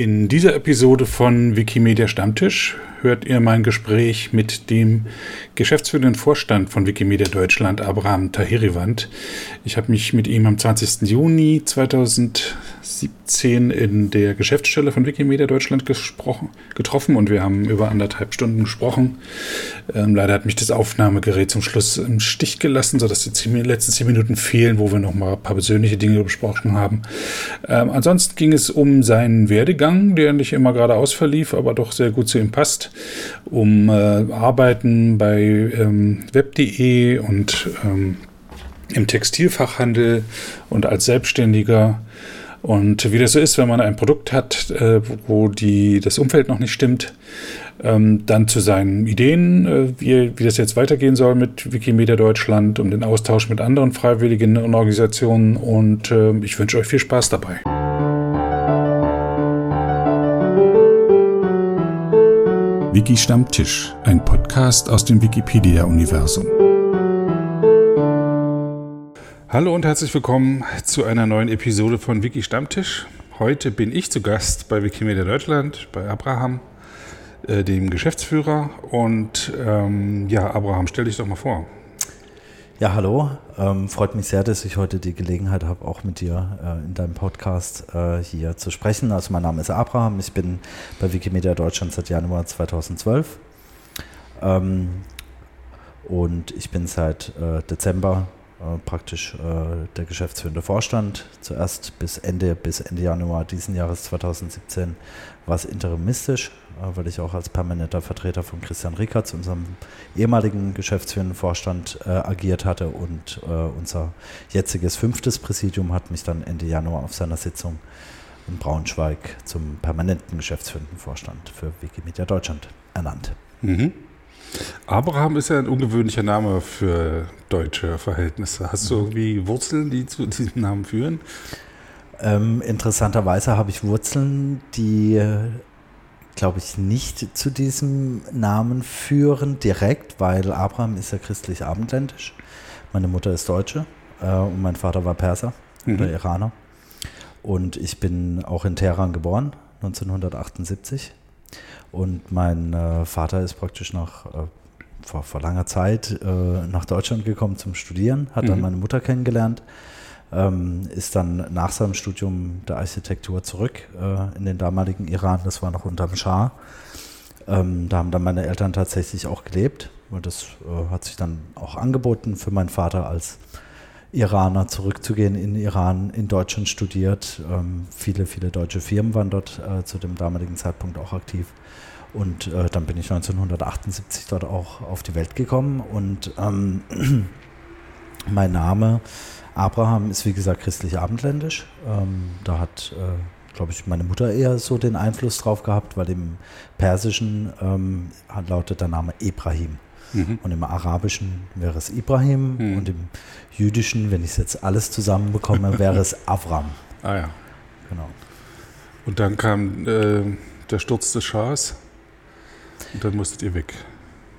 In dieser Episode von Wikimedia Stammtisch hört ihr mein Gespräch mit dem geschäftsführenden Vorstand von Wikimedia Deutschland, Abraham Tahiriwand. Ich habe mich mit ihm am 20. Juni 2017 in der Geschäftsstelle von Wikimedia Deutschland gesprochen, getroffen und wir haben über anderthalb Stunden gesprochen. Ähm, leider hat mich das Aufnahmegerät zum Schluss im Stich gelassen, sodass die zehn, letzten zehn Minuten fehlen, wo wir noch mal ein paar persönliche Dinge besprochen haben. Ähm, ansonsten ging es um seinen Werdegang, der nicht immer geradeaus verlief, aber doch sehr gut zu ihm passt um äh, Arbeiten bei ähm, web.de und ähm, im Textilfachhandel und als Selbstständiger. Und wie das so ist, wenn man ein Produkt hat, äh, wo die, das Umfeld noch nicht stimmt, ähm, dann zu seinen Ideen, äh, wie, wie das jetzt weitergehen soll mit Wikimedia Deutschland, um den Austausch mit anderen freiwilligen Organisationen. Und äh, ich wünsche euch viel Spaß dabei. Wiki Stammtisch, ein Podcast aus dem Wikipedia-Universum. Hallo und herzlich willkommen zu einer neuen Episode von Wiki Stammtisch. Heute bin ich zu Gast bei Wikimedia Deutschland, bei Abraham, äh, dem Geschäftsführer. Und ähm, ja, Abraham, stell dich doch mal vor. Ja, hallo. Ähm, freut mich sehr, dass ich heute die Gelegenheit habe, auch mit dir äh, in deinem Podcast äh, hier zu sprechen. Also mein Name ist Abraham. Ich bin bei Wikimedia Deutschland seit Januar 2012. Ähm, und ich bin seit äh, Dezember praktisch äh, der geschäftsführende Vorstand. Zuerst bis Ende, bis Ende Januar diesen Jahres 2017 war es interimistisch, äh, weil ich auch als permanenter Vertreter von Christian Rickertz, unserem ehemaligen geschäftsführenden Vorstand, äh, agiert hatte. Und äh, unser jetziges fünftes Präsidium hat mich dann Ende Januar auf seiner Sitzung in Braunschweig zum permanenten geschäftsführenden Vorstand für Wikimedia Deutschland ernannt. Mhm. Abraham ist ja ein ungewöhnlicher Name für deutsche Verhältnisse. Hast du irgendwie Wurzeln, die zu diesem Namen führen? Ähm, interessanterweise habe ich Wurzeln, die, glaube ich, nicht zu diesem Namen führen direkt, weil Abraham ist ja christlich abendländisch. Meine Mutter ist Deutsche äh, und mein Vater war Perser mhm. oder Iraner. Und ich bin auch in Teheran geboren, 1978. Und mein äh, Vater ist praktisch nach, äh, vor, vor, langer Zeit äh, nach Deutschland gekommen zum Studieren, hat mhm. dann meine Mutter kennengelernt, ähm, ist dann nach seinem Studium der Architektur zurück äh, in den damaligen Iran, das war noch unterm Schah. Ähm, da haben dann meine Eltern tatsächlich auch gelebt. Und das äh, hat sich dann auch angeboten für meinen Vater als Iraner zurückzugehen in Iran, in Deutschland studiert. Ähm, viele, viele deutsche Firmen waren dort äh, zu dem damaligen Zeitpunkt auch aktiv. Und äh, dann bin ich 1978 dort auch auf die Welt gekommen. Und ähm, mein Name Abraham ist wie gesagt christlich abendländisch. Ähm, da hat, äh, glaube ich, meine Mutter eher so den Einfluss drauf gehabt, weil im Persischen ähm, lautet der Name Ibrahim. Mhm. Und im Arabischen wäre es Ibrahim mhm. und im Jüdischen, wenn ich es jetzt alles zusammenbekomme, wäre es Avram. Ah ja. Genau. Und dann kam äh, der Sturz des Schahs und dann musstet ihr weg.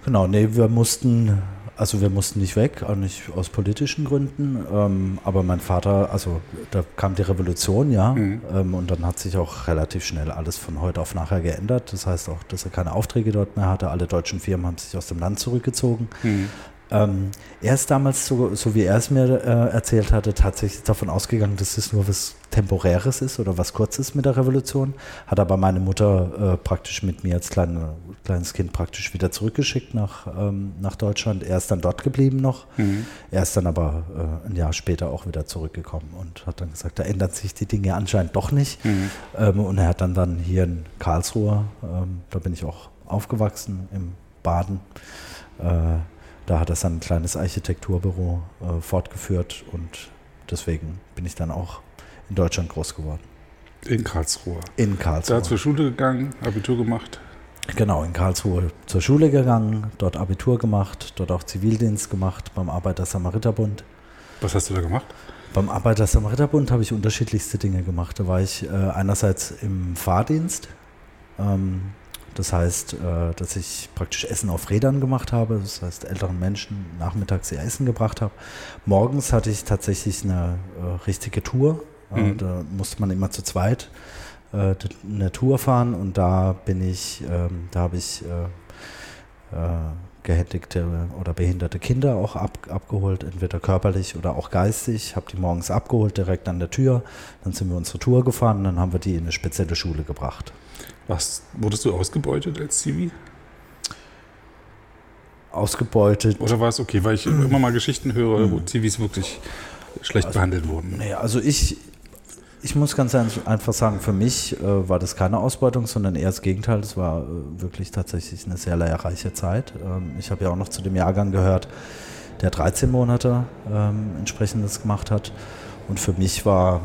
Genau, nee, wir mussten also wir mussten nicht weg, auch nicht aus politischen Gründen. Ähm, aber mein Vater, also da kam die Revolution, ja. Mhm. Ähm, und dann hat sich auch relativ schnell alles von heute auf nachher geändert. Das heißt auch, dass er keine Aufträge dort mehr hatte. Alle deutschen Firmen haben sich aus dem Land zurückgezogen. Mhm. Ähm, er ist damals, so, so wie er es mir äh, erzählt hatte, tatsächlich davon ausgegangen, dass es nur was Temporäres ist oder was Kurzes mit der Revolution. Hat aber meine Mutter äh, praktisch mit mir als kleine, kleines Kind praktisch wieder zurückgeschickt nach, ähm, nach Deutschland. Er ist dann dort geblieben noch. Mhm. Er ist dann aber äh, ein Jahr später auch wieder zurückgekommen und hat dann gesagt, da ändern sich die Dinge anscheinend doch nicht. Mhm. Ähm, und er hat dann, dann hier in Karlsruhe, ähm, da bin ich auch aufgewachsen, im Baden, äh, da hat er sein kleines Architekturbüro äh, fortgeführt und deswegen bin ich dann auch in Deutschland groß geworden. In Karlsruhe. In Karlsruhe. Da zur Schule gegangen, Abitur gemacht. Genau, in Karlsruhe zur Schule gegangen, dort Abitur gemacht, dort auch Zivildienst gemacht beim Arbeiter-Samariter-Bund. Was hast du da gemacht? Beim Arbeiter-Samariter-Bund habe ich unterschiedlichste Dinge gemacht. Da war ich äh, einerseits im Fahrdienst. Ähm, das heißt, äh, dass ich praktisch Essen auf Rädern gemacht habe, das heißt älteren Menschen nachmittags ihr Essen gebracht habe. Morgens hatte ich tatsächlich eine äh, richtige Tour. Mhm. Da musste man immer zu zweit äh, eine Tour fahren und da bin ich, ähm, da habe ich gehändigte oder behinderte Kinder auch ab, abgeholt, entweder körperlich oder auch geistig. Habe die morgens abgeholt, direkt an der Tür. Dann sind wir unsere Tour gefahren und dann haben wir die in eine spezielle Schule gebracht. Was, wurdest du ausgebeutet als Zivi? Ausgebeutet. Oder war es okay, weil ich immer mal Geschichten höre, wo Zivis wirklich schlecht also, behandelt wurden? Nee, also ich, ich muss ganz einfach sagen, für mich äh, war das keine Ausbeutung, sondern eher das Gegenteil. Es war äh, wirklich tatsächlich eine sehr lehrreiche Zeit. Ähm, ich habe ja auch noch zu dem Jahrgang gehört, der 13 Monate ähm, entsprechendes gemacht hat. Und für mich war,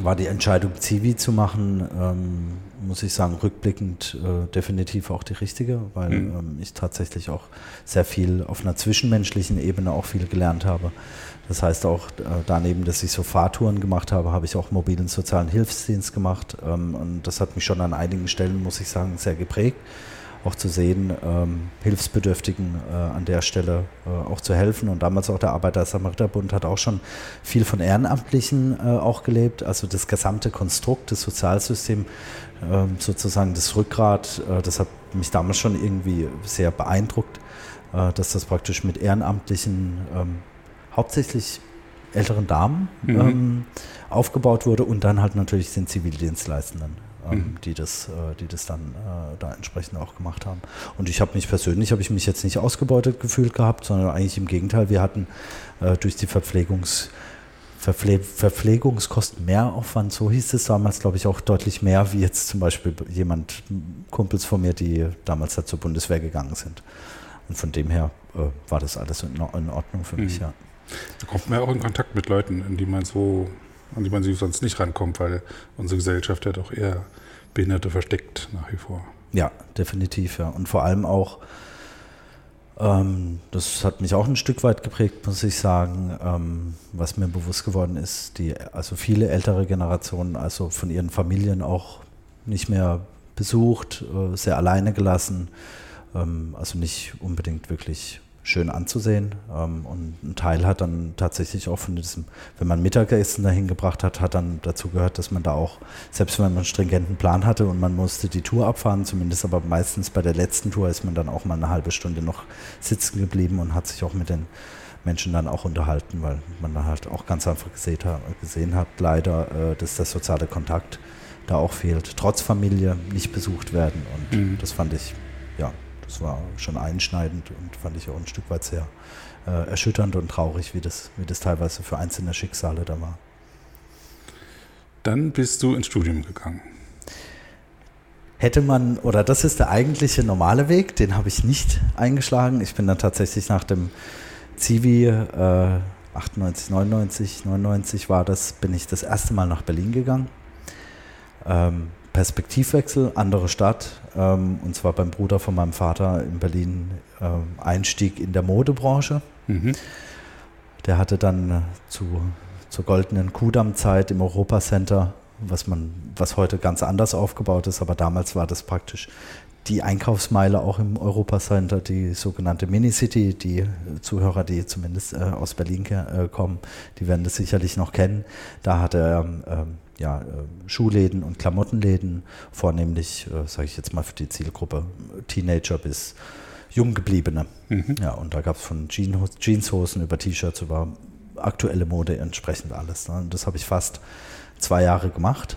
war die Entscheidung, Zivi zu machen, ähm, muss ich sagen, rückblickend äh, definitiv auch die richtige, weil mhm. ähm, ich tatsächlich auch sehr viel auf einer zwischenmenschlichen Ebene auch viel gelernt habe. Das heißt auch äh, daneben, dass ich so Fahrtouren gemacht habe, habe ich auch mobilen sozialen Hilfsdienst gemacht ähm, und das hat mich schon an einigen Stellen, muss ich sagen, sehr geprägt auch zu sehen, ähm, Hilfsbedürftigen äh, an der Stelle äh, auch zu helfen. Und damals auch der Arbeiter-Samariter-Bund hat auch schon viel von Ehrenamtlichen äh, auch gelebt. Also das gesamte Konstrukt, das Sozialsystem, ähm, sozusagen das Rückgrat, äh, das hat mich damals schon irgendwie sehr beeindruckt, äh, dass das praktisch mit Ehrenamtlichen, ähm, hauptsächlich älteren Damen, mhm. Ähm, aufgebaut wurde und dann halt natürlich den Zivildienstleistenden mhm. die, das, äh, die das dann äh, da entsprechend auch gemacht haben. Und ich habe mich persönlich, habe ich mich jetzt nicht ausgebeutet gefühlt gehabt, sondern eigentlich im Gegenteil, wir hatten äh, durch die Verpflegungs- Verpfle Verpflegungskosten Mehraufwand, so hieß es damals, glaube ich, auch deutlich mehr, wie jetzt zum Beispiel jemand, Kumpels von mir, die damals halt zur Bundeswehr gegangen sind. Und von dem her war das alles in, Ordnung für mhm. mich, ja. Da kommt man ja auch in Kontakt mit Leuten, in die man so an die man sich sonst nicht rankommt, weil unsere Gesellschaft ja doch eher Behinderte versteckt nach wie vor. Ja, definitiv, ja. Und vor allem auch, ähm, das hat mich auch ein Stück weit geprägt, muss ich sagen, ähm, was mir bewusst geworden ist, die, also viele ältere Generationen, also von ihren Familien auch nicht mehr besucht, äh, sehr alleine gelassen, ähm, also nicht unbedingt wirklich schön anzusehen. Ähm, und ein Teil hat dann tatsächlich auch von diesem, wenn man Mittagessen dahin gebracht hat, hat dann dazu gehört, dass man da auch, selbst wenn man einen stringenten Plan hatte und man musste die Tour abfahren, zumindest aber meistens bei der letzten Tour ist man dann auch mal eine halbe Stunde noch sitzen geblieben und hat sich auch mit den Menschen dann auch unterhalten, weil man dann halt auch ganz einfach gesehen hat, gesehen hat leider, äh, dass der soziale Kontakt da auch fehlt, trotz Familie nicht besucht werden. Und mhm. das fand ich, ja, das war schon einschneidend und fand ich auch ein Stück weit sehr äh, erschütternd und traurig, wie das, wie das teilweise für einzelne Schicksale da war. Dann bist du ins Studium gegangen. Hätte man, oder das ist der eigentliche normale Weg, den habe ich nicht eingeschlagen. Ich bin dann tatsächlich nach dem Zivi äh, 98, 99, 99 war das, bin ich das erste Mal nach Berlin gegangen. Ähm, Perspektivwechsel, andere Stadt, ähm, und zwar beim Bruder von meinem Vater in Berlin ähm, Einstieg in der Modebranche. Mhm. Der hatte dann äh, zu, zur goldenen Kudamm-Zeit im Europacenter, was man, was heute ganz anders aufgebaut ist, aber damals war das praktisch die Einkaufsmeile auch im Europacenter, die sogenannte Minicity. Die Zuhörer, die zumindest äh, aus Berlin äh, kommen, die werden das sicherlich noch kennen. Da hatte er ähm, ja, äh, Schuhläden und Klamottenläden, vornehmlich, äh, sage ich jetzt mal für die Zielgruppe, Teenager bis Junggebliebene. Mhm. Ja, und da gab es von Jeans, Jeanshosen über T-Shirts, über aktuelle Mode entsprechend alles. Ne? Und das habe ich fast zwei Jahre gemacht.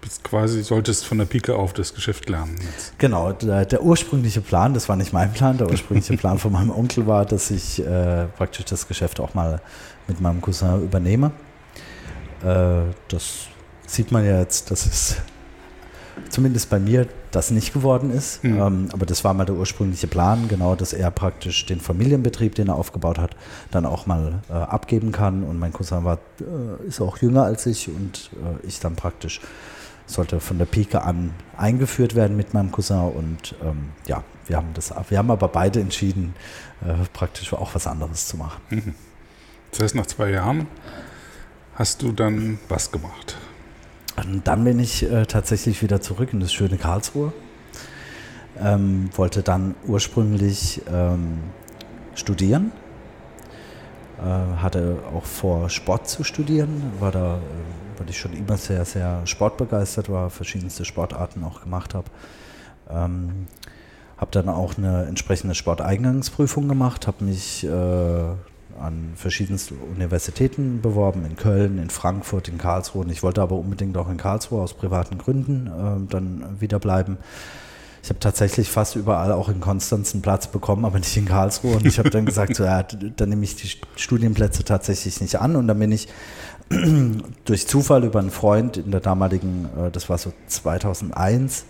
Bist quasi, solltest von der Pike auf das Geschäft lernen. Jetzt. Genau, der, der, ursprüngliche Plan, das war nicht mein Plan, der ursprüngliche Plan von meinem Onkel war, dass ich äh, praktisch das Geschäft auch mal mit meinem Cousin übernehme. Äh, das sieht man ja jetzt, dass es zumindest bei mir das nicht geworden ist. Mhm. Ähm, aber das war mal der ursprüngliche Plan, genau, dass er praktisch den Familienbetrieb, den er aufgebaut hat, dann auch mal äh, abgeben kann. Und mein Cousin war, äh, ist auch jünger als ich und äh, ich dann praktisch sollte von der Pike an eingeführt werden mit meinem Cousin. Und ähm, ja, wir haben das, wir haben aber beide entschieden, äh, praktisch auch was anderes zu machen. Mhm. Das heißt, nach zwei Jahren hast du dann was gemacht? Und dann bin ich äh, tatsächlich wieder zurück in das schöne Karlsruhe. Ähm, wollte dann ursprünglich ähm, studieren. Äh, hatte auch vor, Sport zu studieren. War da weil ich schon immer sehr, sehr sportbegeistert war, verschiedenste Sportarten auch gemacht habe. Ähm, habe dann auch eine entsprechende Sporteingangsprüfung gemacht, habe mich äh, an verschiedensten Universitäten beworben, in Köln, in Frankfurt, in Karlsruhe. Und ich wollte aber unbedingt auch in Karlsruhe aus privaten Gründen äh, dann wieder bleiben. Ich habe tatsächlich fast überall auch in Konstanz einen Platz bekommen, aber nicht in Karlsruhe. Und ich habe dann gesagt, so, ja, dann nehme ich die Studienplätze tatsächlich nicht an. Und dann bin ich durch Zufall über einen Freund in der damaligen, äh, das war so 2001,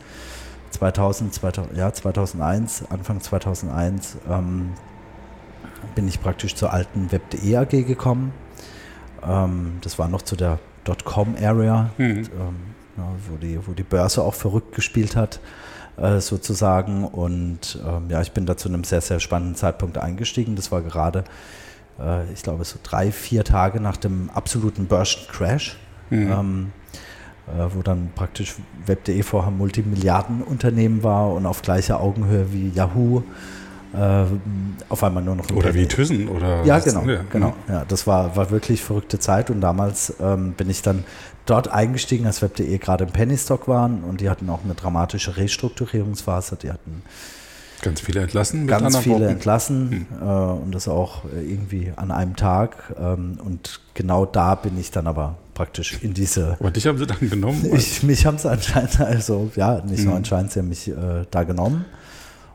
2000, 2000 ja, 2001, Anfang 2001, ähm, bin ich praktisch zur alten Web.de AG gekommen. Ähm, das war noch zu der Dotcom-Area, mhm. ähm, ja, wo, die, wo die Börse auch verrückt gespielt hat, äh, sozusagen. Und ähm, ja, ich bin da zu einem sehr, sehr spannenden Zeitpunkt eingestiegen. Das war gerade, äh, ich glaube, so drei, vier Tage nach dem absoluten Börsencrash. Mhm. Ähm, äh, wo dann praktisch Web.de vorher Multimilliardenunternehmen war und auf gleicher Augenhöhe wie Yahoo äh, auf einmal nur noch. Oder wie Thyssen oder. Ja, genau, ja. genau. Ja, das war, war wirklich verrückte Zeit und damals ähm, bin ich dann dort eingestiegen, als Web.de gerade im Pennystock waren und die hatten auch eine dramatische Restrukturierungsphase. Die hatten ganz viele entlassen. Ganz viele Worten. entlassen hm. äh, und das auch irgendwie an einem Tag. Ähm, und genau da bin ich dann aber praktisch in diese. Aber dich haben sie dann genommen? Ich, mich haben sie anscheinend, also ja, nicht hm. nur anscheinend, sie haben mich äh, da genommen.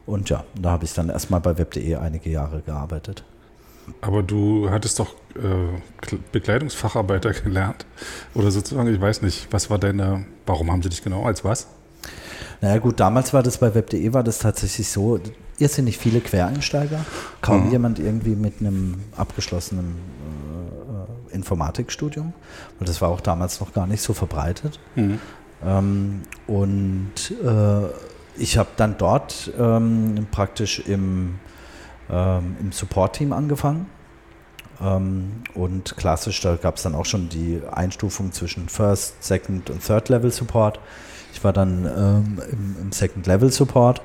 Und ja, da habe ich dann erstmal bei web.de einige Jahre gearbeitet. Aber du hattest doch äh, Bekleidungsfacharbeiter gelernt oder sozusagen, ich weiß nicht, was war deine, warum haben sie dich genau als was? Naja gut, damals war das bei web.de war das tatsächlich so, irrsinnig viele Quereinsteiger, kaum mhm. jemand irgendwie mit einem abgeschlossenen äh, Informatikstudium, weil das war auch damals noch gar nicht so verbreitet. Mhm. Ähm, und äh, ich habe dann dort ähm, praktisch im, ähm, im Support-Team angefangen. Ähm, und klassisch, da gab es dann auch schon die Einstufung zwischen First, Second und Third Level Support. Ich war dann ähm, im, im, Second Level Support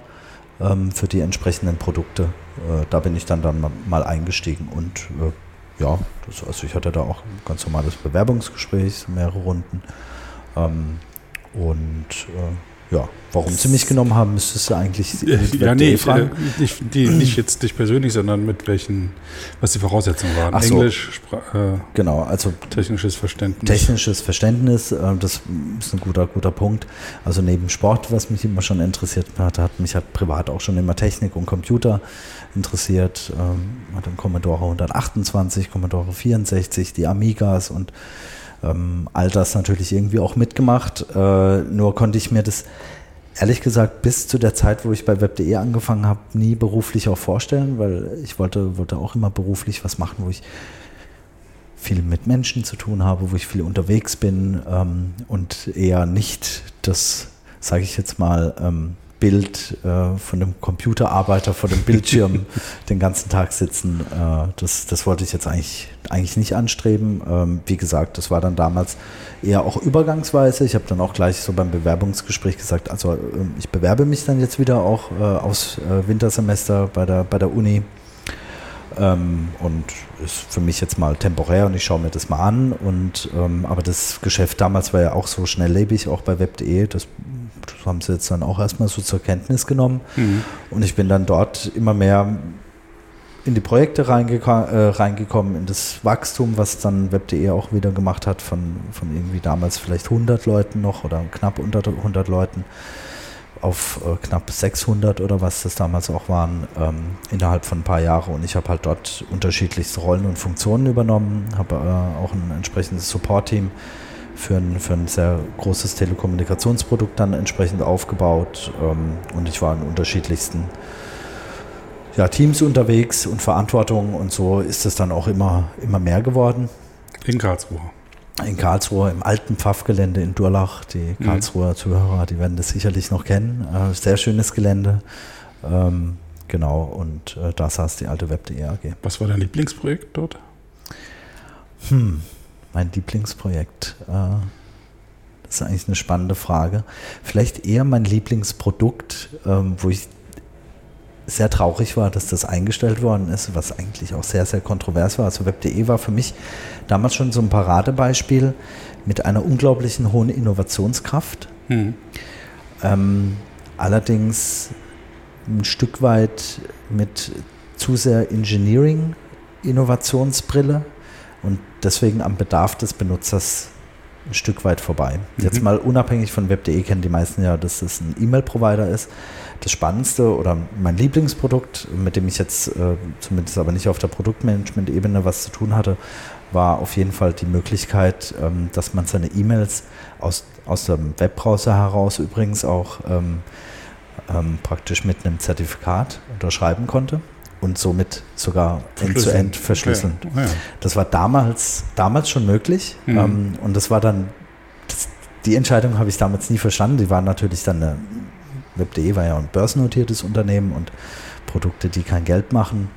ähm, für die entsprechenden Produkte. Äh, da bin ich dann, dann mal eingestiegen und äh, ja, das, also ich hatte da auch ein ganz normales Bewerbungsgespräch, mehrere Runden. Ähm, und äh, ja, warum sie mich genommen haben, müsstest du eigentlich ja, nee, fragen. Äh, nicht, die, nicht jetzt dich persönlich, sondern mit welchen, was die Voraussetzungen waren. Ach Englisch, so. äh, genau, also technisches Verständnis. Technisches Verständnis, äh, das ist ein guter, guter Punkt. Also neben Sport, was mich immer schon interessiert hat, hat mich hat privat auch schon immer Technik und Computer interessiert. Ähm, hat den Commodore 128, Commodore 64, die Amigas und ähm, all das natürlich irgendwie auch mitgemacht. Äh, nur konnte ich mir das ehrlich gesagt bis zu der Zeit, wo ich bei web.de angefangen habe, nie beruflich auch vorstellen, weil ich wollte, wollte auch immer beruflich was machen, wo ich viel mit Menschen zu tun habe, wo ich viel unterwegs bin ähm, und eher nicht das, sage ich jetzt mal, ähm, Bild äh, von einem Computerarbeiter vor dem Bildschirm den ganzen Tag sitzen. Äh, das, das wollte ich jetzt eigentlich, eigentlich nicht anstreben. Ähm, wie gesagt, das war dann damals eher auch übergangsweise. Ich habe dann auch gleich so beim Bewerbungsgespräch gesagt, also äh, ich bewerbe mich dann jetzt wieder auch äh, aus äh, Wintersemester bei der, bei der Uni. Ähm, und ist für mich jetzt mal temporär und ich schaue mir das mal an. Und ähm, aber das Geschäft damals war ja auch so schnelllebig, auch bei web.de. Das das haben sie jetzt dann auch erstmal so zur Kenntnis genommen. Mhm. Und ich bin dann dort immer mehr in die Projekte reingeko äh, reingekommen, in das Wachstum, was dann Web.de auch wieder gemacht hat, von, von irgendwie damals vielleicht 100 Leuten noch oder knapp unter 100 Leuten auf äh, knapp 600 oder was das damals auch waren, ähm, innerhalb von ein paar Jahren. Und ich habe halt dort unterschiedlichste Rollen und Funktionen übernommen, habe äh, auch ein entsprechendes Support-Team für ein, für ein sehr großes Telekommunikationsprodukt dann entsprechend aufgebaut. Ähm, und ich war in unterschiedlichsten ja, Teams unterwegs und Verantwortung und so ist es dann auch immer, immer mehr geworden. In Karlsruhe. In Karlsruhe, im alten Pfaffgelände in Durlach. Die mhm. Karlsruher mhm. Zuhörer, die werden das sicherlich noch kennen. Äh, sehr schönes Gelände. Ähm, genau, und äh, da saß die alte Web.de AG. Was war dein Lieblingsprojekt dort? Hm, mein Lieblingsprojekt? Äh, das ist eigentlich eine spannende Frage. Vielleicht eher mein Lieblingsprodukt, ähm, wo ich sehr traurig war, dass das eingestellt worden ist, was eigentlich auch sehr, sehr kontrovers war. Also Web.de war für mich damals schon so ein Paradebeispiel, mit einer unglaublichen hohen Innovationskraft. Mhm. Ähm, allerdings ein Stück weit mit zu sehr Engineering-Innovationsbrille und deswegen am Bedarf des Benutzers ein Stück weit vorbei. Mhm. Jetzt mal unabhängig von web.de kennen die meisten ja, dass das ein E-Mail-Provider ist. Das Spannendste oder mein Lieblingsprodukt, mit dem ich jetzt äh, zumindest aber nicht auf der Produktmanagement-Ebene was zu tun hatte, war auf jeden Fall die Möglichkeit, ähm, dass man seine E-Mails aus, aus dem Webbrowser heraus übrigens auch ähm, ähm, praktisch mit einem Zertifikat unterschreiben konnte und somit sogar end-zu-end verschlüsseln. Okay. Oh ja. Das war damals, damals schon möglich mhm. ähm, und das war dann, das, die Entscheidung habe ich damals nie verstanden. Die waren natürlich dann, eine, Web.de war ja ein börsennotiertes Unternehmen und Produkte, die kein Geld machen,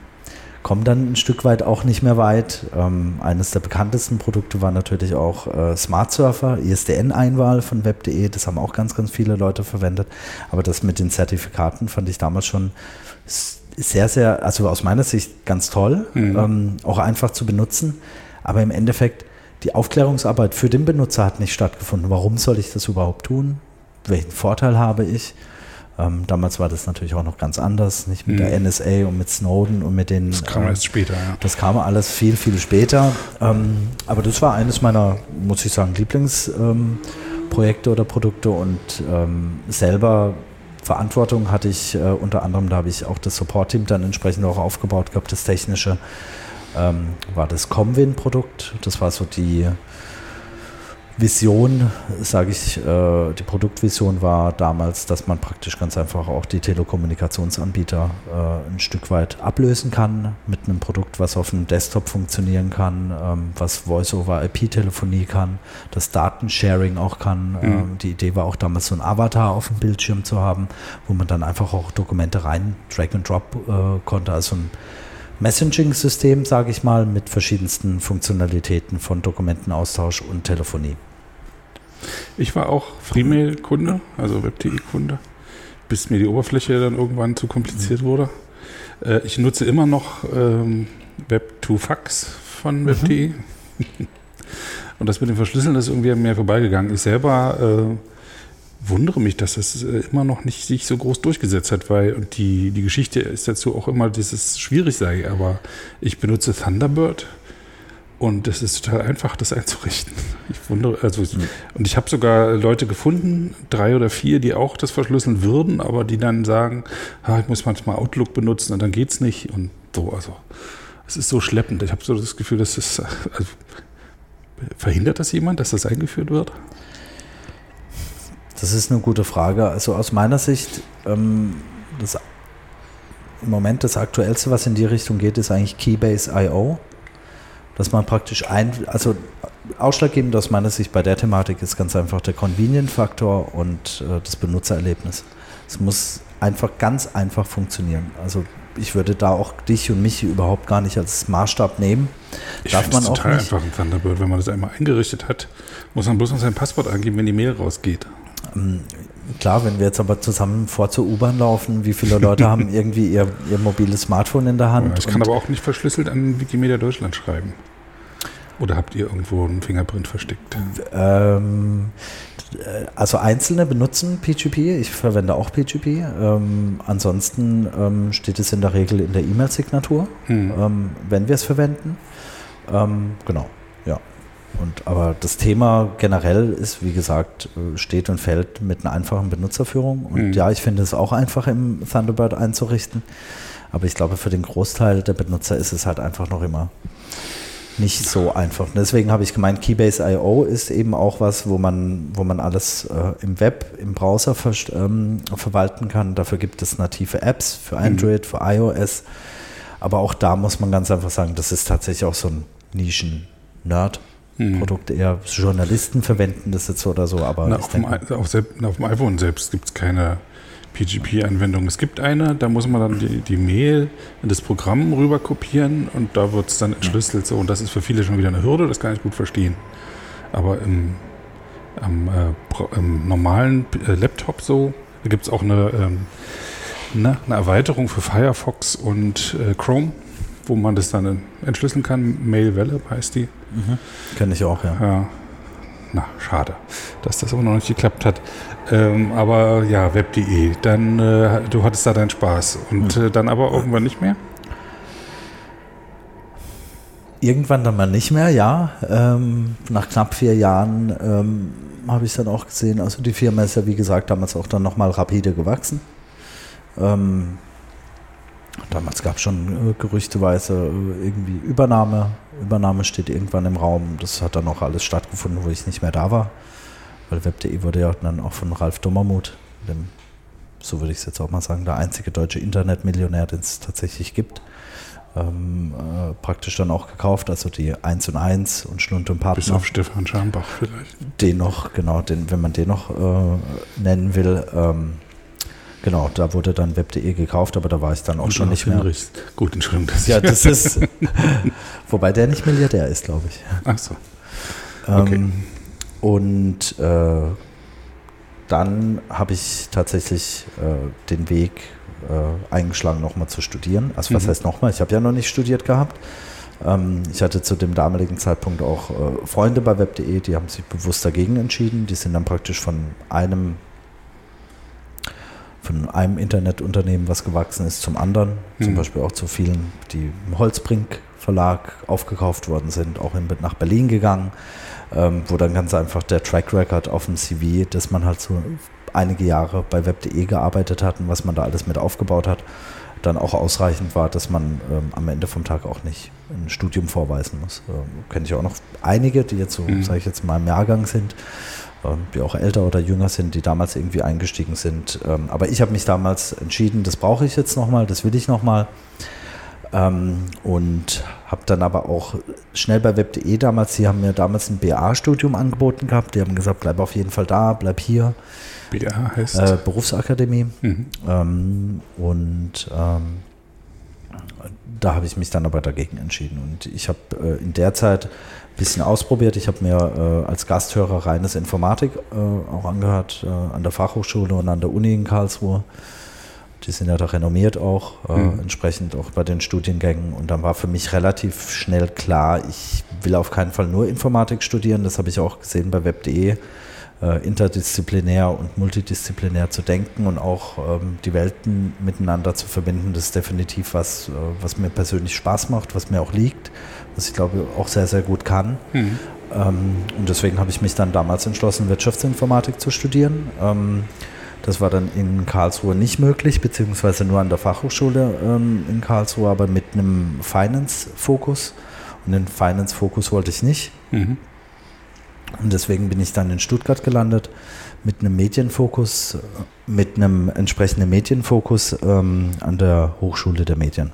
kommen dann ein Stück weit auch nicht mehr weit. Ähm, eines der bekanntesten Produkte war natürlich auch äh, Smart Surfer, ISDN-Einwahl von Web.de. Das haben auch ganz, ganz viele Leute verwendet. Aber das mit den Zertifikaten fand ich damals schon sehr, sehr, also aus meiner Sicht ganz toll, mhm. ähm, auch einfach zu benutzen. Aber im Endeffekt, die Aufklärungsarbeit für den Benutzer hat nicht stattgefunden. Warum soll ich das überhaupt tun? Welchen Vorteil habe ich? Ähm, damals war das natürlich auch noch ganz anders, nicht mit mhm. der NSA und mit Snowden und mit den. Das kam äh, erst später, ja. Das kam alles viel, viel später. Ähm, aber das war eines meiner, muss ich sagen, Lieblingsprojekte ähm, oder Produkte und ähm, selber Verantwortung hatte ich äh, unter anderem, da habe ich auch das Support-Team dann entsprechend auch aufgebaut gehabt, das technische. Ähm, war das Comwin-Produkt. Das war so die Vision, sage ich, äh, die Produktvision war damals, dass man praktisch ganz einfach auch die Telekommunikationsanbieter äh, ein Stück weit ablösen kann mit einem Produkt, was auf einem Desktop funktionieren kann, ähm, was Voice-over-IP-Telefonie kann, das Datensharing auch kann. Mhm. Ähm, die Idee war auch damals so ein Avatar auf dem Bildschirm zu haben, wo man dann einfach auch Dokumente rein Drag and Drop äh, konnte, also ein Messaging-System, sage ich mal, mit verschiedensten Funktionalitäten von Dokumentenaustausch und Telefonie. Ich war auch Freemail-Kunde, also WebTI-Kunde, bis mir die Oberfläche dann irgendwann zu kompliziert wurde. Äh, ich nutze immer noch ähm, Web2Fax von mhm. WebTI. Und das mit dem Verschlüsseln ist irgendwie an mir vorbeigegangen. Ich selber äh, wundere mich, dass es äh, immer noch nicht sich so groß durchgesetzt hat, weil und die, die Geschichte ist dazu auch immer, dass es schwierig sei. Aber ich benutze Thunderbird und es ist total einfach, das einzurichten. Ich wundere, also, und ich habe sogar Leute gefunden, drei oder vier, die auch das verschlüsseln würden, aber die dann sagen, ah, ich muss manchmal Outlook benutzen und dann geht's nicht und so. Also, es ist so schleppend. Ich habe so das Gefühl, dass es, also, verhindert das jemand, dass das eingeführt wird? Das ist eine gute Frage. Also aus meiner Sicht, ähm, das, im Moment das Aktuellste, was in die Richtung geht, ist eigentlich Keybase.io dass man praktisch ein, also ausschlaggebend aus meiner Sicht bei der Thematik ist ganz einfach der Convenient-Faktor und äh, das Benutzererlebnis. Es muss einfach ganz einfach funktionieren. Also ich würde da auch dich und mich überhaupt gar nicht als Maßstab nehmen. Ich Darf man auch total nicht. einfach ein Thunderbird. Wenn man das einmal eingerichtet hat, muss man bloß noch sein Passwort angeben, wenn die Mail rausgeht. Klar, wenn wir jetzt aber zusammen vor zur U-Bahn laufen, wie viele Leute haben irgendwie ihr, ihr mobiles Smartphone in der Hand? Ja, ich kann aber auch nicht verschlüsselt an Wikimedia Deutschland schreiben. Oder habt ihr irgendwo einen Fingerprint versteckt? Ähm, also Einzelne benutzen PGP. Ich verwende auch PGP. Ähm, ansonsten ähm, steht es in der Regel in der E-Mail-Signatur, hm. Ähm, wenn wir es verwenden. Ähm, genau, ja. Und, aber das Thema generell ist, wie gesagt, äh, steht und fällt mit einer einfachen Benutzerführung. Und hm. ja, ich finde es auch einfach im Thunderbird einzurichten. Aber ich glaube, für den Großteil der Benutzer ist es halt einfach noch immer nicht so einfach. Und deswegen habe ich gemeint, Keybase.io ist eben auch was, wo man, wo man alles äh, im Web, im Browser ver ähm, verwalten kann. Dafür gibt es native Apps für mhm. Android, mhm. für iOS. Aber auch da muss man ganz einfach sagen, das ist tatsächlich auch so ein Nischen-Nerd. Produkt eher Journalisten verwenden das jetzt oder so, aber Na, auf, dem, auf, auf, dem, iPhone selbst gibt es keine PGP-Anwendung. Es gibt eine, da muss man dann die, die Mail in das Programm rüber kopieren und da wird es dann entschlüsselt. So, und das ist für viele schon wieder eine Hürde, das kann ich gut verstehen. Aber im, am, äh, im normalen äh, Laptop so, da gibt es auch eine, ähm, ne, eine Erweiterung für Firefox und äh, Chrome, wo man das dann entschlüsseln kann. Mail Welle heißt die. Mhm. Kenne ich auch, ja. ja. Na, schade, dass das auch noch nicht geklappt hat. Ähm, aber ja, web.de, dann, äh, du hattest da deinen Spaß und hm. äh, dann aber irgendwann nicht mehr? Irgendwann dann mal nicht mehr, ja. Ähm, nach knapp vier Jahren ähm, habe ich dann auch gesehen, also die Firma ist ja wie gesagt damals auch dann nochmal rapide gewachsen. Ähm, damals gab es schon äh, gerüchteweise äh, irgendwie Übernahme. Übernahme steht irgendwann im Raum. Das hat dann auch alles stattgefunden, wo ich nicht mehr da war. Weil Web.de wurde ja dann auch von Ralf Dummermuth, dem, so würde ich es jetzt auch mal sagen, der einzige deutsche Internetmillionär, den es tatsächlich gibt, ähm, äh, praktisch dann auch gekauft, also die 1 und 1 und Schlund und Partner. Bis auf Stefan Schambach vielleicht. Den noch, genau, den, wenn man den noch äh, nennen will. Ähm, genau, da wurde dann web.de gekauft, aber da war ich dann auch und schon nicht mehr. Hinrichs. Gut, Entschuldigung. Dass ja, das ist, wobei der nicht Milliardär ist, glaube ich. Ach so. Ähm, okay. und äh, dann habe ich tatsächlich äh, den Weg äh, eingeschlagen, nochmal zu studieren. Also was mhm. heißt nochmal? Ich habe ja noch nicht studiert gehabt. Ähm, ich hatte zu dem damaligen Zeitpunkt auch äh, Freunde bei web.de, die haben sich bewusst dagegen entschieden. Die sind dann praktisch von einem von einem Internetunternehmen, was gewachsen ist, zum anderen. Mhm. Zum Beispiel auch zu vielen, die im Holzbrink Verlag aufgekauft worden sind, auch in, nach Berlin gegangen, ähm, wo dann ganz einfach der Track Record auf dem CV, dass man halt so einige Jahre bei web.de gearbeitet hat und was man da alles mit aufgebaut hat, dann auch ausreichend war, dass man ähm, am Ende vom Tag auch nicht ein Studium vorweisen muss. Ähm, Kenne ich auch noch einige, die jetzt so, mhm. sage ich jetzt mal, im Jahrgang sind, die auch älter oder jünger sind, die damals irgendwie eingestiegen sind. Ähm, aber ich habe mich damals entschieden, das brauche ich jetzt nochmal, das will ich nochmal. Ähm, und habe dann aber auch schnell bei web.de damals, die haben mir damals ein BA-Studium angeboten gehabt, die haben gesagt, bleib auf jeden Fall da, bleib hier. BA heißt? Äh, Berufsakademie. Mhm. Ähm, und ähm, da habe ich mich dann aber dagegen entschieden. Und ich habe äh, in der Zeit bisschen ausprobiert. Ich habe mir äh, als Gasthörer reines Informatik äh, auch angehört, äh, an der Fachhochschule und an der Uni in Karlsruhe. Die sind ja da renommiert auch, äh, mhm. entsprechend auch bei den Studiengängen. Und dann war für mich relativ schnell klar, ich will auf keinen Fall nur Informatik studieren. Das habe ich auch gesehen bei web.de äh, interdisziplinär und multidisziplinär zu denken und auch ähm, die Welten miteinander zu verbinden, das ist definitiv was, äh, was mir persönlich Spaß macht, was mir auch liegt, was ich glaube auch sehr, sehr gut kann. Mhm. Ähm, und deswegen habe ich mich dann damals entschlossen, Wirtschaftsinformatik zu studieren. Ähm, das war dann in Karlsruhe nicht möglich, beziehungsweise nur an der Fachhochschule ähm, in Karlsruhe, aber mit einem Finance-Fokus. Und den Finance-Fokus wollte ich nicht. Mhm. Und deswegen bin ich dann in Stuttgart gelandet mit einem Medienfokus, mit einem entsprechenden Medienfokus ähm, an der Hochschule der Medien.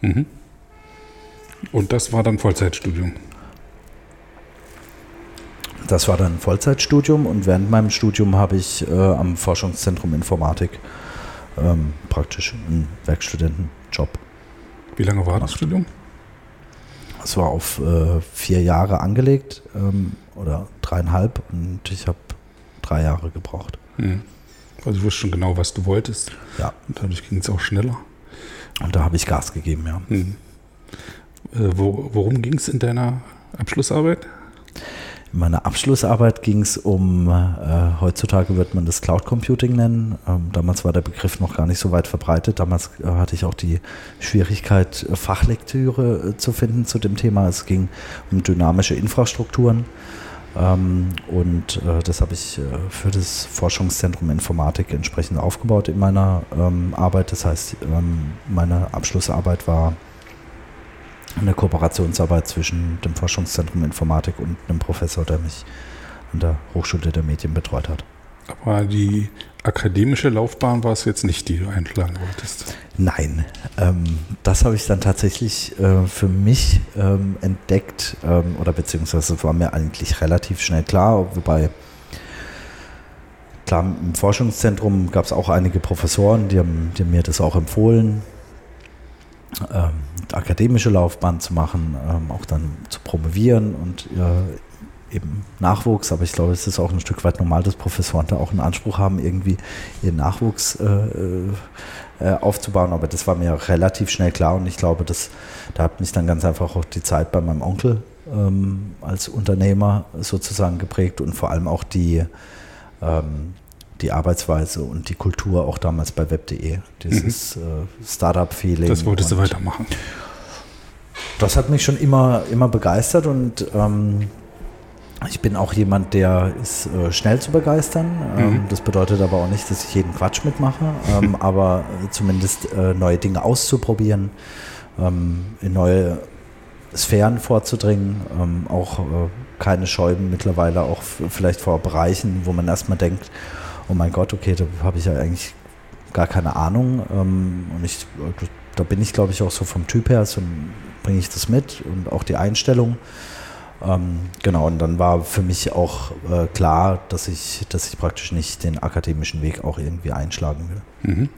Mhm. Und das war dann Vollzeitstudium? Das war dann Vollzeitstudium und während meinem Studium habe ich äh, am Forschungszentrum Informatik ähm, praktisch einen Werkstudentenjob. Wie lange war das Studium? Es war auf äh, vier Jahre angelegt ähm, oder dreieinhalb und ich habe drei Jahre gebraucht. Mhm. Also du wusstest schon genau, was du wolltest. Ja. Und dadurch ging es auch schneller. Und da habe ich Gas gegeben, ja. Mhm. Äh, wo, worum ging es in deiner Abschlussarbeit? In meiner Abschlussarbeit ging es um, äh, heutzutage wird man das Cloud Computing nennen. Ähm, damals war der Begriff noch gar nicht so weit verbreitet. Damals äh, hatte ich auch die Schwierigkeit, äh, Fachlektüre äh, zu finden zu dem Thema. Es ging um dynamische Infrastrukturen. Ähm, und äh, das habe ich für das Forschungszentrum Informatik entsprechend aufgebaut in meiner ähm, Arbeit. Das heißt, ähm, meine Abschlussarbeit war eine Kooperationsarbeit zwischen dem Forschungszentrum Informatik und einem Professor, der mich an der Hochschule der Medien betreut hat. Aber die akademische Laufbahn war es jetzt nicht, die du einschlagen wolltest? Nein, ähm, das habe ich dann tatsächlich äh, für mich ähm, entdeckt ähm, oder beziehungsweise war mir eigentlich relativ schnell klar, wobei klar im Forschungszentrum gab es auch einige Professoren, die haben, die haben mir das auch empfohlen, ähm, akademische Laufbahn zu machen, ähm, auch dann zu promovieren und äh, eben Nachwuchs. Aber ich glaube, es ist auch ein Stück weit normal, dass Professoren da auch einen Anspruch haben, irgendwie ihren Nachwuchs äh, äh, aufzubauen. Aber das war mir relativ schnell klar und ich glaube, dass, da hat mich dann ganz einfach auch die Zeit bei meinem Onkel ähm, als Unternehmer sozusagen geprägt und vor allem auch die, ähm, die Arbeitsweise und die Kultur auch damals bei web.de. Dieses mhm. äh, Startup-Feeling. Das wolltest du weitermachen. Das hat mich schon immer, immer begeistert und ähm, ich bin auch jemand, der ist äh, schnell zu begeistern. Ähm, mhm. Das bedeutet aber auch nicht, dass ich jeden Quatsch mitmache, ähm, aber zumindest äh, neue Dinge auszuprobieren, ähm, in neue Sphären vorzudringen, ähm, auch äh, keine Scheuben mittlerweile, auch vielleicht vor Bereichen, wo man erstmal denkt, oh mein Gott, okay, da habe ich ja eigentlich gar keine Ahnung. Ähm, und ich, da bin ich, glaube ich, auch so vom Typ her, so bringe ich das mit und auch die Einstellung. Ähm, genau, und dann war für mich auch äh, klar, dass ich, dass ich praktisch nicht den akademischen Weg auch irgendwie einschlagen will. Mhm.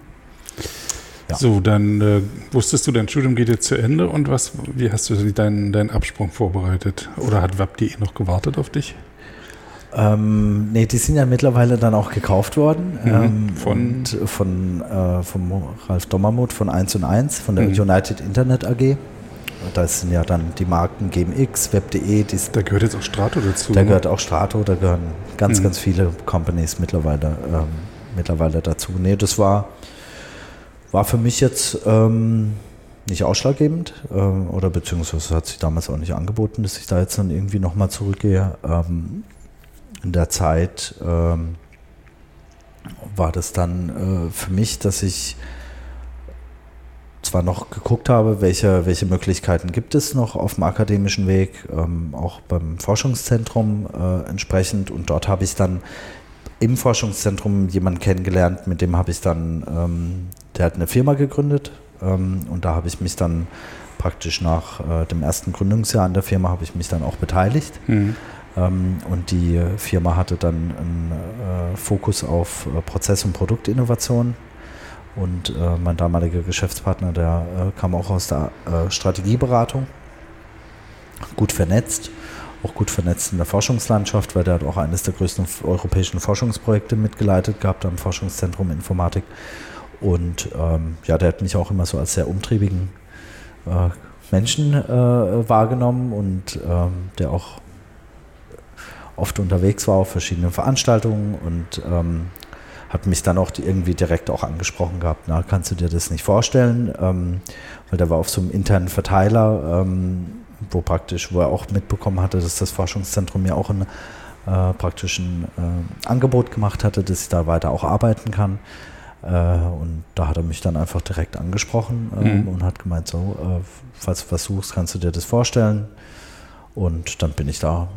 Ja. So, dann äh, wusstest du, dein Studium geht jetzt zu Ende und was, wie hast du deinen, deinen Absprung vorbereitet? Oder hat Web.de noch gewartet auf dich? Ähm, nee, die sind ja mittlerweile dann auch gekauft worden. Mhm. Ähm, von? von äh, vom Ralf Dommermuth von 1 und 1, von der mhm. United Internet AG. Da sind ja dann die Marken GMX, Web.de. Da gehört jetzt auch Strato dazu. Da ne? gehört auch Strato, da gehören ganz, mhm. ganz viele Companies mittlerweile, ähm, mittlerweile dazu. Nee, das war, war für mich jetzt ähm, nicht ausschlaggebend ähm, oder beziehungsweise hat sich damals auch nicht angeboten, dass ich da jetzt dann irgendwie nochmal zurückgehe. Ähm, in der Zeit ähm, war das dann äh, für mich, dass ich zwar noch geguckt habe, welche, welche Möglichkeiten gibt es noch auf dem akademischen Weg, ähm, auch beim Forschungszentrum äh, entsprechend. Und dort habe ich dann im Forschungszentrum jemanden kennengelernt, mit dem habe ich dann, ähm, der hat eine Firma gegründet ähm, und da habe ich mich dann praktisch nach äh, dem ersten Gründungsjahr an der Firma habe ich mich dann auch beteiligt. Mhm. Ähm, und die Firma hatte dann einen äh, Fokus auf äh, Prozess- und Produktinnovation und äh, mein damaliger Geschäftspartner, der äh, kam auch aus der äh, Strategieberatung, gut vernetzt, auch gut vernetzt in der Forschungslandschaft, weil der hat auch eines der größten europäischen Forschungsprojekte mitgeleitet gehabt am Forschungszentrum Informatik. Und ähm, ja, der hat mich auch immer so als sehr umtriebigen äh, Menschen äh, wahrgenommen und ähm, der auch oft unterwegs war auf verschiedenen Veranstaltungen und ähm, hat mich dann auch irgendwie direkt auch angesprochen gehabt, na, kannst du dir das nicht vorstellen? Ähm, weil der war auf so einem internen Verteiler, ähm, wo praktisch, wo er auch mitbekommen hatte, dass das Forschungszentrum mir auch ein äh, praktisch ein äh, Angebot gemacht hatte, dass ich da weiter auch arbeiten kann. Äh, und da hat er mich dann einfach direkt angesprochen ähm, mhm. und hat gemeint, so, äh, falls du was suchst, kannst du dir das vorstellen. Und dann bin ich da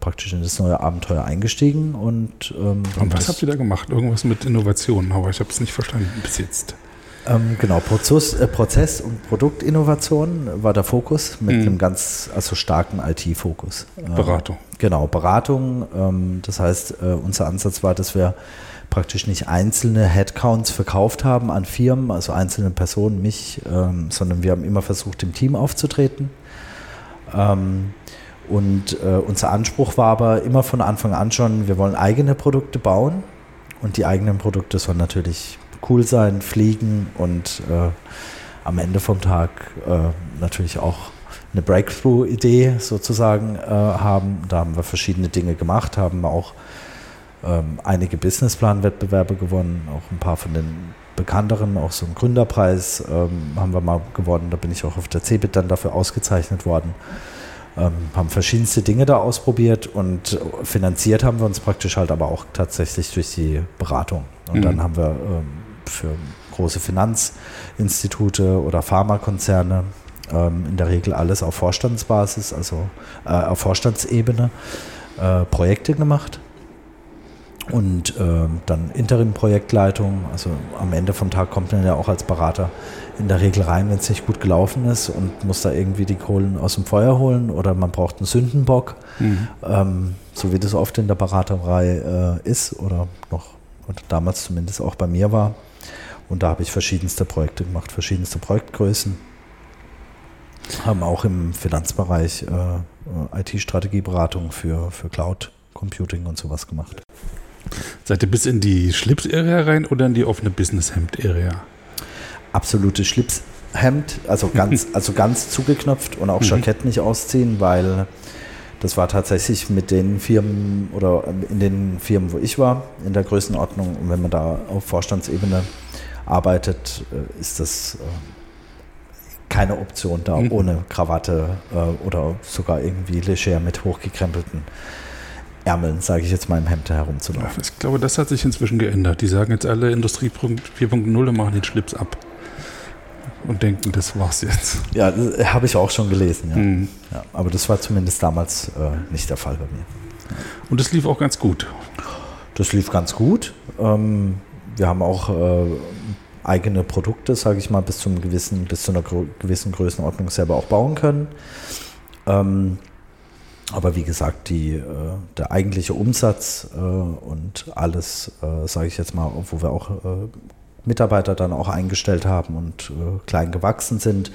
praktisch in das neue Abenteuer eingestiegen. Und, ähm, und was habt ihr da gemacht? Irgendwas mit Innovationen, aber ich habe es nicht verstanden bis jetzt. Ähm, genau, Prozess, äh, Prozess- und Produktinnovation war der Fokus mit mhm. einem ganz also starken IT-Fokus. Ähm, Beratung. Genau, Beratung. Ähm, das heißt, äh, unser Ansatz war, dass wir praktisch nicht einzelne Headcounts verkauft haben an Firmen, also einzelne Personen, mich, ähm, sondern wir haben immer versucht, im Team aufzutreten. Und äh, unser Anspruch war aber immer von Anfang an schon, wir wollen eigene Produkte bauen und die eigenen Produkte sollen natürlich cool sein, fliegen und äh, am Ende vom Tag äh, natürlich auch eine Breakthrough-Idee sozusagen äh, haben. Da haben wir verschiedene Dinge gemacht, haben auch ähm, einige Businessplan-Wettbewerbe gewonnen, auch ein paar von den bekannteren, auch so einen Gründerpreis ähm, haben wir mal gewonnen. Da bin ich auch auf der CeBIT dann dafür ausgezeichnet worden. Ähm, haben verschiedenste Dinge da ausprobiert und finanziert haben wir uns praktisch halt aber auch tatsächlich durch die Beratung. Und mhm. dann haben wir ähm, für große Finanzinstitute oder Pharmakonzerne ähm, in der Regel alles auf Vorstandsbasis, also äh, auf Vorstandsebene äh, Projekte gemacht und äh, dann Interim-Projektleitung. Also am Ende vom Tag kommt man ja auch als Berater in der Regel rein, wenn es nicht gut gelaufen ist und muss da irgendwie die Kohlen aus dem Feuer holen oder man braucht einen Sündenbock, mhm. ähm, so wie das oft in der Beraterei äh, ist oder noch oder damals zumindest auch bei mir war. Und da habe ich verschiedenste Projekte gemacht, verschiedenste Projektgrößen. Haben auch im Finanzbereich äh, IT-Strategieberatung für, für Cloud Computing und sowas gemacht. Seid ihr bis in die Schlips-Area rein oder in die offene Business-Hemd-Area? Absolute Schlips Hemd, also ganz, also ganz zugeknöpft und auch mhm. Jackett nicht ausziehen, weil das war tatsächlich mit den Firmen oder in den Firmen, wo ich war, in der Größenordnung. Und wenn man da auf Vorstandsebene arbeitet, äh, ist das äh, keine Option, da mhm. ohne Krawatte äh, oder sogar irgendwie leger mit hochgekrempelten Ärmeln, sage ich jetzt mal, im Hemd herumzulaufen. ich glaube, das hat sich inzwischen geändert. Die sagen jetzt alle Industrie 4.0 und machen den Schlips ab. Und denken, das war's jetzt. Ja, habe ich auch schon gelesen. Ja. Mhm. ja. aber das war zumindest damals äh, nicht der Fall bei mir. Und das lief auch ganz gut. Das lief ganz gut. Ähm, wir haben auch äh, eigene Produkte, sage ich mal, bis, zum gewissen, bis zu einer gewissen Größenordnung selber auch bauen können. Ähm, aber wie gesagt, die, äh, der eigentliche Umsatz äh, und alles, äh, sage ich jetzt mal, wo wir auch Mitarbeiter dann auch eingestellt haben und klein gewachsen sind,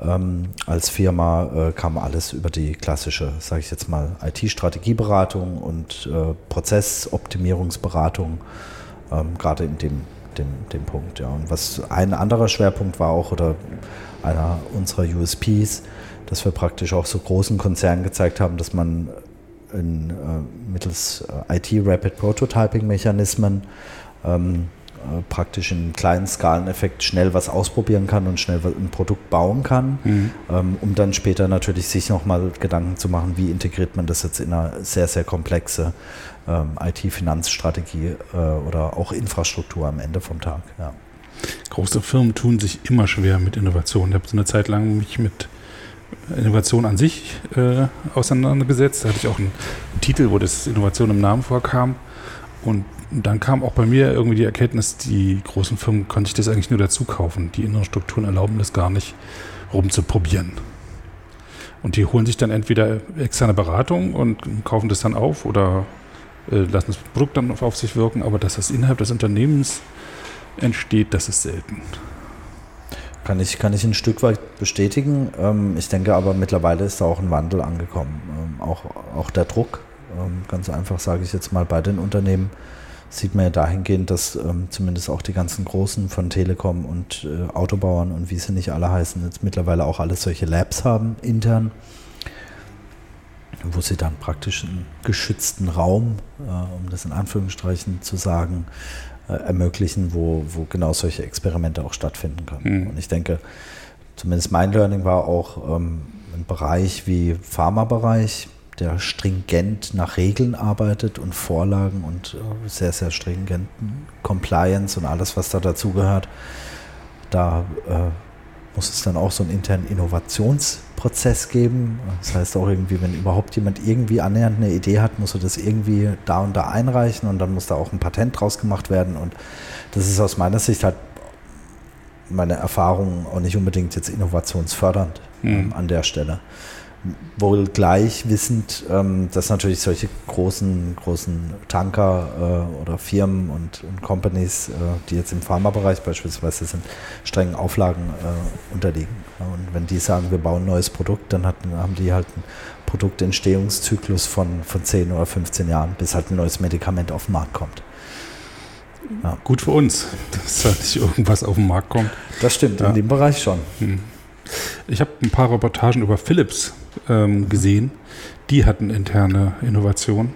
ähm, als Firma kam alles über die klassische, sage ich jetzt mal, IT-Strategieberatung und Prozessoptimierungsberatung, ähm, gerade in dem dem, dem Punkt. Ja. Und was ein anderer Schwerpunkt war auch, oder einer unserer USPs, dass wir praktisch auch so großen Konzernen gezeigt haben, dass man in, äh, mittels äh, IT-Rapid Prototyping-Mechanismen ähm, äh, praktisch in kleinen Skaleneffekt schnell was ausprobieren kann und schnell ein Produkt bauen kann, mhm. ähm, um dann später natürlich sich nochmal Gedanken zu machen, wie integriert man das jetzt in eine sehr, sehr komplexe ähm, IT-Finanzstrategie äh, oder auch Infrastruktur am Ende vom Tag. Ja. Große Firmen tun sich immer schwer mit Innovation. Ich habe so eine Zeit lang mich mit Innovation an sich äh, auseinandergesetzt. Da hatte ich auch einen Titel, wo das Innovation im Namen vorkam. Und dann kam auch bei mir irgendwie die Erkenntnis, die großen Firmen konnte ich das eigentlich nur dazu kaufen. Die inneren Strukturen erlauben das gar nicht, rumzuprobieren. Und die holen sich dann entweder externe Beratung und kaufen das dann auf oder äh, lassen das Produkt dann auf sich wirken, aber dass das innerhalb des Unternehmens entsteht, das ist selten. Kann ich, kann ich ein Stück weit bestätigen. Ähm, ich denke aber mittlerweile ist da auch ein Wandel angekommen. Ähm, auch, auch der Druck, ähm, ganz einfach sage ich jetzt mal bei den Unternehmen, sieht man ja dahingehend, dass zumindest auch die ganzen Großen von Telekom und äh, Autobauern und wie sie nicht alle heißen, jetzt mittlerweile auch alle solche Labs haben intern wo sie dann praktisch einen geschützten Raum, äh, um das in Anführungsstrichen zu sagen, ermöglichen, wo, wo genau solche Experimente auch stattfinden können. Mhm. Und ich denke, zumindest mein Learning war auch ähm, ein Bereich wie Pharmabereich, der stringent nach Regeln arbeitet und Vorlagen und äh, sehr, sehr stringenten Compliance und alles, was da dazugehört. Da äh, muss es dann auch so einen internen Innovationsprozess geben. Das heißt auch irgendwie, wenn überhaupt jemand irgendwie annähernd eine Idee hat, muss er das irgendwie da und da einreichen und dann muss da auch ein Patent draus gemacht werden. Und das ist aus meiner Sicht halt meine Erfahrung auch nicht unbedingt jetzt innovationsfördernd mhm. an der Stelle wohl gleich wissend, ähm, dass natürlich solche großen, großen Tanker äh, oder Firmen und, und Companies, äh, die jetzt im Pharmabereich beispielsweise sind, strengen Auflagen äh, unterliegen. Und wenn die sagen, wir bauen ein neues Produkt, dann hat, haben die halt einen Produktentstehungszyklus von, von 10 oder 15 Jahren, bis halt ein neues Medikament auf den Markt kommt. Ja. Gut für uns, dass da nicht irgendwas auf den Markt kommt. Das stimmt, ja. in dem Bereich schon. Hm. Ich habe ein paar Reportagen über Philips ähm, gesehen. Die hatten interne Innovationen.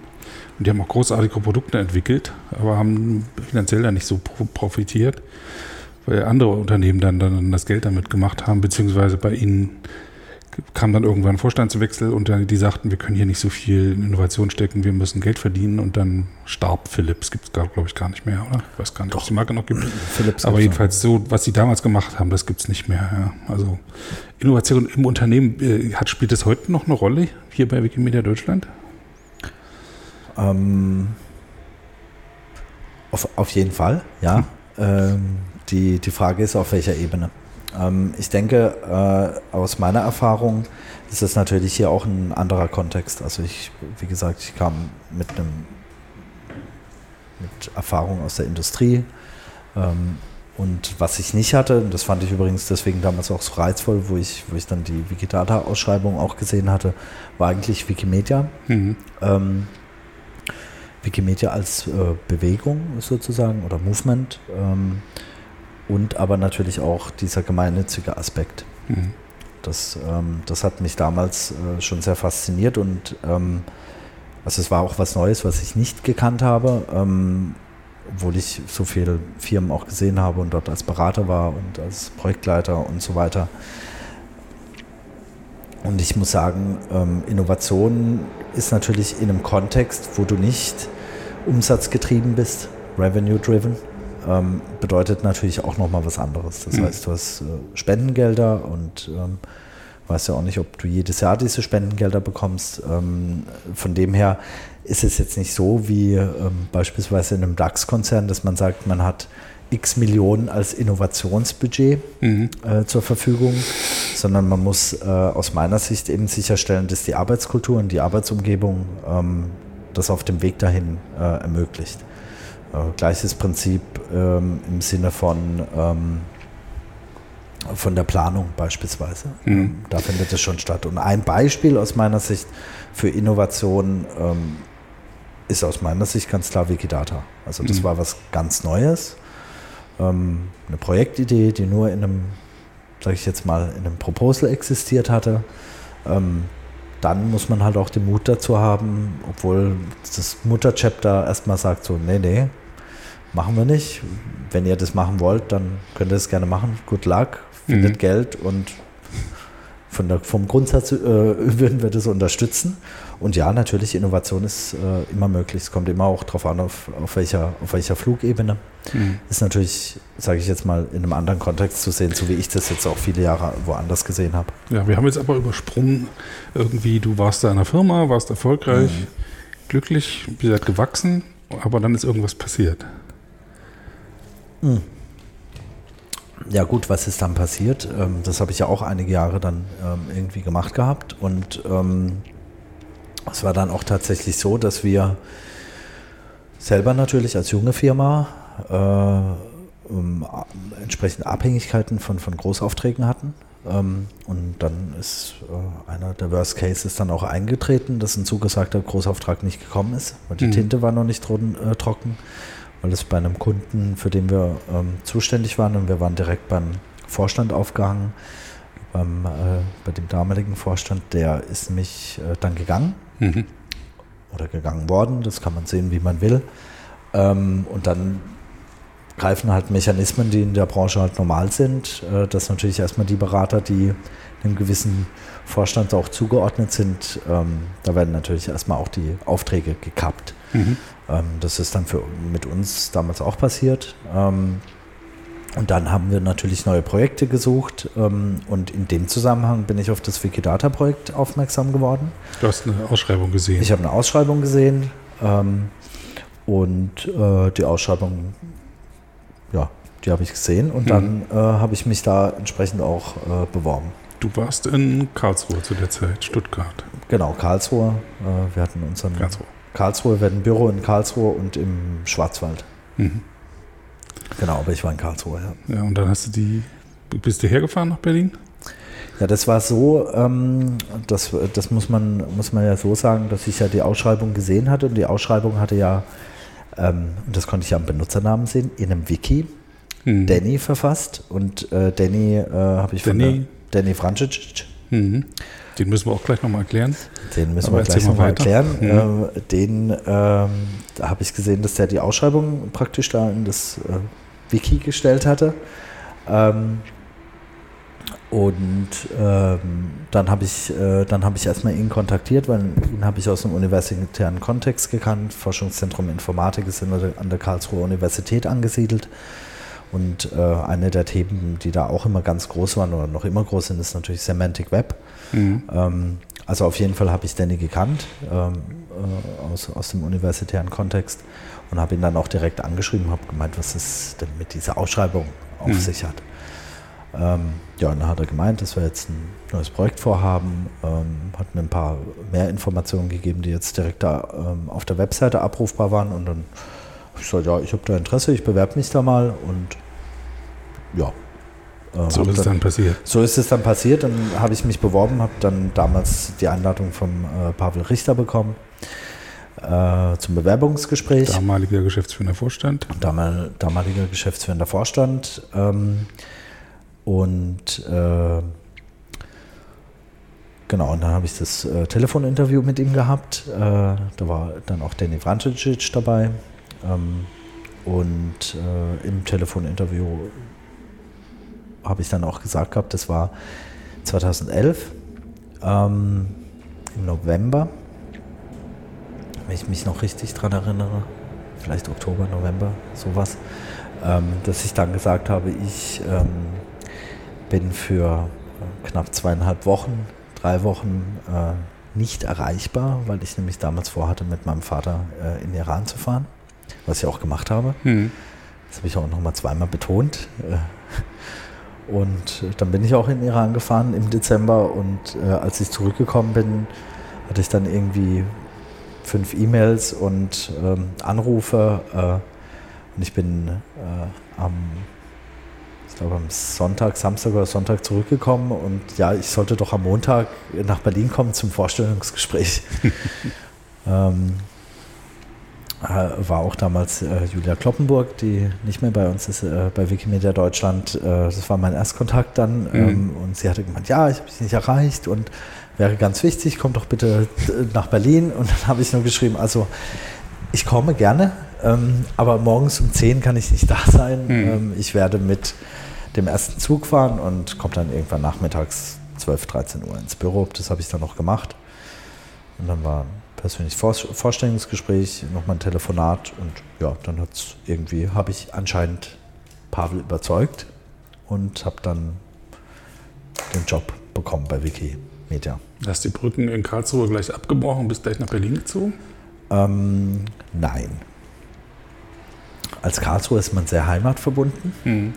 Und die haben auch großartige Produkte entwickelt, aber haben finanziell da nicht so profitiert, weil andere Unternehmen dann, dann das Geld damit gemacht haben, beziehungsweise bei ihnen kam dann irgendwann ein Vorstandswechsel und dann, die sagten, wir können hier nicht so viel in Innovation stecken, wir müssen Geld verdienen und dann starb Philips. Gibt es, glaube ich, gar nicht mehr, oder? Ich weiß gar nicht, ob es die Marke noch gibt. Philips Aber jedenfalls so, was sie damals gemacht haben, das gibt es nicht mehr. Ja. Also Innovation im Unternehmen, äh, hat, spielt das heute noch eine Rolle hier bei Wikimedia Deutschland? Ähm, auf, auf jeden Fall, ja. Hm. Ähm, die, die Frage ist, auf welcher Ebene. Ähm, ich denke, äh, aus meiner Erfahrung ist es natürlich hier auch ein anderer Kontext. Also ich, wie gesagt, ich kam mit einem mit Erfahrung aus der Industrie. Ähm, und was ich nicht hatte, und das fand ich übrigens deswegen damals auch so reizvoll, wo ich, wo ich dann die Wikidata-Ausschreibung auch gesehen hatte, war eigentlich Wikimedia. Mhm. Ähm, Wikimedia als äh, Bewegung sozusagen oder Movement. Ähm, und aber natürlich auch dieser gemeinnützige Aspekt. Mhm. Das, ähm, das hat mich damals äh, schon sehr fasziniert und ähm, also es war auch was Neues, was ich nicht gekannt habe, ähm, obwohl ich so viele Firmen auch gesehen habe und dort als Berater war und als Projektleiter und so weiter. Und ich muss sagen, ähm, Innovation ist natürlich in einem Kontext, wo du nicht umsatzgetrieben bist, revenue-driven, ähm, bedeutet natürlich auch nochmal was anderes. Das mhm. heißt, du hast äh, Spendengelder und ähm, weißt ja auch nicht, ob du jedes Jahr diese Spendengelder bekommst. Ähm, von dem her ist es jetzt nicht so wie ähm, beispielsweise in einem DAX-Konzern, dass man sagt, man hat x Millionen als Innovationsbudget mhm. äh, zur Verfügung, sondern man muss äh, aus meiner Sicht eben sicherstellen, dass die Arbeitskultur und die Arbeitsumgebung ähm, das auf dem Weg dahin äh, ermöglicht. Äh, gleiches Prinzip ähm, im Sinne von, ähm, von der Planung beispielsweise. Mhm. Da findet es schon statt. Und ein Beispiel aus meiner Sicht für Innovation ähm, ist aus meiner Sicht ganz klar Wikidata. Also das mhm. war was ganz Neues. Ähm, eine Projektidee, die nur in einem, sage ich jetzt mal, in einem Proposal existiert hatte. Ähm, dann muss man halt auch den Mut dazu haben, obwohl das Mutterchapter erstmal sagt so, nee, nee, machen wir nicht. Wenn ihr das machen wollt, dann könnt ihr es gerne machen. Good luck, findet mhm. Geld und von der, vom Grundsatz äh, würden wir das unterstützen. Und ja, natürlich, Innovation ist äh, immer möglich. Es kommt immer auch darauf an, auf, auf, welcher, auf welcher Flugebene. Mhm. Ist natürlich, sage ich jetzt mal, in einem anderen Kontext zu sehen, so wie ich das jetzt auch viele Jahre woanders gesehen habe. Ja, wir haben jetzt aber übersprungen, irgendwie, du warst da in einer Firma, warst erfolgreich, mhm. glücklich, wie gewachsen, aber dann ist irgendwas passiert. Mhm. Ja gut, was ist dann passiert? Ähm, das habe ich ja auch einige Jahre dann ähm, irgendwie gemacht gehabt und ähm, es war dann auch tatsächlich so, dass wir selber natürlich als junge Firma äh, um, entsprechende Abhängigkeiten von, von Großaufträgen hatten. Ähm, und dann ist äh, einer der Worst Cases dann auch eingetreten, dass ein zugesagter Großauftrag nicht gekommen ist, weil die mhm. Tinte war noch nicht äh, trocken weil es bei einem Kunden, für den wir ähm, zuständig waren, und wir waren direkt beim Vorstand aufgehangen, beim, äh, bei dem damaligen Vorstand, der ist mich äh, dann gegangen mhm. oder gegangen worden, das kann man sehen, wie man will. Ähm, und dann greifen halt Mechanismen, die in der Branche halt normal sind, äh, dass natürlich erstmal die Berater, die einem gewissen Vorstand auch zugeordnet sind, ähm, da werden natürlich erstmal auch die Aufträge gekappt. Mhm. Ähm, das ist dann für, mit uns damals auch passiert. Ähm, und dann haben wir natürlich neue Projekte gesucht ähm, und in dem Zusammenhang bin ich auf das Wikidata-Projekt aufmerksam geworden. Du hast eine Ausschreibung gesehen. Ich habe eine Ausschreibung gesehen und äh, die Ausschreibung, ja, die habe ich gesehen und mhm. dann äh, habe ich mich da entsprechend auch äh, beworben. Du warst in Karlsruhe zu der Zeit, Stuttgart. Genau, Karlsruhe. wir hatten unseren Karlsruhe. Karlsruhe, wir hatten ein Büro in Karlsruhe und im Schwarzwald. Mhm. Genau, aber ich war in Karlsruhe, ja. Ja, und dann hast du die, bist du hergefahren nach Berlin? Ja, das war so, ähm, das, das muss, man, muss man ja so sagen, dass ich ja die Ausschreibung gesehen hatte und die Ausschreibung hatte ja, ähm, und das konnte ich ja am Benutzernamen sehen, in einem Wiki mhm. Danny verfasst und äh, Danny äh, habe ich Danny. von der, Danny Francic. Mhm. Den müssen wir auch gleich nochmal erklären. Den müssen Aber wir gleich nochmal erklären. Mhm. Äh, den, ähm, da habe ich gesehen, dass der die Ausschreibung praktisch da in das äh, Wiki gestellt hatte. Ähm, und ähm, dann habe ich, äh, hab ich erstmal ihn kontaktiert, weil ihn habe ich aus einem universitären Kontext gekannt. Forschungszentrum Informatik ist an der Karlsruher Universität angesiedelt. Und äh, eine der Themen, die da auch immer ganz groß waren oder noch immer groß sind, ist natürlich Semantic Web. Mhm. Ähm, also auf jeden Fall habe ich Danny gekannt ähm, äh, aus, aus dem universitären Kontext und habe ihn dann auch direkt angeschrieben, habe gemeint, was es denn mit dieser Ausschreibung auf mhm. sich hat. Ähm, ja, und dann hat er gemeint, dass wir jetzt ein neues Projekt vorhaben, ähm, hat mir ein paar mehr Informationen gegeben, die jetzt direkt da ähm, auf der Webseite abrufbar waren und dann habe ich gesagt, ja, ich habe da Interesse, ich bewerbe mich da mal und ja, äh, so ist es dann passiert. So ist es dann passiert. Dann habe ich mich beworben, habe dann damals die Einladung vom äh, Pavel Richter bekommen. äh, zum Bewerbungsgespräch. Damaliger geschäftsführender Vorstand. Damal, damaliger geschäftsführender Vorstand. Ähm, und äh, genau, und dann habe ich das äh, Telefoninterview mit ihm gehabt. Äh, da war dann auch Danny Vrancic dabei. Ähm, und äh, im Telefoninterview habe ich dann auch gesagt gehabt, das war 2011 ähm, im November, wenn ich mich noch richtig dran erinnere, vielleicht Oktober, November, sowas, ähm, dass ich dann gesagt habe, ich ähm, bin für äh, knapp zweieinhalb Wochen, drei Wochen äh, nicht erreichbar, weil ich nämlich damals vorhatte, mit meinem Vater äh, in Iran zu fahren, was ich auch gemacht habe. Hm. Das habe ich auch noch mal zweimal betont. Äh, und dann bin ich auch in Iran gefahren im Dezember und äh, als ich zurückgekommen bin, hatte ich dann irgendwie fünf E-Mails und ähm, Anrufe. Äh, und ich bin äh, am, ich glaube am Sonntag, Samstag oder Sonntag zurückgekommen und ja, ich sollte doch am Montag nach Berlin kommen zum Vorstellungsgespräch. ähm, äh, war auch damals äh, Julia Kloppenburg, die nicht mehr bei uns ist, äh, bei Wikimedia Deutschland. Äh, das war mein Erstkontakt dann. Mhm. Ähm, und sie hatte gemeint, ja, ich habe dich nicht erreicht und wäre ganz wichtig, komm doch bitte äh, nach Berlin. Und dann habe ich nur geschrieben, also ich komme gerne, ähm, aber morgens um 10 kann ich nicht da sein. Mhm. Ähm, ich werde mit dem ersten Zug fahren und komme dann irgendwann nachmittags 12, 13 Uhr ins Büro. Das habe ich dann noch gemacht. Und dann war persönliches Vorstellungsgespräch, nochmal ein Telefonat und ja, dann hat es irgendwie, habe ich anscheinend Pavel überzeugt und habe dann den Job bekommen bei Wikimedia. Hast die Brücken in Karlsruhe gleich abgebrochen und bist gleich nach Berlin gezogen? Ähm, nein. Als Karlsruhe ist man sehr heimatverbunden. Mhm.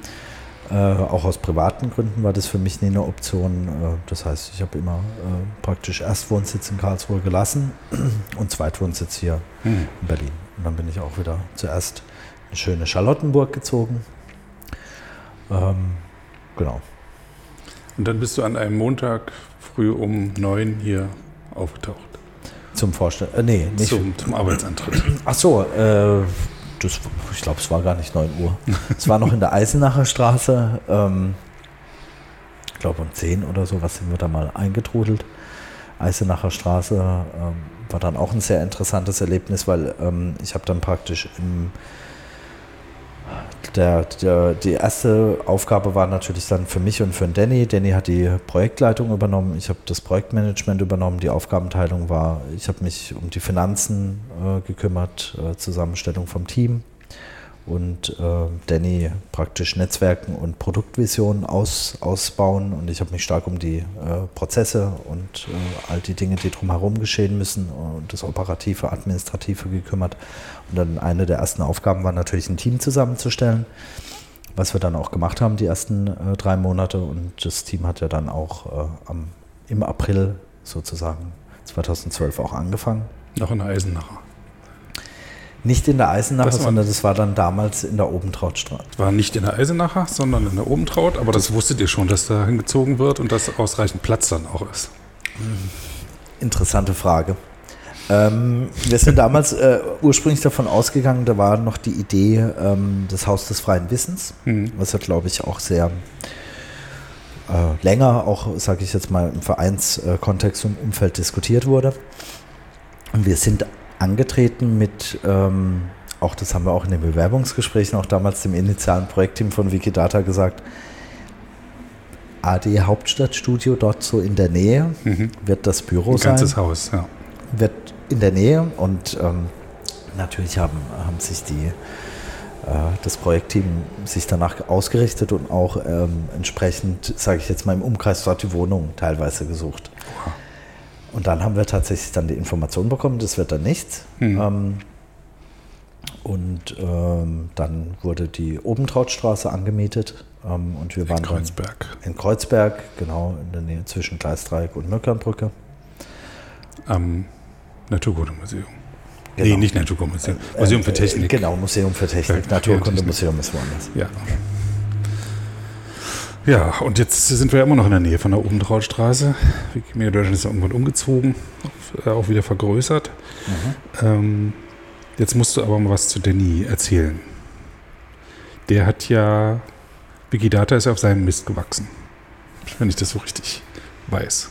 Äh, auch aus privaten Gründen war das für mich nie eine Option. Äh, das heißt, ich habe immer äh, praktisch Erstwohnsitz in Karlsruhe gelassen und Zweitwohnsitz hier hm. in Berlin. Und dann bin ich auch wieder zuerst in schöne Charlottenburg gezogen. Ähm, genau. Und dann bist du an einem Montag früh um neun hier aufgetaucht. Zum Vorstellen? Äh, nee, nicht. Zum, zum Arbeitsantritt. Ach so, äh, das, ich glaube, es war gar nicht 9 Uhr. es war noch in der Eisenacher Straße. Ähm, ich glaube um 10 oder so, was sind wir da mal eingetrudelt. Eisenacher Straße ähm, war dann auch ein sehr interessantes Erlebnis, weil ähm, ich habe dann praktisch im der, der, die erste Aufgabe war natürlich dann für mich und für den Danny. Danny hat die Projektleitung übernommen, ich habe das Projektmanagement übernommen. Die Aufgabenteilung war, ich habe mich um die Finanzen äh, gekümmert, äh, Zusammenstellung vom Team und äh, Danny praktisch Netzwerken und Produktvisionen aus, ausbauen und ich habe mich stark um die äh, Prozesse und äh, all die Dinge, die drumherum geschehen müssen und das operative, administrative gekümmert. Und dann eine der ersten Aufgaben war natürlich ein Team zusammenzustellen, was wir dann auch gemacht haben die ersten äh, drei Monate und das Team hat ja dann auch äh, am, im April sozusagen 2012 auch angefangen. Noch in Eisenacher. Nicht in der Eisenacher, das sondern das war dann damals in der Obentrautstraße. War nicht in der Eisenacher, sondern in der Obentraut, aber das wusstet ihr schon, dass da hingezogen wird und dass ausreichend Platz dann auch ist. Interessante Frage. Ähm, wir sind damals äh, ursprünglich davon ausgegangen, da war noch die Idee ähm, des Haus des freien Wissens, mhm. was ja, glaube ich, auch sehr äh, länger, auch sage ich jetzt mal im Vereinskontext und Umfeld diskutiert wurde. Und wir sind angetreten mit, ähm, auch das haben wir auch in den Bewerbungsgesprächen, auch damals dem initialen Projektteam von Wikidata gesagt, AD Hauptstadtstudio dort so in der Nähe mhm. wird das Büro Ein sein. ganzes Haus, ja. Wird in der Nähe und ähm, natürlich haben, haben sich die äh, das Projektteam sich danach ausgerichtet und auch ähm, entsprechend, sage ich jetzt mal, im Umkreis dort die Wohnung teilweise gesucht. Und dann haben wir tatsächlich dann die Information bekommen, das wird dann nichts. Mhm. Ähm, und ähm, dann wurde die Obentrautstraße angemietet ähm, und wir waren in Kreuzberg. in Kreuzberg, genau in der Nähe zwischen Gleisdreieck und Möckernbrücke. Am Naturkundemuseum. Genau. Nee, nicht Naturkundemuseum. Äh, Museum für Technik. Genau, Museum für Technik. Naturkundemuseum ist woanders. Ja. Ja, und jetzt sind wir immer noch in der Nähe von der Obentrautstraße. Wikimedia Deutschland ist ja irgendwann umgezogen, auch wieder vergrößert. Mhm. Ähm, jetzt musst du aber mal was zu Danny erzählen. Der hat ja, Wikidata ist ja auf seinem Mist gewachsen. Wenn ich das so richtig weiß.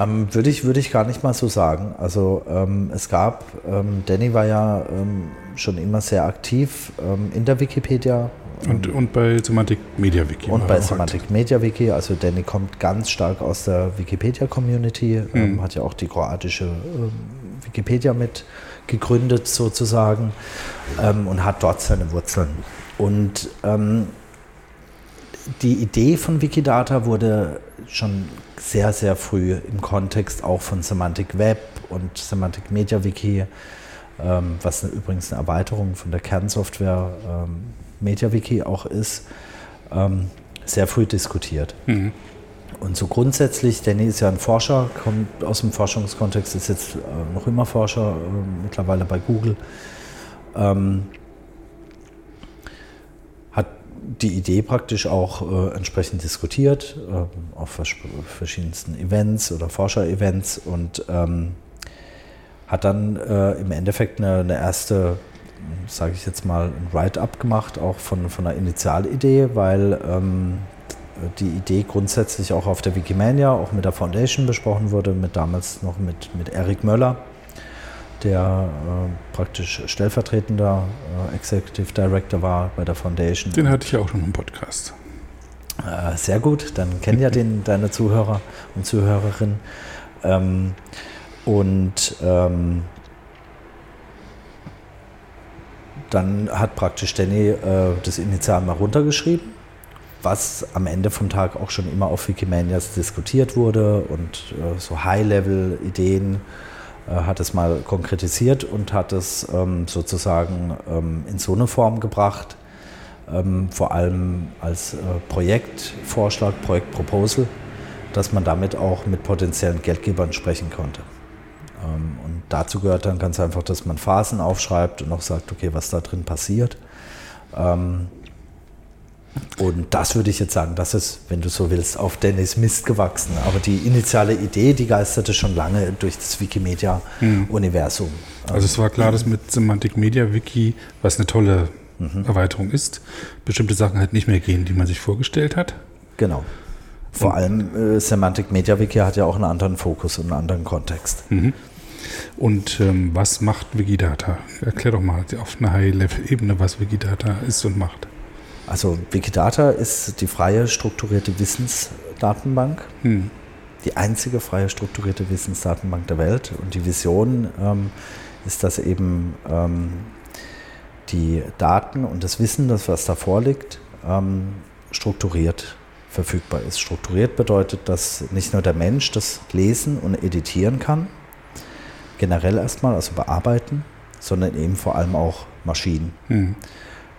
Ähm, würde, ich, würde ich gar nicht mal so sagen. Also ähm, es gab, ähm, Danny war ja ähm, schon immer sehr aktiv ähm, in der Wikipedia. Und, und bei Semantic Media Wiki. Und bei Semantic hat. Media Wiki. Also Danny kommt ganz stark aus der Wikipedia-Community, mhm. hat ja auch die kroatische Wikipedia mit gegründet sozusagen und hat dort seine Wurzeln. Und die Idee von Wikidata wurde schon sehr, sehr früh im Kontext auch von Semantic Web und Semantic Media Wiki, ähm, was übrigens eine Erweiterung von der Kernsoftware ähm, MediaWiki auch ist, ähm, sehr früh diskutiert. Mhm. Und so grundsätzlich, Danny ist ja ein Forscher, kommt aus dem Forschungskontext, ist jetzt äh, noch immer Forscher, äh, mittlerweile bei Google. Ähm, die Idee praktisch auch äh, entsprechend diskutiert äh, auf vers verschiedensten Events oder Forscher-Events und ähm, hat dann äh, im Endeffekt eine, eine erste, sage ich jetzt mal, ein Write-up gemacht, auch von, von einer Initialidee, weil ähm, die Idee grundsätzlich auch auf der Wikimania, auch mit der Foundation besprochen wurde, mit damals noch mit, mit Erik Möller der äh, praktisch stellvertretender äh, Executive Director war bei der Foundation. Den hatte ich ja auch schon im Podcast. Äh, sehr gut, dann kennen ja den deine Zuhörer und Zuhörerinnen. Ähm, und ähm, dann hat praktisch Danny äh, das Initial mal runtergeschrieben, was am Ende vom Tag auch schon immer auf Wikimanias diskutiert wurde und äh, so High-Level-Ideen hat es mal konkretisiert und hat es ähm, sozusagen ähm, in so eine Form gebracht, ähm, vor allem als äh, Projektvorschlag, Projektproposal, dass man damit auch mit potenziellen Geldgebern sprechen konnte. Ähm, und dazu gehört dann ganz einfach, dass man Phasen aufschreibt und auch sagt, okay, was da drin passiert. Und das würde ich jetzt sagen, das ist, wenn du so willst, auf Dennis Mist gewachsen. Aber die initiale Idee, die geisterte schon lange durch das Wikimedia-Universum. Also es war klar, dass mit Semantic Media Wiki, was eine tolle mhm. Erweiterung ist, bestimmte Sachen halt nicht mehr gehen, die man sich vorgestellt hat. Genau. Vor und allem äh, Semantic Media Wiki hat ja auch einen anderen Fokus und einen anderen Kontext. Mhm. Und ähm, was macht Wikidata? Erklär doch mal auf einer High-Level-Ebene, was Wikidata ist und macht. Also Wikidata ist die freie strukturierte Wissensdatenbank. Hm. Die einzige freie strukturierte Wissensdatenbank der Welt. Und die Vision ähm, ist, dass eben ähm, die Daten und das Wissen, das was da vorliegt, ähm, strukturiert verfügbar ist. Strukturiert bedeutet, dass nicht nur der Mensch das lesen und editieren kann, generell erstmal, also bearbeiten, sondern eben vor allem auch Maschinen. Hm.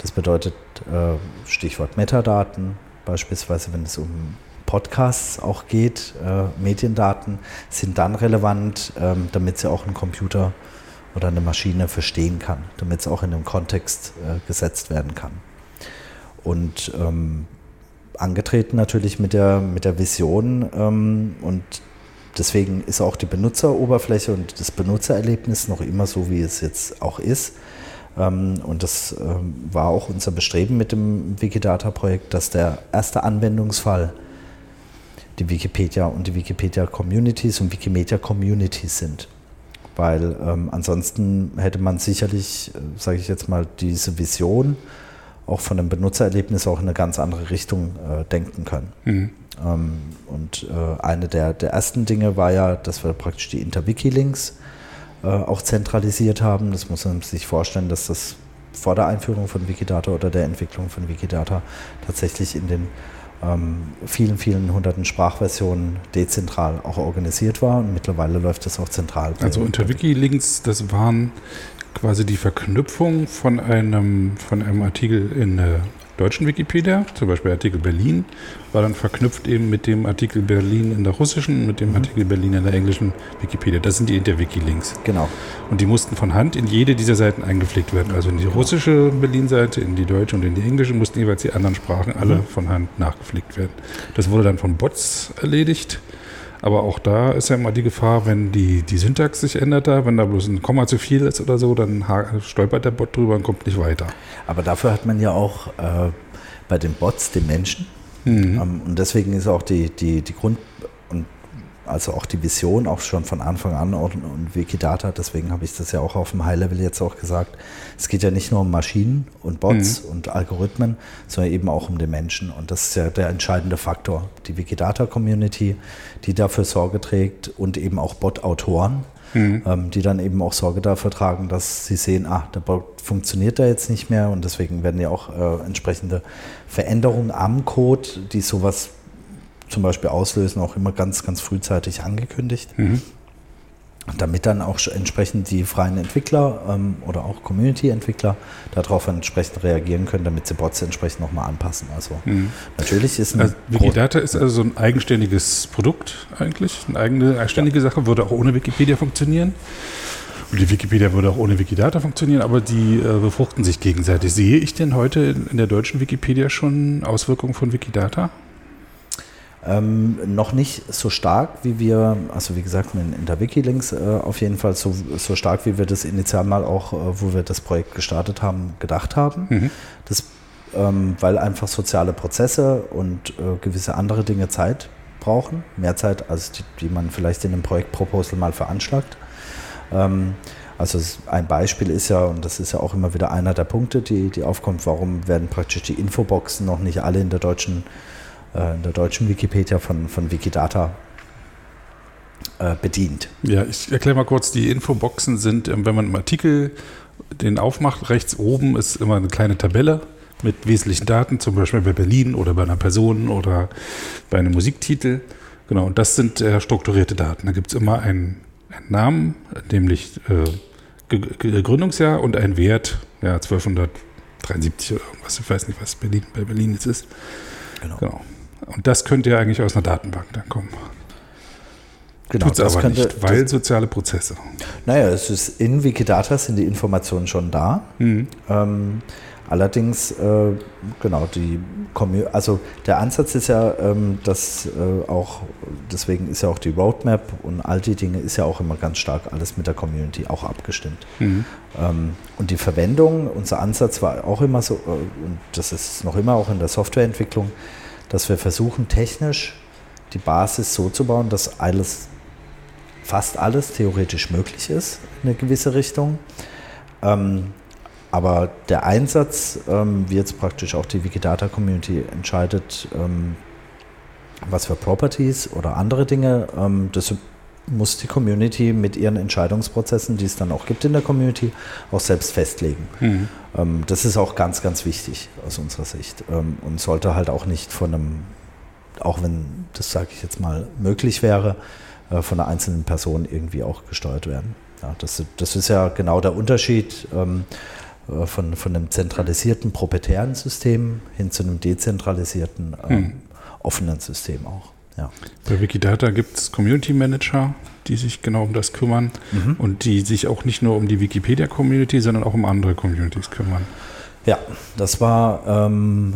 Das bedeutet äh, Stichwort Metadaten, beispielsweise wenn es um Podcasts auch geht, äh, Mediendaten sind dann relevant, ähm, damit sie auch ein Computer oder eine Maschine verstehen kann, damit es auch in einem Kontext äh, gesetzt werden kann. Und ähm, angetreten natürlich mit der, mit der Vision ähm, und deswegen ist auch die Benutzeroberfläche und das Benutzererlebnis noch immer so, wie es jetzt auch ist. Ähm, und das ähm, war auch unser Bestreben mit dem Wikidata-Projekt, dass der erste Anwendungsfall die Wikipedia und die Wikipedia-Communities und Wikimedia-Communities sind. Weil ähm, ansonsten hätte man sicherlich, äh, sage ich jetzt mal, diese Vision auch von dem Benutzererlebnis auch in eine ganz andere Richtung äh, denken können. Mhm. Ähm, und äh, eine der, der ersten Dinge war ja, dass wir praktisch die Interwiki-Links äh, auch zentralisiert haben. Das muss man sich vorstellen, dass das vor der Einführung von Wikidata oder der Entwicklung von Wikidata tatsächlich in den ähm, vielen, vielen hunderten Sprachversionen dezentral auch organisiert war und mittlerweile läuft das auch zentral. Also unter Wikilinks, das waren quasi die Verknüpfung von einem, von einem Artikel in der deutschen Wikipedia, zum Beispiel Artikel Berlin, war dann verknüpft eben mit dem Artikel Berlin in der russischen, mit dem mhm. Artikel Berlin in der englischen Wikipedia. Das sind die Interwiki-Links. Genau. Und die mussten von Hand in jede dieser Seiten eingepflegt werden. Also in die genau. russische Berlin-Seite, in die deutsche und in die englische mussten jeweils die anderen Sprachen alle mhm. von Hand nachgepflegt werden. Das wurde dann von Bots erledigt. Aber auch da ist ja immer die Gefahr, wenn die, die Syntax sich ändert da, wenn da bloß ein Komma zu viel ist oder so, dann stolpert der Bot drüber und kommt nicht weiter. Aber dafür hat man ja auch äh, bei den Bots den Menschen. Mhm. Ähm, und deswegen ist auch die, die, die Grund- und also auch die Vision auch schon von Anfang an und, und Wikidata, deswegen habe ich das ja auch auf dem High-Level jetzt auch gesagt. Es geht ja nicht nur um Maschinen und Bots mhm. und Algorithmen, sondern eben auch um den Menschen. Und das ist ja der entscheidende Faktor. Die Wikidata-Community, die dafür Sorge trägt und eben auch Bot-Autoren, mhm. ähm, die dann eben auch Sorge dafür tragen, dass sie sehen, ah, der Bot funktioniert da jetzt nicht mehr und deswegen werden ja auch äh, entsprechende Veränderungen am Code, die sowas zum Beispiel auslösen, auch immer ganz, ganz frühzeitig angekündigt. Mhm. Damit dann auch entsprechend die freien Entwickler ähm, oder auch Community-Entwickler darauf entsprechend reagieren können, damit sie Bots entsprechend nochmal anpassen. Also mhm. natürlich ist ein also Wikidata ist also so ein eigenständiges Produkt eigentlich, eine eigene eigenständige ja. Sache, würde auch ohne Wikipedia funktionieren. Und die Wikipedia würde auch ohne Wikidata funktionieren, aber die äh, befruchten sich gegenseitig. Sehe ich denn heute in der deutschen Wikipedia schon Auswirkungen von Wikidata? Ähm, noch nicht so stark, wie wir, also wie gesagt, in, der Wikilinks äh, auf jeden Fall so, so stark, wie wir das initial mal auch, äh, wo wir das Projekt gestartet haben, gedacht haben. Mhm. Das, ähm, weil einfach soziale Prozesse und äh, gewisse andere Dinge Zeit brauchen, mehr Zeit, als die, die man vielleicht in einem Projektproposal mal veranschlagt. Ähm, also ein Beispiel ist ja, und das ist ja auch immer wieder einer der Punkte, die, die aufkommt, warum werden praktisch die Infoboxen noch nicht alle in der deutschen äh, in der deutschen Wikipedia von, von Wikidata äh, bedient. Ja, ich erkläre mal kurz, die Infoboxen sind, ähm, wenn man einen Artikel den aufmacht, rechts oben ist immer eine kleine Tabelle mit wesentlichen Daten, zum Beispiel bei Berlin oder bei einer Person oder bei einem Musiktitel. Genau, und das sind äh, strukturierte Daten. Da gibt es immer einen, einen, Namen, nämlich äh, Gründungsjahr und einen Wert, ja, 1273 oder irgendwas, ich weiß nicht, was Berlin, bei Berlin jetzt ist. Genau. genau. Und das könnte ja eigentlich aus einer Datenbank dann kommen. Genau, Tut's das aber könnte, nicht, weil soziale Prozesse. Naja, es ist in Wikidata sind die Informationen schon da. Mhm. Ähm, allerdings, äh, genau, die also der Ansatz ist ja, ähm, dass äh, auch, deswegen ist ja auch die Roadmap und all die Dinge ist ja auch immer ganz stark alles mit der Community auch abgestimmt. Mhm. Ähm, und die Verwendung, unser Ansatz war auch immer so, äh, und das ist noch immer auch in der Softwareentwicklung, dass wir versuchen, technisch die Basis so zu bauen, dass alles, fast alles theoretisch möglich ist in eine gewisse Richtung. Ähm, aber der Einsatz, ähm, wie jetzt praktisch auch die Wikidata Community entscheidet, ähm, was für Properties oder andere Dinge, ähm, das muss die Community mit ihren Entscheidungsprozessen, die es dann auch gibt in der Community, auch selbst festlegen. Mhm. Ähm, das ist auch ganz, ganz wichtig aus unserer Sicht ähm, und sollte halt auch nicht von einem, auch wenn das sage ich jetzt mal möglich wäre, äh, von einer einzelnen Person irgendwie auch gesteuert werden. Ja, das, das ist ja genau der Unterschied ähm, äh, von, von einem zentralisierten proprietären System hin zu einem dezentralisierten, mhm. offenen System auch. Ja. Bei Wikidata gibt es Community Manager, die sich genau um das kümmern mhm. und die sich auch nicht nur um die Wikipedia-Community, sondern auch um andere Communities kümmern. Ja, das war ähm,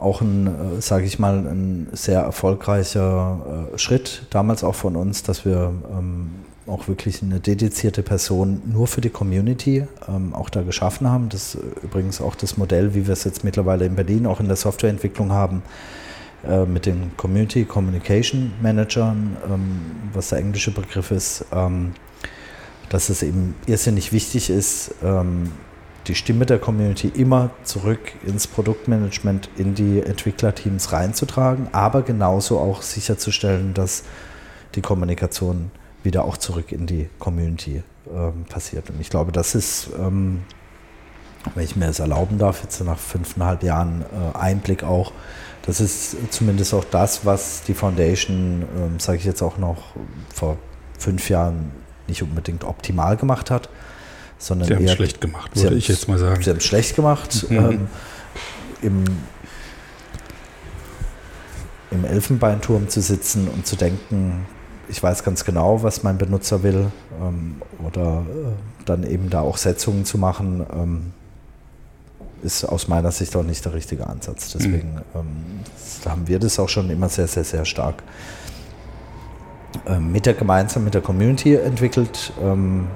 auch ein, äh, sage ich mal, ein sehr erfolgreicher äh, Schritt damals auch von uns, dass wir ähm, auch wirklich eine dedizierte Person nur für die Community ähm, auch da geschaffen haben. Das ist übrigens auch das Modell, wie wir es jetzt mittlerweile in Berlin auch in der Softwareentwicklung haben äh, mit den Community Communication Managern, ähm, was der englische Begriff ist, ähm, dass es eben irrsinnig wichtig ist, ähm, die Stimme der Community immer zurück ins Produktmanagement, in die Entwicklerteams reinzutragen, aber genauso auch sicherzustellen, dass die Kommunikation wieder auch zurück in die Community ähm, passiert. Und ich glaube, das ist, ähm, wenn ich mir das erlauben darf, jetzt nach fünfeinhalb Jahren äh, Einblick auch, das ist zumindest auch das, was die Foundation, ähm, sage ich jetzt auch noch, vor fünf Jahren nicht unbedingt optimal gemacht hat, sondern sie haben eher, schlecht gemacht, würde ich jetzt mal sagen. Sie haben es schlecht gemacht. Mhm. Ähm, im, im Elfenbeinturm zu sitzen und zu denken, ich weiß ganz genau, was mein Benutzer will ähm, oder äh, dann eben da auch Setzungen zu machen, ähm, ist aus meiner Sicht auch nicht der richtige Ansatz. Deswegen mhm. ähm, haben wir das auch schon immer sehr, sehr, sehr stark ähm, mit der gemeinsam mit der Community entwickelt. Ähm,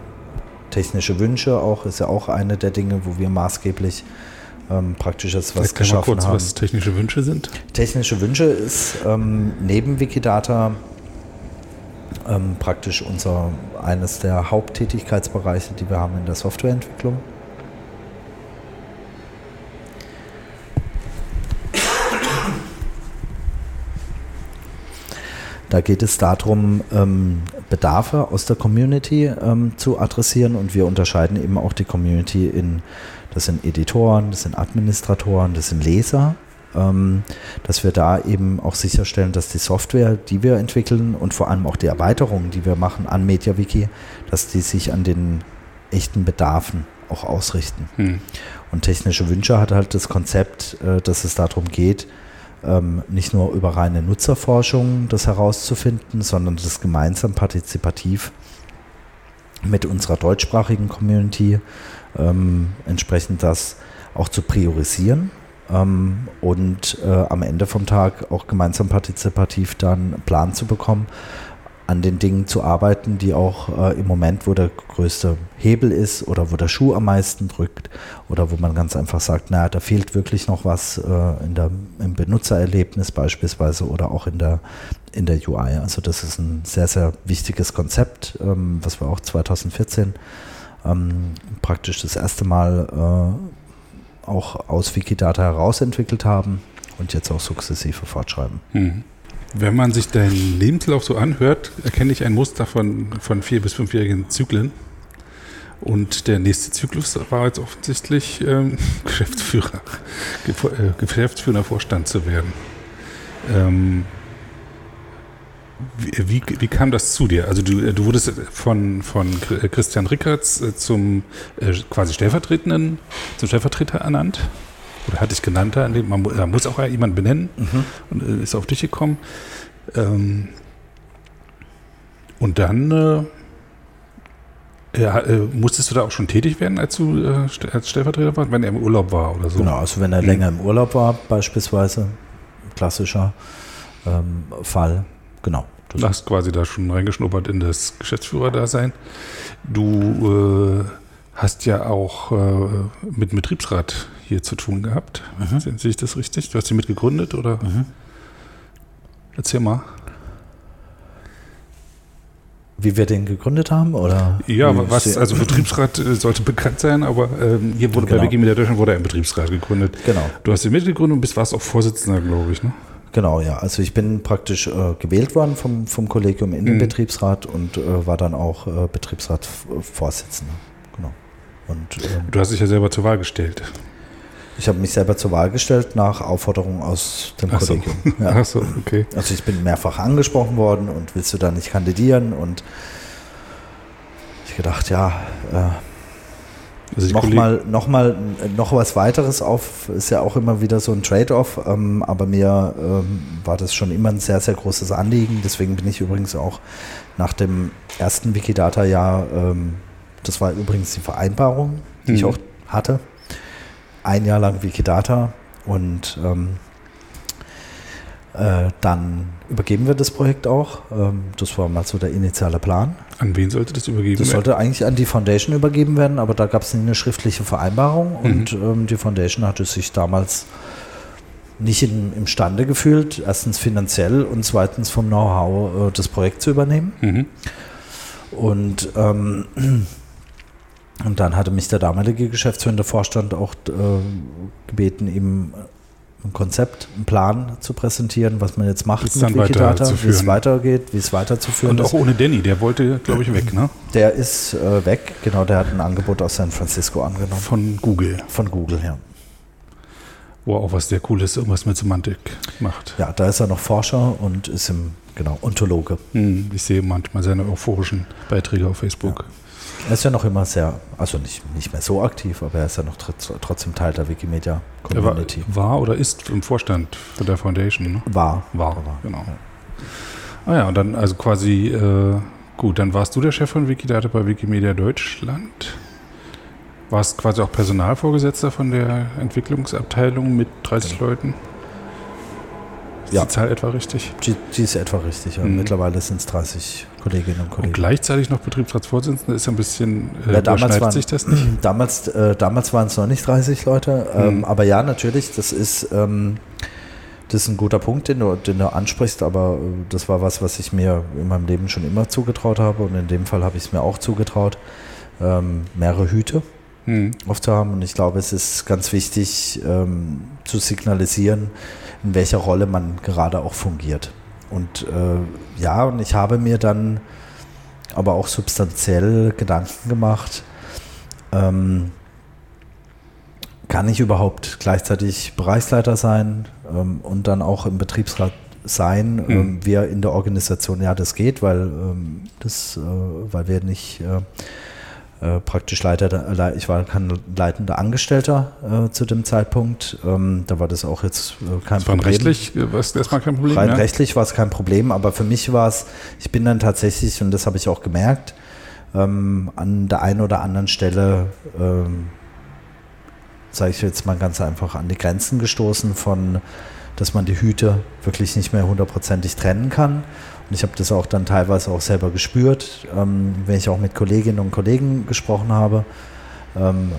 technische Wünsche auch ist ja auch eine der Dinge, wo wir maßgeblich ähm, praktisch jetzt was geschaffen mal kurz, haben. was technische Wünsche sind. Technische Wünsche ist ähm, neben Wikidata ähm, praktisch unser eines der Haupttätigkeitsbereiche, die wir haben in der Softwareentwicklung. Da geht es darum, ähm, Bedarfe aus der Community ähm, zu adressieren und wir unterscheiden eben auch die Community in, das sind Editoren, das sind Administratoren, das sind Leser, ähm, dass wir da eben auch sicherstellen, dass die Software, die wir entwickeln und vor allem auch die Erweiterungen, die wir machen an MediaWiki, dass die sich an den echten Bedarfen auch ausrichten. Hm. Und technische Wünsche hat halt das Konzept, äh, dass es darum geht, ähm, nicht nur über reine Nutzerforschung das herauszufinden, sondern das gemeinsam partizipativ mit unserer deutschsprachigen Community ähm, entsprechend das auch zu priorisieren ähm, und äh, am Ende vom Tag auch gemeinsam partizipativ dann einen Plan zu bekommen, an den Dingen zu arbeiten, die auch äh, im Moment, wo der größte Hebel ist oder wo der Schuh am meisten drückt oder wo man ganz einfach sagt, naja, da fehlt wirklich noch was äh, in der, im Benutzererlebnis beispielsweise oder auch in der, in der UI. Also das ist ein sehr, sehr wichtiges Konzept, ähm, was wir auch 2014 ähm, praktisch das erste Mal äh, auch aus Wikidata herausentwickelt haben und jetzt auch sukzessive fortschreiben. Mhm. Wenn man sich deinen Lebenslauf so anhört, erkenne ich ein Muster von, von vier- bis fünfjährigen Zyklen. Und der nächste Zyklus war jetzt offensichtlich ähm, Geschäftsführer, äh, Geschäftsführer Vorstand zu werden. Ähm, wie, wie, wie, kam das zu dir? Also du, du wurdest von, von Christian Rickertz äh, zum äh, quasi stellvertretenden, zum Stellvertreter ernannt oder hatte ich genannt, man muss auch jemanden benennen mhm. und äh, ist auf dich gekommen. Ähm, und dann äh, äh, musstest du da auch schon tätig werden, als du äh, als Stellvertreter warst, wenn er im Urlaub war oder so? Genau, also wenn er mhm. länger im Urlaub war, beispielsweise, klassischer ähm, Fall, genau. Du hast quasi da schon reingeschnuppert in das Geschäftsführerdasein. Du äh, hast ja auch äh, mit dem Betriebsrat hier zu tun gehabt. Mhm. Sehe ich das richtig? Du hast sie mitgegründet oder? Mhm. Erzähl mal. Wie wir den gegründet haben? Oder ja, was, also Betriebsrat äh, sollte bekannt sein, aber ähm, hier wurde genau. bei Wikimedia Deutschland wurde ein Betriebsrat gegründet. Genau. Du hast ihn mitgegründet und bist warst auch Vorsitzender, glaube ich, ne? Genau, ja. Also ich bin praktisch äh, gewählt worden vom, vom Kollegium in den mhm. Betriebsrat und äh, war dann auch äh, Betriebsratsvorsitzender. Und, ähm, du hast dich ja selber zur Wahl gestellt. Ich habe mich selber zur Wahl gestellt nach Aufforderung aus dem Ach Kollegium. So. Ja. Ach so, okay. Also ich bin mehrfach angesprochen worden und willst du da nicht kandidieren? Und ich gedacht, ja, äh, also nochmal noch mal, noch was weiteres auf, ist ja auch immer wieder so ein Trade-off, ähm, aber mir ähm, war das schon immer ein sehr, sehr großes Anliegen. Deswegen bin ich übrigens auch nach dem ersten Wikidata-Jahr, ähm, das war übrigens die Vereinbarung, die mhm. ich auch hatte, ein Jahr lang Wikidata und ähm, äh, dann übergeben wir das Projekt auch. Ähm, das war mal so der initiale Plan. An wen sollte das übergeben werden? Das sollte eigentlich an die Foundation übergeben werden, aber da gab es eine schriftliche Vereinbarung mhm. und ähm, die Foundation hatte sich damals nicht in, imstande gefühlt, erstens finanziell und zweitens vom Know-how äh, das Projekt zu übernehmen. Mhm. Und ähm, und dann hatte mich der damalige geschäftsführende Vorstand auch äh, gebeten, ihm ein Konzept, einen Plan zu präsentieren, was man jetzt macht mit Wikidata, wie es weitergeht, wie es weiterzuführen ist. Und auch ohne Danny, der wollte, glaube ich, weg, ne? Der ist äh, weg, genau, der hat ein Angebot aus San Francisco angenommen. Von Google. Von Google, ja. Wo auch was sehr Cooles, irgendwas mit Semantik macht. Ja, da ist er noch Forscher und ist im, genau, Ontologe. Hm, ich sehe manchmal seine euphorischen Beiträge auf Facebook. Ja. Er ist ja noch immer sehr, also nicht, nicht mehr so aktiv, aber er ist ja noch trotzdem Teil der Wikimedia Community. War, war, oder ist im Vorstand der Foundation? Ne? War. War, war. genau. Ja. Ah ja, und dann also quasi, äh, gut, dann warst du der Chef von Wikidata bei Wikimedia Deutschland. Warst quasi auch Personalvorgesetzter von der Entwicklungsabteilung mit 30 genau. Leuten? Ist ja. die Zahl etwa richtig? Die, die ist etwa richtig, ja. Mhm. Mittlerweile sind es 30 Kolleginnen und Kollegen. Und gleichzeitig noch Betriebsratsvorsitzender ist ein bisschen, äh, ja, damals waren, sich das nicht? Damals, äh, damals waren es noch nicht 30 Leute, ähm, mhm. aber ja, natürlich, das ist, ähm, das ist ein guter Punkt, den du, den du ansprichst, aber äh, das war was, was ich mir in meinem Leben schon immer zugetraut habe und in dem Fall habe ich es mir auch zugetraut, ähm, mehrere Hüte mhm. aufzuhaben und ich glaube, es ist ganz wichtig ähm, zu signalisieren, in welcher Rolle man gerade auch fungiert. Und äh, ja, und ich habe mir dann aber auch substanziell Gedanken gemacht, ähm, kann ich überhaupt gleichzeitig Bereichsleiter sein ähm, und dann auch im Betriebsrat sein, mhm. ähm, wir in der Organisation, ja, das geht, weil ähm, das, äh, weil wir nicht äh, äh, praktisch Leiter, ich war kein leitender Angestellter äh, zu dem Zeitpunkt. Ähm, da war das auch jetzt äh, kein das Problem. Rechtlich äh, war es erstmal kein Problem. Rein ja? rechtlich war es kein Problem, aber für mich war es, ich bin dann tatsächlich, und das habe ich auch gemerkt, ähm, an der einen oder anderen Stelle, ähm, sage ich jetzt mal ganz einfach, an die Grenzen gestoßen von, dass man die Hüte wirklich nicht mehr hundertprozentig trennen kann und ich habe das auch dann teilweise auch selber gespürt, ähm, wenn ich auch mit Kolleginnen und Kollegen gesprochen habe. Ähm,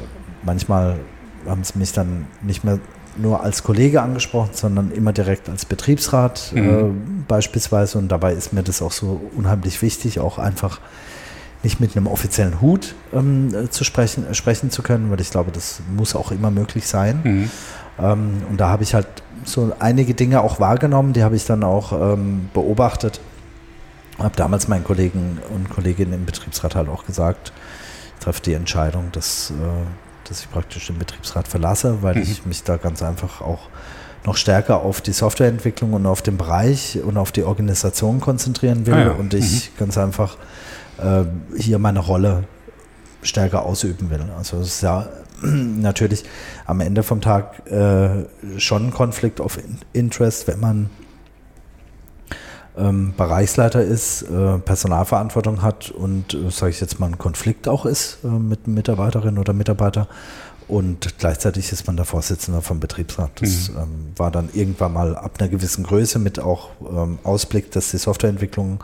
manchmal haben sie mich dann nicht mehr nur als Kollege angesprochen, sondern immer direkt als Betriebsrat mhm. äh, beispielsweise. Und dabei ist mir das auch so unheimlich wichtig, auch einfach nicht mit einem offiziellen Hut ähm, zu sprechen, äh, sprechen zu können, weil ich glaube, das muss auch immer möglich sein. Mhm. Ähm, und da habe ich halt so einige Dinge auch wahrgenommen, die habe ich dann auch ähm, beobachtet habe damals meinen Kollegen und Kolleginnen im Betriebsrat halt auch gesagt, ich treffe die Entscheidung, dass, äh, dass ich praktisch den Betriebsrat verlasse, weil mhm. ich mich da ganz einfach auch noch stärker auf die Softwareentwicklung und auf den Bereich und auf die Organisation konzentrieren will ah ja. und ich mhm. ganz einfach äh, hier meine Rolle stärker ausüben will. Also es ist ja natürlich am Ende vom Tag äh, schon ein Konflikt of Interest, wenn man ähm, Bereichsleiter ist, äh, Personalverantwortung hat und, äh, sage ich jetzt mal, ein Konflikt auch ist äh, mit Mitarbeiterin oder Mitarbeiter. Und gleichzeitig ist man der Vorsitzende vom Betriebsrat. Das mhm. ähm, war dann irgendwann mal ab einer gewissen Größe mit auch ähm, Ausblick, dass die Softwareentwicklung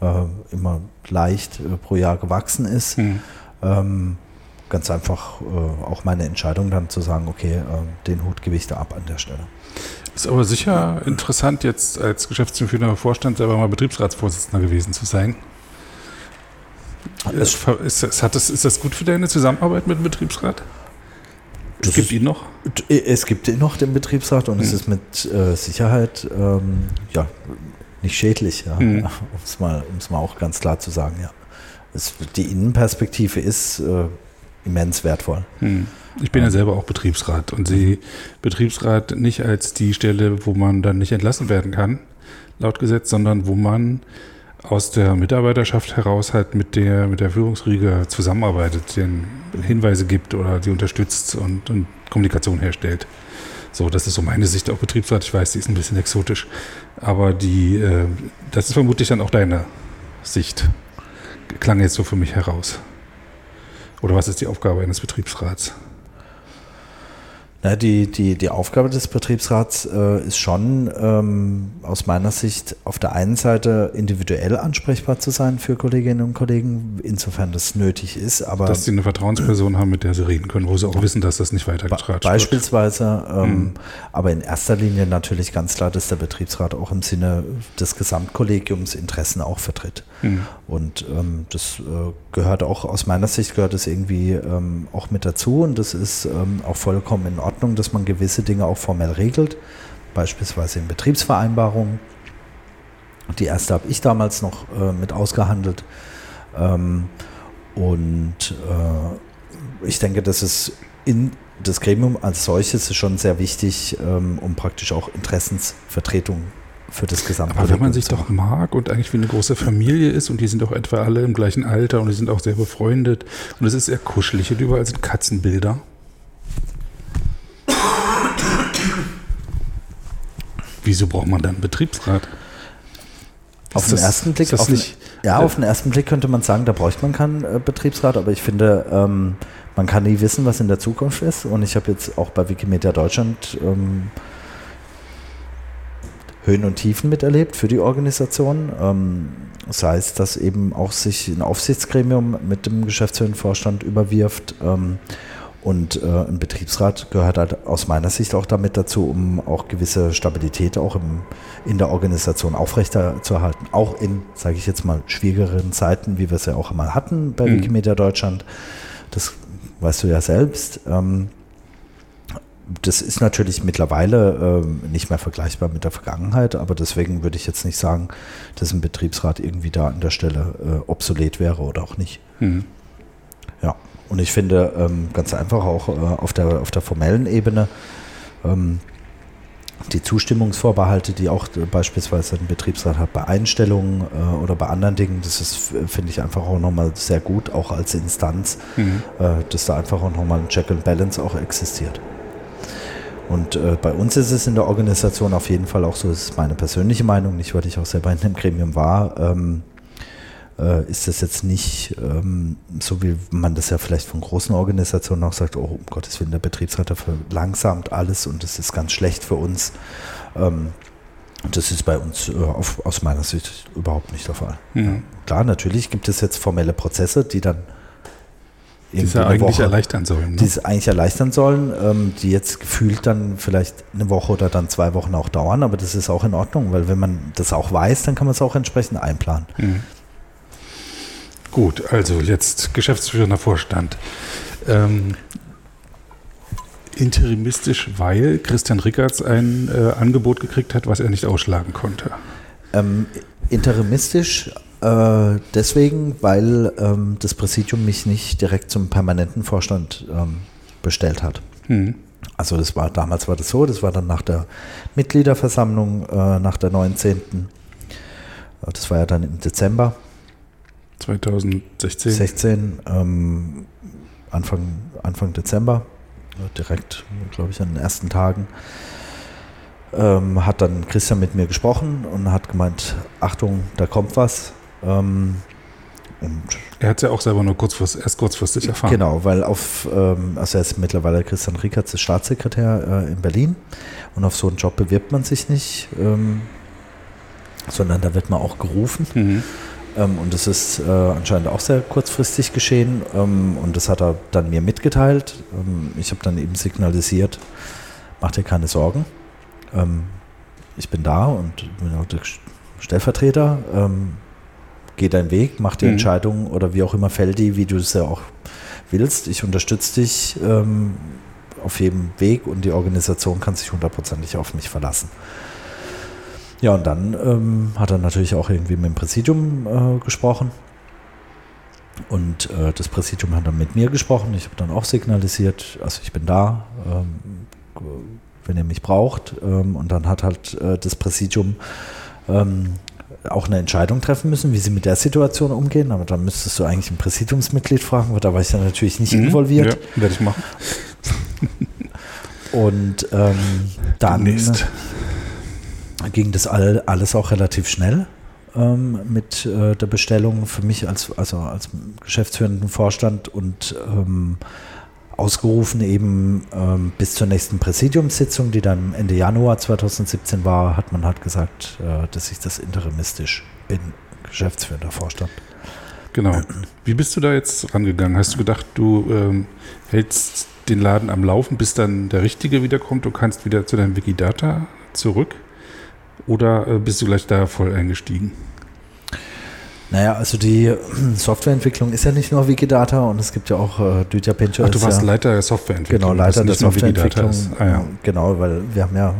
äh, immer leicht äh, pro Jahr gewachsen ist. Mhm. Ganz einfach äh, auch meine Entscheidung dann zu sagen, okay, den Hut gebe ich da ab an der Stelle. Ist aber sicher interessant, jetzt als geschäftsführender Vorstand selber mal Betriebsratsvorsitzender gewesen zu sein. Ist, ist, das, hat das, ist das gut für deine Zusammenarbeit mit dem Betriebsrat? Es gibt ihn noch? Es gibt ihn noch, den Betriebsrat, und mhm. es ist mit äh, Sicherheit ähm, ja, nicht schädlich, ja, mhm. um es mal, mal auch ganz klar zu sagen. Ja. Es, die Innenperspektive ist äh, immens wertvoll. Mhm. Ich bin ja selber auch Betriebsrat und sehe Betriebsrat nicht als die Stelle, wo man dann nicht entlassen werden kann, laut Gesetz, sondern wo man aus der Mitarbeiterschaft heraus halt mit der, mit der Führungsriege zusammenarbeitet, den Hinweise gibt oder die unterstützt und, und Kommunikation herstellt. So, das ist so meine Sicht auf Betriebsrat. Ich weiß, die ist ein bisschen exotisch, aber die, äh, das ist vermutlich dann auch deine Sicht. Klang jetzt so für mich heraus. Oder was ist die Aufgabe eines Betriebsrats? Na, die, die, die Aufgabe des Betriebsrats äh, ist schon ähm, aus meiner Sicht auf der einen Seite individuell ansprechbar zu sein für Kolleginnen und Kollegen, insofern das nötig ist. Aber dass sie eine Vertrauensperson haben, mit der sie reden können, wo sie auch wissen, dass das nicht weitergetragen wird. Beispielsweise, ähm, mhm. aber in erster Linie natürlich ganz klar, dass der Betriebsrat auch im Sinne des Gesamtkollegiums Interessen auch vertritt. Mhm. Und ähm, das äh, gehört auch aus meiner Sicht gehört es irgendwie ähm, auch mit dazu und das ist ähm, auch vollkommen in Ordnung dass man gewisse Dinge auch formell regelt, beispielsweise in Betriebsvereinbarungen. Die erste habe ich damals noch äh, mit ausgehandelt. Ähm, und äh, ich denke, dass es in das Gremium als solches ist schon sehr wichtig, ähm, um praktisch auch Interessensvertretung für das gesamte Aber wenn man sich doch mag und eigentlich wie eine große Familie ist und die sind doch etwa alle im gleichen Alter und die sind auch sehr befreundet und es ist sehr kuschelig und überall sind Katzenbilder. Wieso braucht man dann einen Betriebsrat? Auf den ersten Blick, auf, nicht, ja, äh, auf den ersten Blick könnte man sagen, da bräuchte man keinen äh, Betriebsrat, aber ich finde, ähm, man kann nie wissen, was in der Zukunft ist. Und ich habe jetzt auch bei Wikimedia Deutschland ähm, Höhen und Tiefen miterlebt für die Organisation. Ähm, sei es, dass eben auch sich ein Aufsichtsgremium mit dem geschäftsführenden Vorstand überwirft. Ähm, und äh, ein Betriebsrat gehört halt aus meiner Sicht auch damit dazu, um auch gewisse Stabilität auch im, in der Organisation aufrechterzuerhalten. Auch in, sage ich jetzt mal, schwierigeren Zeiten, wie wir es ja auch einmal hatten bei mhm. Wikimedia Deutschland. Das weißt du ja selbst. Ähm, das ist natürlich mittlerweile äh, nicht mehr vergleichbar mit der Vergangenheit, aber deswegen würde ich jetzt nicht sagen, dass ein Betriebsrat irgendwie da an der Stelle äh, obsolet wäre oder auch nicht. Mhm. Ja. Und ich finde ähm, ganz einfach auch äh, auf, der, auf der formellen Ebene ähm, die Zustimmungsvorbehalte, die auch äh, beispielsweise ein Betriebsrat hat bei Einstellungen äh, oder bei anderen Dingen, das ist, finde ich einfach auch nochmal sehr gut, auch als Instanz, mhm. äh, dass da einfach auch nochmal ein Check and Balance auch existiert. Und äh, bei uns ist es in der Organisation auf jeden Fall auch so, das ist meine persönliche Meinung, nicht weil ich auch selber in dem Gremium war, ähm, äh, ist das jetzt nicht ähm, so, wie man das ja vielleicht von großen Organisationen auch sagt, oh um Gottes Willen, der Betriebsrat verlangsamt alles und das ist ganz schlecht für uns. Ähm, und das ist bei uns äh, auf, aus meiner Sicht überhaupt nicht der Fall. Mhm. Klar, natürlich gibt es jetzt formelle Prozesse, die dann die es eigentlich Woche, erleichtern sollen. Ne? Die es eigentlich erleichtern sollen, ähm, die jetzt gefühlt dann vielleicht eine Woche oder dann zwei Wochen auch dauern, aber das ist auch in Ordnung, weil wenn man das auch weiß, dann kann man es auch entsprechend einplanen. Mhm. Gut, also jetzt geschäftsführender Vorstand. Ähm, interimistisch, weil Christian Rickards ein äh, Angebot gekriegt hat, was er nicht ausschlagen konnte. Ähm, interimistisch äh, deswegen, weil ähm, das Präsidium mich nicht direkt zum permanenten Vorstand ähm, bestellt hat. Hm. Also das war damals war das so, das war dann nach der Mitgliederversammlung, äh, nach der 19. Das war ja dann im Dezember 2016. 16, ähm, Anfang, Anfang Dezember, direkt, glaube ich, an den ersten Tagen, ähm, hat dann Christian mit mir gesprochen und hat gemeint, Achtung, da kommt was. Ähm, und er hat es ja auch selber nur kurzfristig, erst kurzfristig erfahren. Genau, weil auf, ähm, also er ist mittlerweile Christian Riekertz, ist Staatssekretär äh, in Berlin und auf so einen Job bewirbt man sich nicht, ähm, sondern da wird man auch gerufen. Mhm. Ähm, und das ist äh, anscheinend auch sehr kurzfristig geschehen. Ähm, und das hat er dann mir mitgeteilt. Ähm, ich habe dann eben signalisiert, mach dir keine Sorgen. Ähm, ich bin da und bin auch der Stellvertreter. Geh deinen Weg, mach die mhm. Entscheidung oder wie auch immer fällt die, wie du es ja auch willst. Ich unterstütze dich ähm, auf jedem Weg und die Organisation kann sich hundertprozentig auf mich verlassen. Ja, und dann ähm, hat er natürlich auch irgendwie mit dem Präsidium äh, gesprochen. Und äh, das Präsidium hat dann mit mir gesprochen. Ich habe dann auch signalisiert, also ich bin da, ähm, wenn ihr mich braucht. Ähm, und dann hat halt äh, das Präsidium ähm, auch eine Entscheidung treffen müssen, wie sie mit der Situation umgehen. Aber dann müsstest du eigentlich ein Präsidiumsmitglied fragen, weil da war ich dann natürlich nicht mhm, involviert. Ja, werde ich machen. Und ähm, dann. Demnächst ging das all, alles auch relativ schnell ähm, mit äh, der Bestellung für mich als, also als geschäftsführenden Vorstand und ähm, ausgerufen eben ähm, bis zur nächsten Präsidiumssitzung, die dann Ende Januar 2017 war, hat man halt gesagt, äh, dass ich das interimistisch bin, geschäftsführender Vorstand. Genau. Wie bist du da jetzt rangegangen? Hast du gedacht, du ähm, hältst den Laden am Laufen, bis dann der Richtige wiederkommt und kannst wieder zu deinem Wikidata zurück? Oder äh, bist du gleich da voll eingestiegen? Naja, also die Softwareentwicklung ist ja nicht nur Wikidata und es gibt ja auch äh, Dütja Pincher. Ach, du warst ja, Leiter der Softwareentwicklung. Genau, Leiter der Softwareentwicklung. Ah, ja. Genau, weil wir haben ja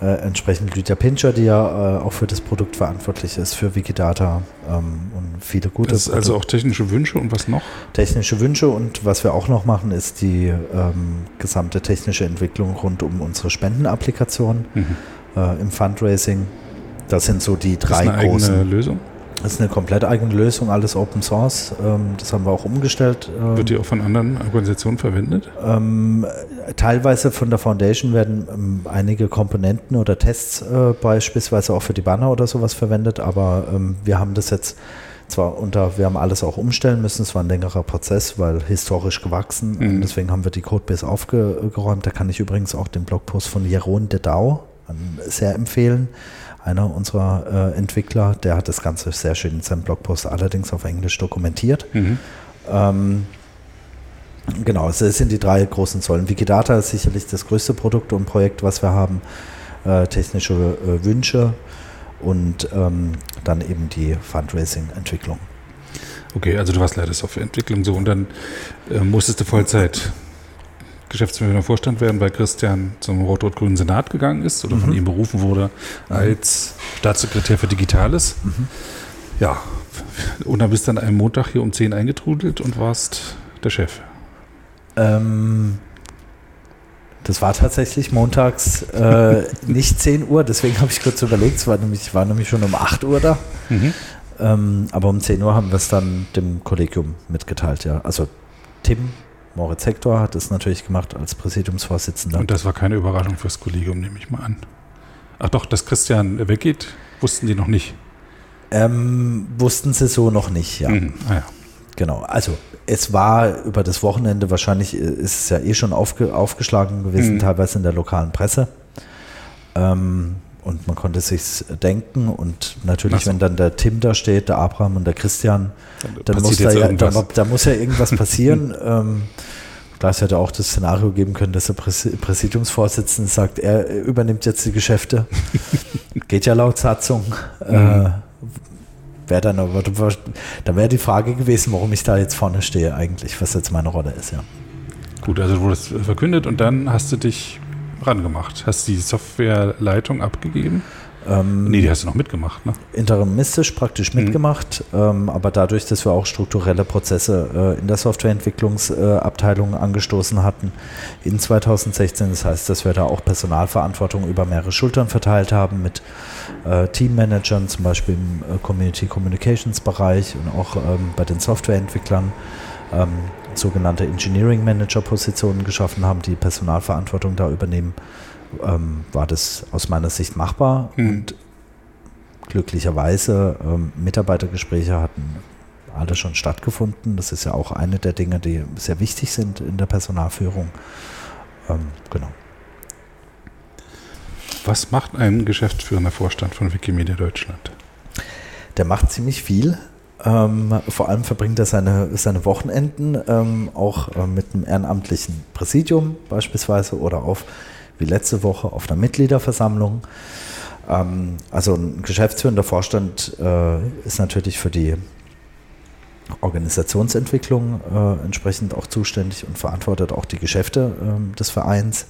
äh, äh, entsprechend Lydia Pincher, die ja äh, auch für das Produkt verantwortlich ist, für Wikidata ähm, und viele gute. Das ist also auch technische Wünsche und was noch? Technische Wünsche und was wir auch noch machen, ist die ähm, gesamte technische Entwicklung rund um unsere Spendenapplikation. Mhm äh, im Fundraising. Das sind so die drei das ist eine großen. eigene Lösung? Das ist eine komplett eigene Lösung, alles Open Source. Ähm, das haben wir auch umgestellt. Ähm, Wird die auch von anderen Organisationen verwendet? Ähm, teilweise von der Foundation werden einige Komponenten oder Tests äh, beispielsweise auch für die Banner oder sowas verwendet, aber wir haben das jetzt zwar unter, wir haben alles auch umstellen müssen, es war ein längerer Prozess, weil historisch gewachsen. Mhm. Deswegen haben wir die Codebase aufgeräumt. Da kann ich übrigens auch den Blogpost von Jeroen de Dau sehr empfehlen einer unserer äh, Entwickler, der hat das Ganze sehr schön in seinem Blogpost allerdings auf Englisch dokumentiert. Mhm. Ähm, genau, also es sind die drei großen Säulen. Wikidata ist sicherlich das größte Produkt und Projekt, was wir haben. Äh, technische äh, Wünsche und ähm, dann eben die Fundraising-Entwicklung. Okay, also du warst leider Softwareentwicklung so und dann äh, musstest du Vollzeit Geschäftsführer Vorstand werden, weil Christian zum Rot-Rot-Grünen Senat gegangen ist oder mhm. von ihm berufen wurde als Staatssekretär für Digitales. Mhm. Ja, und dann bist du an einem Montag hier um 10 eingetrudelt und warst der Chef. Ähm, das war tatsächlich montags äh, nicht 10 Uhr, deswegen habe ich kurz überlegt, es war nämlich, ich war nämlich schon um 8 Uhr da. Mhm. Ähm, aber um 10 Uhr haben wir es dann dem Kollegium mitgeteilt, ja. Also Tim Moritz Hector hat es natürlich gemacht als Präsidiumsvorsitzender. Und das war keine Überraschung fürs Kollegium, nehme ich mal an. Ach doch, dass Christian weggeht, wussten die noch nicht. Ähm, wussten sie so noch nicht, ja. Mhm. Ah, ja. Genau, also es war über das Wochenende wahrscheinlich, ist es ja eh schon aufge, aufgeschlagen gewesen, mhm. teilweise in der lokalen Presse. Ähm, und man konnte sich denken und natürlich, so. wenn dann der Tim da steht, der Abraham und der Christian, dann, dann muss da, ja, da, da, muss ja irgendwas passieren. ähm, Klar, es hätte auch das Szenario geben können, dass der Präsidiumsvorsitzende sagt, er übernimmt jetzt die Geschäfte. Geht ja laut Satzung. Mhm. Äh, wäre dann aber, da wäre die Frage gewesen, warum ich da jetzt vorne stehe eigentlich, was jetzt meine Rolle ist, ja. Gut, also du wurdest verkündet und dann hast du dich rangemacht. Hast die Softwareleitung abgegeben? Ähm, nee, die hast du noch mitgemacht, ne? Interimistisch praktisch mhm. mitgemacht, ähm, aber dadurch, dass wir auch strukturelle Prozesse äh, in der Softwareentwicklungsabteilung äh, angestoßen hatten in 2016, das heißt, dass wir da auch Personalverantwortung über mehrere Schultern verteilt haben mit äh, Teammanagern, zum Beispiel im äh, Community Communications Bereich und auch ähm, bei den Softwareentwicklern ähm, sogenannte Engineering Manager Positionen geschaffen haben, die Personalverantwortung da übernehmen ähm, war das aus meiner Sicht machbar mhm. und glücklicherweise ähm, Mitarbeitergespräche hatten alle schon stattgefunden. Das ist ja auch eine der Dinge, die sehr wichtig sind in der Personalführung. Ähm, genau. Was macht ein geschäftsführender Vorstand von Wikimedia Deutschland? Der macht ziemlich viel. Ähm, vor allem verbringt er seine, seine Wochenenden ähm, auch äh, mit einem ehrenamtlichen Präsidium beispielsweise oder auf wie letzte Woche auf einer Mitgliederversammlung. Ähm, also ein geschäftsführender Vorstand äh, ist natürlich für die Organisationsentwicklung äh, entsprechend auch zuständig und verantwortet auch die Geschäfte äh, des Vereins.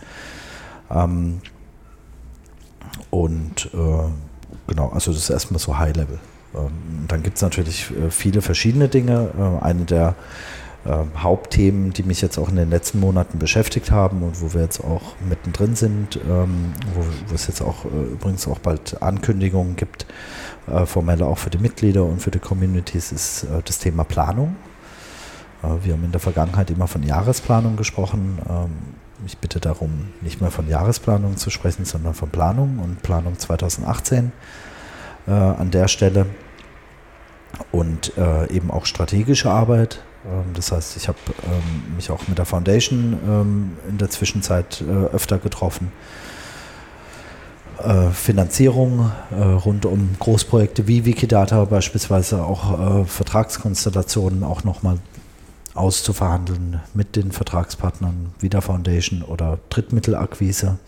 Ähm, und äh, genau, also das ist erstmal so High Level. Ähm, dann gibt es natürlich äh, viele verschiedene Dinge. Äh, eine der äh, Hauptthemen, die mich jetzt auch in den letzten Monaten beschäftigt haben und wo wir jetzt auch mittendrin sind, ähm, wo, wo, es jetzt auch äh, übrigens auch bald Ankündigungen gibt, äh, formelle auch für die Mitglieder und für die Communities, ist das Thema Planung. Wir haben in der Vergangenheit immer von Jahresplanung gesprochen. Ähm, ich bitte darum, nicht mehr von Jahresplanung zu sprechen, sondern von Planung und Planung 2018 äh, an der Stelle und eben auch strategische Arbeit ähm, das heißt, ich habe ähm, mich auch mit der Foundation ähm, in der Zwischenzeit äh, öfter getroffen. Äh, Finanzierung äh, rund um Großprojekte wie Wikidata beispielsweise, auch äh, Vertragskonstellationen auch nochmal auszuverhandeln mit den Vertragspartnern wie der Foundation oder Drittmittelakquise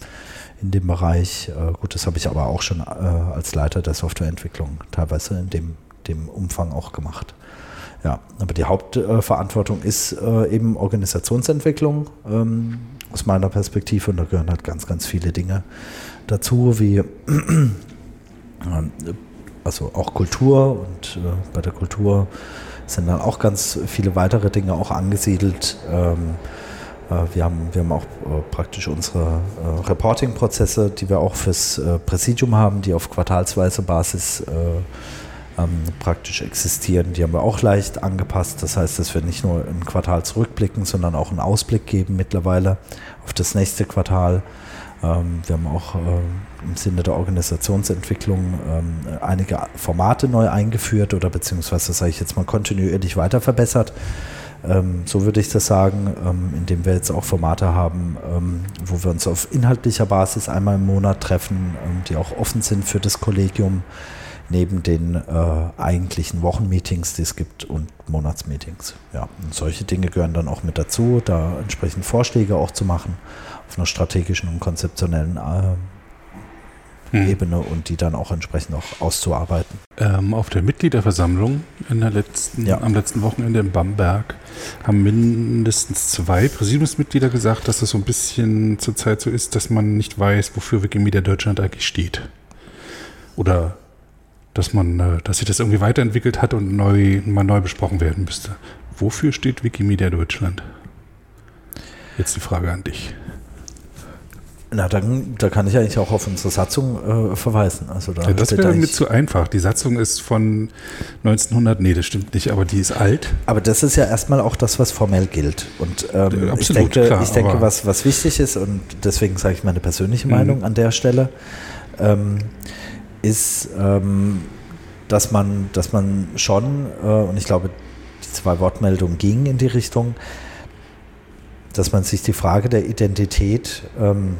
in dem Bereich. Äh, gut, das habe ich aber auch schon äh, als Leiter der Softwareentwicklung teilweise in dem, dem Umfang auch gemacht. Ja, aber die Hauptverantwortung ist äh, eben Organisationsentwicklung ähm, aus meiner Perspektive und da gehören halt ganz, ganz viele Dinge dazu, wie äh, also auch Kultur und äh, bei der Kultur sind dann auch ganz viele weitere Dinge auch angesiedelt. Ähm, Äh, wir, haben, wir haben auch äh, praktisch unsere äh, Reporting-Prozesse, die wir auch fürs Präsidium haben, die auf quartalsweise Basis ähm, praktisch existieren. Die haben wir auch leicht angepasst. Das heißt, dass wir nicht nur ein Quartal zurückblicken, sondern auch einen Ausblick geben mittlerweile auf das nächste Quartal. Ähm, wir haben auch äh, im Sinne der Organisationsentwicklung ähm, einige Formate neu eingeführt oder beziehungsweise, sage ich jetzt mal, kontinuierlich weiter verbessert. Ähm, so würde ich das sagen, ähm, indem wir jetzt auch Formate haben, ähm, wo wir uns auf inhaltlicher Basis einmal im Monat treffen, ähm, die auch offen sind für das Kollegium, neben den äh, eigentlichen Wochenmeetings, die es gibt und Monatsmeetings. Ja, und solche Dinge gehören dann auch mit dazu, da entsprechend Vorschläge auch zu machen auf einer strategischen und konzeptionellen äh, hm. Ebene und die dann auch entsprechend auch auszuarbeiten. Ähm, auf der Mitgliederversammlung in der letzten, ja. am letzten Wochenende in Bamberg haben mindestens zwei Präsidiumsmitglieder gesagt, dass es so ein bisschen zurzeit so ist, dass man nicht weiß, wofür Wikimedia Deutschland eigentlich steht. Oder dass man, äh, dass sich das irgendwie weiterentwickelt hat und neu, mal neu besprochen werden müsste. Wofür steht Wikimedia Deutschland? Jetzt die Frage an dich. Na, dann da kann ich eigentlich auch auf unsere Satzung äh, verweisen. Also da ja, das wäre mir zu einfach. Die Satzung ist von 1900, nee, das stimmt nicht, aber die ist alt. Aber das ist ja erstmal auch das, was formell gilt. Und ähm, Absolut, ich denke, klar, ich denke was, was wichtig ist, und deswegen sage ich meine persönliche mhm. Meinung an der Stelle, ähm, ist, ähm, dass, man, dass man schon, äh, und ich glaube, die zwei Wortmeldungen gingen in die Richtung, dass man sich die Frage der Identität ähm,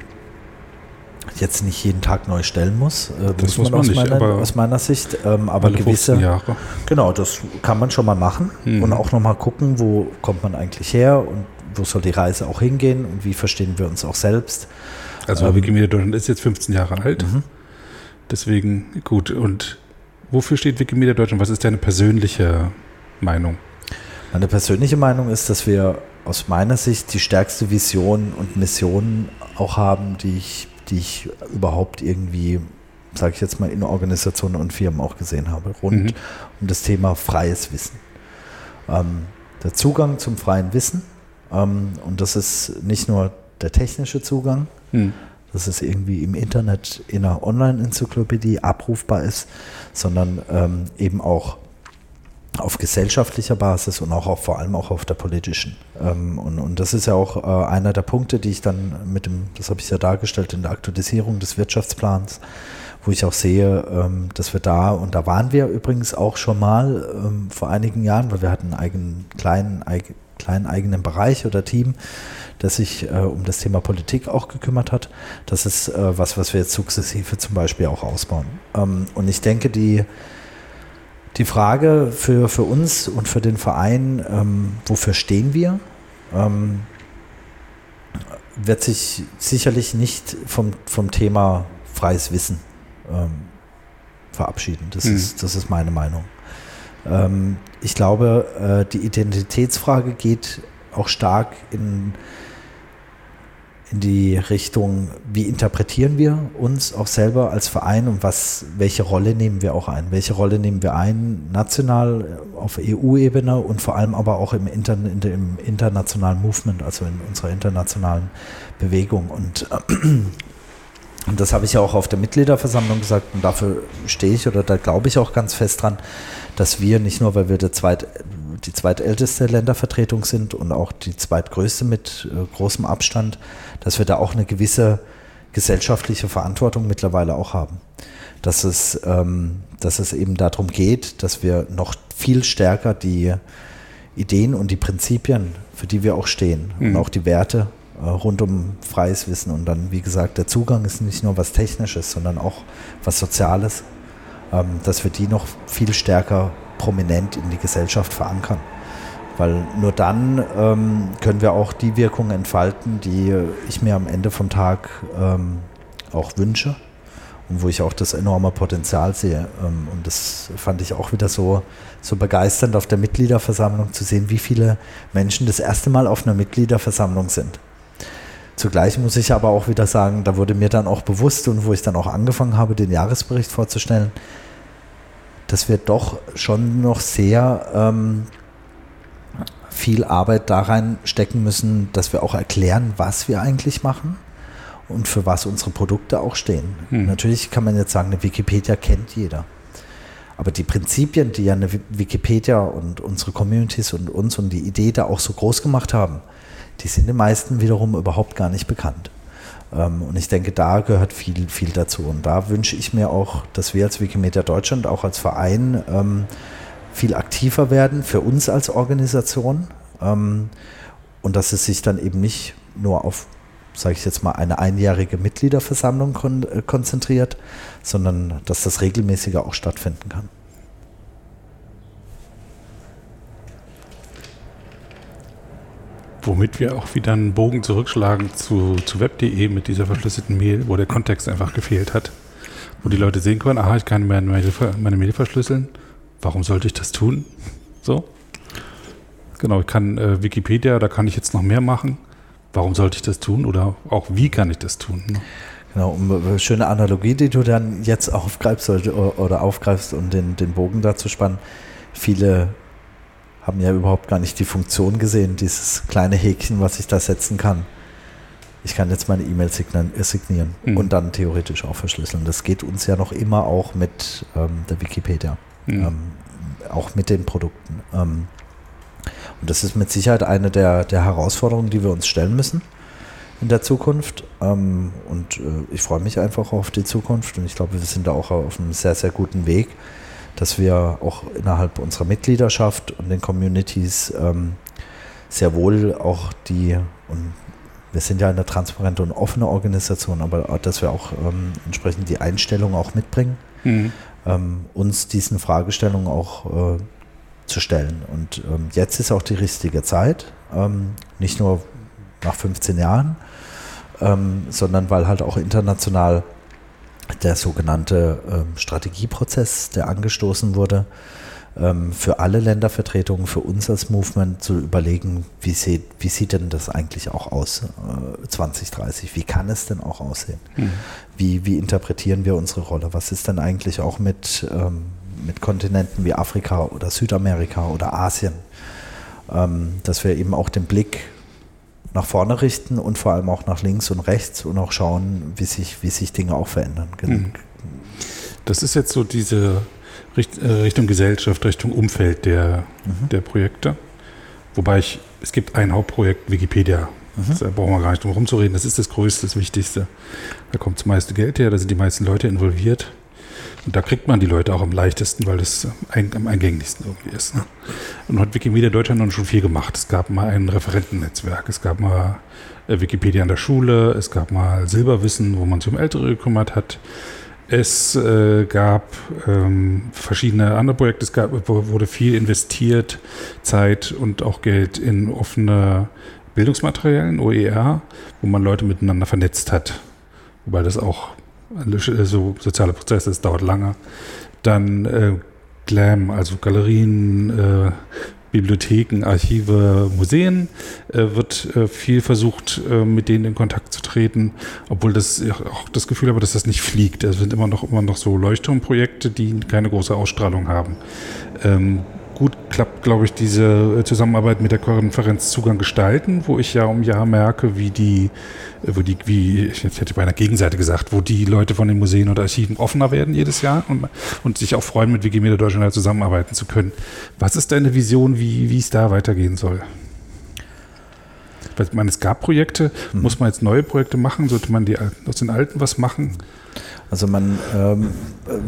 jetzt nicht jeden Tag neu stellen muss. Äh, das muss man, man aus, nicht, meiner, aus, meiner, Sicht. Ähm, aber gewisse. Jahre. Genau, das kann man schon mal machen mhm. und auch nochmal gucken, wo kommt man eigentlich her und wo soll die Reise auch hingehen und wie verstehen wir uns auch selbst. Also ähm, Wikimedia Deutschland ist jetzt 15 Jahre alt. Mhm. Deswegen gut. Und wofür steht Wikimedia Deutschland? Was ist deine persönliche Meinung? Meine persönliche Meinung ist, dass wir aus meiner Sicht die stärkste Vision und Mission auch haben, die ich die ich überhaupt irgendwie, sage ich jetzt mal, in Organisationen und Firmen auch gesehen habe, rund mhm. um das Thema freies Wissen. Ähm, der Zugang zum freien Wissen, ähm, und das ist nicht nur der technische Zugang, mhm. Dass es irgendwie im Internet in einer Online-Enzyklopädie abrufbar ist, sondern ähm, eben auch auf gesellschaftlicher Basis und auch auf, vor allem auch auf der politischen. Ähm, und, und das ist ja auch äh, einer der Punkte, die ich dann mit dem, das habe ich ja dargestellt, in der Aktualisierung des Wirtschaftsplans, wo ich auch sehe, ähm, dass wir da, und da waren wir übrigens auch schon mal ähm, vor einigen Jahren, weil wir hatten einen eigenen kleinen, kleinen eigenen Bereich oder Team, das sich äh, um das Thema Politik auch gekümmert hat. Das ist äh, was, was wir jetzt sukzessive zum Beispiel auch ausbauen. Ähm, und ich denke, die die Frage für, für uns und für den Verein, ähm, wofür stehen wir, ähm, wird sich sicherlich nicht vom, vom Thema freies Wissen ähm, verabschieden. Das, mhm. ist, das ist meine Meinung. Ähm, ich glaube, äh, die Identitätsfrage geht auch stark in in die Richtung, wie interpretieren wir uns auch selber als Verein und was, welche Rolle nehmen wir auch ein? Welche Rolle nehmen wir ein, national auf EU-Ebene und vor allem aber auch im, Inter im internationalen Movement, also in unserer internationalen Bewegung. Und, und das habe ich ja auch auf der Mitgliederversammlung gesagt und dafür stehe ich oder da glaube ich auch ganz fest dran, dass wir nicht nur, weil wir der zweit, die zweitälteste Ländervertretung sind und auch die zweitgrößte mit äh, großem Abstand, dass wir da auch eine gewisse gesellschaftliche Verantwortung mittlerweile auch haben. Dass es, ähm, dass es eben darum geht, dass wir noch viel stärker die Ideen und die Prinzipien, für die wir auch stehen mhm. und auch die Werte äh, rund um freies Wissen und dann, wie gesagt, der Zugang ist nicht nur was Technisches, sondern auch was Soziales, dass wir die noch viel stärker prominent in die Gesellschaft verankern. Weil nur dann ähm, können wir auch die Wirkung entfalten, die ich mir am Ende vom Tag ähm, auch wünsche und wo ich auch das enorme Potenzial sehe. Ähm, und das fand ich auch wieder so, so begeisternd auf der Mitgliederversammlung zu sehen, wie viele Menschen das erste Mal auf einer Mitgliederversammlung sind. Zugleich muss ich aber auch wieder sagen, da wurde mir dann auch bewusst und wo ich dann auch angefangen habe, den Jahresbericht vorzustellen, dass wir doch schon noch sehr ähm, viel Arbeit da rein stecken müssen, dass wir auch erklären, was wir eigentlich machen und für was unsere Produkte auch stehen. Hm. Natürlich kann man jetzt sagen, eine Wikipedia kennt jeder. Aber die Prinzipien, die ja eine Wikipedia und unsere Communities und uns und die Idee da auch so groß gemacht haben, die sind den meisten wiederum überhaupt gar nicht bekannt. Ähm, und ich denke, da gehört viel, viel dazu. Und da wünsche ich mir auch, dass wir als Wikimedia Deutschland auch als Verein ähm, viel aktiver werden für uns als Organisation ähm, und dass es sich dann eben nicht nur auf, sage ich jetzt mal, eine einjährige Mitgliederversammlung äh, konzentriert, sondern dass das regelmäßiger auch stattfinden kann. Womit wir auch wieder einen Bogen zurückschlagen zu, zu web.de mit dieser verschlüsselten Mail, wo der Kontext einfach gefehlt hat. Wo die Leute sehen können, aha, ich kann meine Mail, meine Mail verschlüsseln. Warum sollte ich das tun? So. Genau, ich kann äh, Wikipedia, da kann ich jetzt noch mehr machen. Warum sollte ich das tun? Oder auch wie kann ich das tun? Ne? Genau, um, äh, schöne Analogie, die du dann jetzt aufgreifst oder, aufgreifst, um den, den Bogen da zu spannen. Viele haben ja überhaupt gar nicht die Funktion gesehen, dieses kleine Häkchen, was ich da setzen kann. Ich kann jetzt meine E-Mail äh, signieren mhm. und dann theoretisch auch verschlüsseln. Das geht uns ja noch immer auch mit ähm, der Wikipedia, mhm. ähm, auch mit den Produkten. Ähm, und das ist mit Sicherheit eine der, der Herausforderungen, die wir uns stellen müssen in der Zukunft. Ähm, und äh, ich freue mich einfach auf die Zukunft und ich glaube, wir sind da auch auf einem sehr, sehr guten Weg dass wir auch innerhalb unserer Mitgliedschaft und den Communities ähm, sehr wohl auch die, und wir sind ja eine transparente und offene Organisation, aber dass wir auch ähm, entsprechend die Einstellung auch mitbringen, mhm. ähm, uns diesen Fragestellungen auch äh, zu stellen. Und ähm, jetzt ist auch die richtige Zeit, ähm, nicht nur nach 15 Jahren, ähm, sondern weil halt auch international der sogenannte ähm, Strategieprozess, der angestoßen wurde, ähm, für alle Ländervertretungen, für uns als Movement zu überlegen, wie sieht, wie sieht denn das eigentlich auch aus, äh, 2030? Wie kann es denn auch aussehen? Mhm. Wie, wie interpretieren wir unsere Rolle? Was ist denn eigentlich auch mit, ähm, mit Kontinenten wie Afrika oder Südamerika oder Asien? Ähm, dass wir eben auch den Blick nach vorne richten und vor allem auch nach links und rechts und auch schauen, wie sich, wie sich Dinge auch verändern. Mhm. Das ist jetzt so diese äh, Richtung Gesellschaft, Richtung Umfeld der, mhm. der Projekte. Wobei ich, es gibt ein Hauptprojekt, Wikipedia. Mhm. Da brauchen wir gar nicht drum herum zu reden. Das ist das Größte, das Wichtigste. Da kommt das meiste Geld her, da sind die meisten Leute involviert. Und da kriegt man die Leute auch am leichtesten, weil das ein, am eingänglichsten irgendwie ist. Ne? Und hat Wikimedia Deutschland noch schon viel gemacht. Es gab mal ein Referentennetzwerk, es gab mal äh, Wikipedia an der Schule, es gab mal Silberwissen, wo man sich um Ältere gekümmert hat. Es äh, gab ähm, verschiedene andere Projekte, es gab, wurde viel investiert, Zeit und auch Geld in offene Bildungsmaterialien, OER, wo man Leute miteinander vernetzt hat. Wobei das auch so soziale Prozesse, es dauert lange. Dann äh, Glam, also Galerien, äh, Bibliotheken, Archive, Museen, äh, wird äh, viel versucht, äh, mit denen in Kontakt zu treten, obwohl das auch das Gefühl habe, dass das nicht fliegt. Es sind immer noch immer noch so Leuchtturmprojekte, die keine große Ausstrahlung haben. Ähm, gut klappt, glaube ich, diese äh, Zusammenarbeit mit der Konferenz Zugang gestalten, wo ich Jahr um Jahr merke, wie die, äh, wo die, wie, ich hätte bei einer Gegenseite gesagt, wo die Leute von den Museen und Archiven offener werden jedes Jahr und, und sich auch freuen, mit Wikimedia Deutschland zusammenarbeiten zu können. Was ist deine Vision, wie, wie es da weitergehen soll? Ich meine, es gab Projekte, mhm. muss man jetzt neue Projekte machen? Sollte man die, aus den alten was machen? Also man, ähm,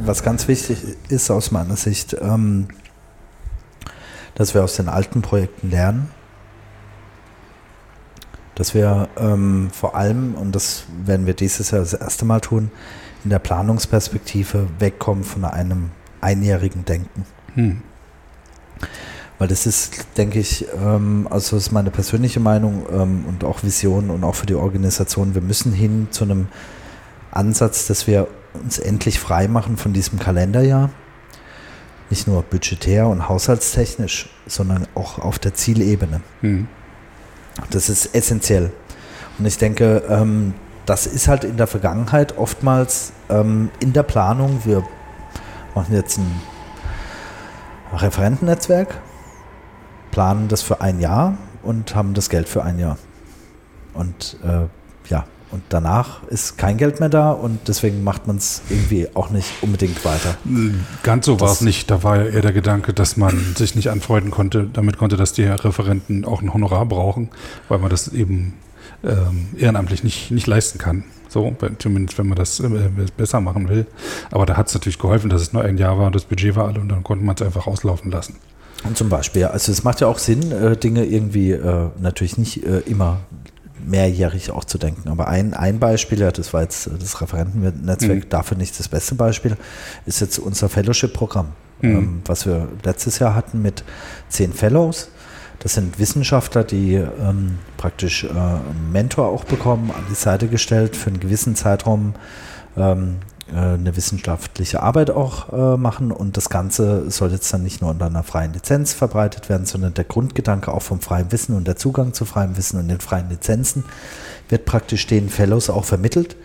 was ganz wichtig ist aus meiner Sicht, ähm, dass wir aus den alten Projekten lernen, dass wir ähm, vor allem, und das werden wir dieses Jahr das erste Mal tun, in der Planungsperspektive wegkommen von einem einjährigen Denken. Hm. Weil das ist, denke ich, ähm, also das ist meine persönliche Meinung ähm, und auch Vision und auch für die Organisation, wir müssen hin zu einem Ansatz, dass wir uns endlich frei machen von diesem Kalenderjahr nicht nur budgetär und haushaltstechnisch, sondern auch auf der Zielebene. Mhm. Das ist essentiell. Und ich denke, ähm, das ist halt in der Vergangenheit oftmals ähm, in der Planung. Wir machen jetzt ein Referentennetzwerk. planen das für ein Jahr und haben das Geld für ein Jahr. Und äh, und danach ist kein Geld mehr da und deswegen macht man es irgendwie auch nicht unbedingt weiter. Ganz so war es nicht. Da war ja eher der Gedanke, dass man sich nicht anfreunden konnte, damit konnte, dass die Referenten auch ein Honorar brauchen, weil man das eben ähm, ehrenamtlich nicht, nicht leisten kann. So, zumindest wenn man das äh, besser machen will. Aber da hat es natürlich geholfen, dass es nur ein Jahr war und das Budget war alle und dann konnte man es einfach auslaufen lassen. Und zum Beispiel, also es macht ja auch Sinn, äh, Dinge irgendwie äh, natürlich nicht äh, immer mehrjährig auch zu denken. Aber ein, ein Beispiel, ja, das war jetzt das Referentennetzwerk, mhm. dafür nicht das beste Beispiel, ist jetzt unser Fellowship-Programm, mhm. ähm, was wir letztes Jahr hatten mit zehn Fellows. Das sind Wissenschaftler, die ähm, praktisch äh, einen Mentor auch bekommen, an die Seite gestellt für einen gewissen Zeitraum ähm, äh, eine wissenschaftliche Arbeit auch äh, machen und das Ganze soll jetzt dann nicht nur unter einer freien Lizenz verbreitet werden, sondern der Grundgedanke auch vom freien Wissen und der Zugang zu freiem Wissen und den freien Lizenzen wird praktisch den Fellows auch vermittelt,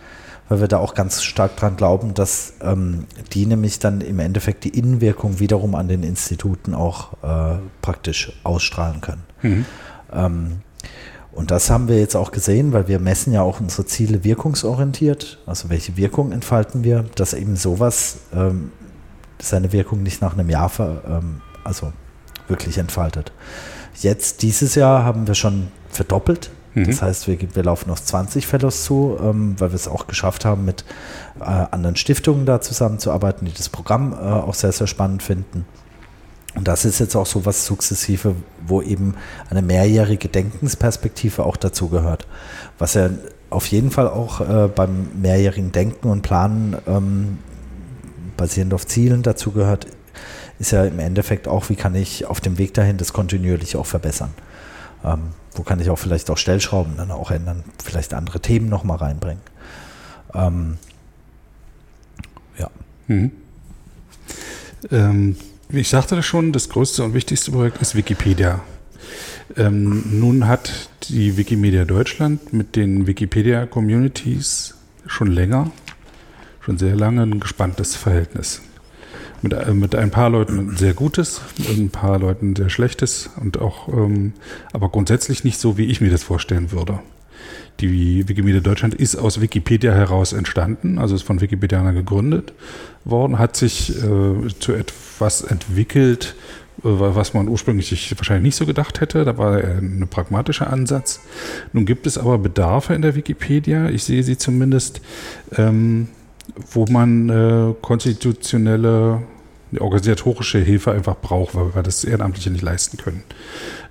weil wir da auch ganz stark dran glauben, dass ähm, die nämlich dann im Endeffekt die Innenwirkung wiederum an den Instituten auch äh, praktisch ausstrahlen können. Mhm. Ähm, und das haben wir jetzt auch gesehen, weil wir messen ja auch unsere Ziele wirkungsorientiert. Also welche Wirkung entfalten wir, dass eben sowas ähm, seine Wirkung nicht nach einem Jahr ver, ähm, also wirklich entfaltet. Jetzt dieses Jahr haben wir schon verdoppelt. Mhm. Das heißt, wir, wir laufen auf 20 Fellows zu, ähm, weil wir es auch geschafft haben, mit äh, anderen Stiftungen da zusammenzuarbeiten, die das Programm äh, auch sehr, sehr spannend finden. Und das ist jetzt auch so was sukzessive, wo eben eine mehrjährige Denkensperspektive auch dazu gehört. Was ja auf jeden Fall auch äh, beim mehrjährigen Denken und Planen ähm, basierend auf Zielen dazu gehört, ist ja im Endeffekt auch, wie kann ich auf dem Weg dahin das kontinuierlich auch verbessern. Ähm, wo kann ich auch vielleicht auch Stellschrauben dann auch ändern, vielleicht andere Themen nochmal reinbringen. Ähm, ja. Mhm. Ähm, ich sagte schon, das größte und wichtigste Projekt ist Wikipedia. Ähm, nun hat die Wikimedia Deutschland mit den Wikipedia-Communities schon länger, schon sehr lange ein gespanntes Verhältnis. Mit, äh, mit ein paar Leuten sehr gutes, mit ein paar Leuten sehr schlechtes und auch, ähm, aber grundsätzlich nicht so, wie ich mir das vorstellen würde. Die Wikimedia Deutschland ist aus Wikipedia heraus entstanden, also ist von Wikipedianern gegründet worden, hat sich äh, zu etwas entwickelt, äh, was man ursprünglich sich wahrscheinlich nicht so gedacht hätte. Da war ein pragmatischer Ansatz. Nun gibt es aber Bedarfe in der Wikipedia, ich sehe sie zumindest, ähm, wo man äh, konstitutionelle organisatorische Hilfe einfach braucht, weil wir das Ehrenamtliche nicht leisten können.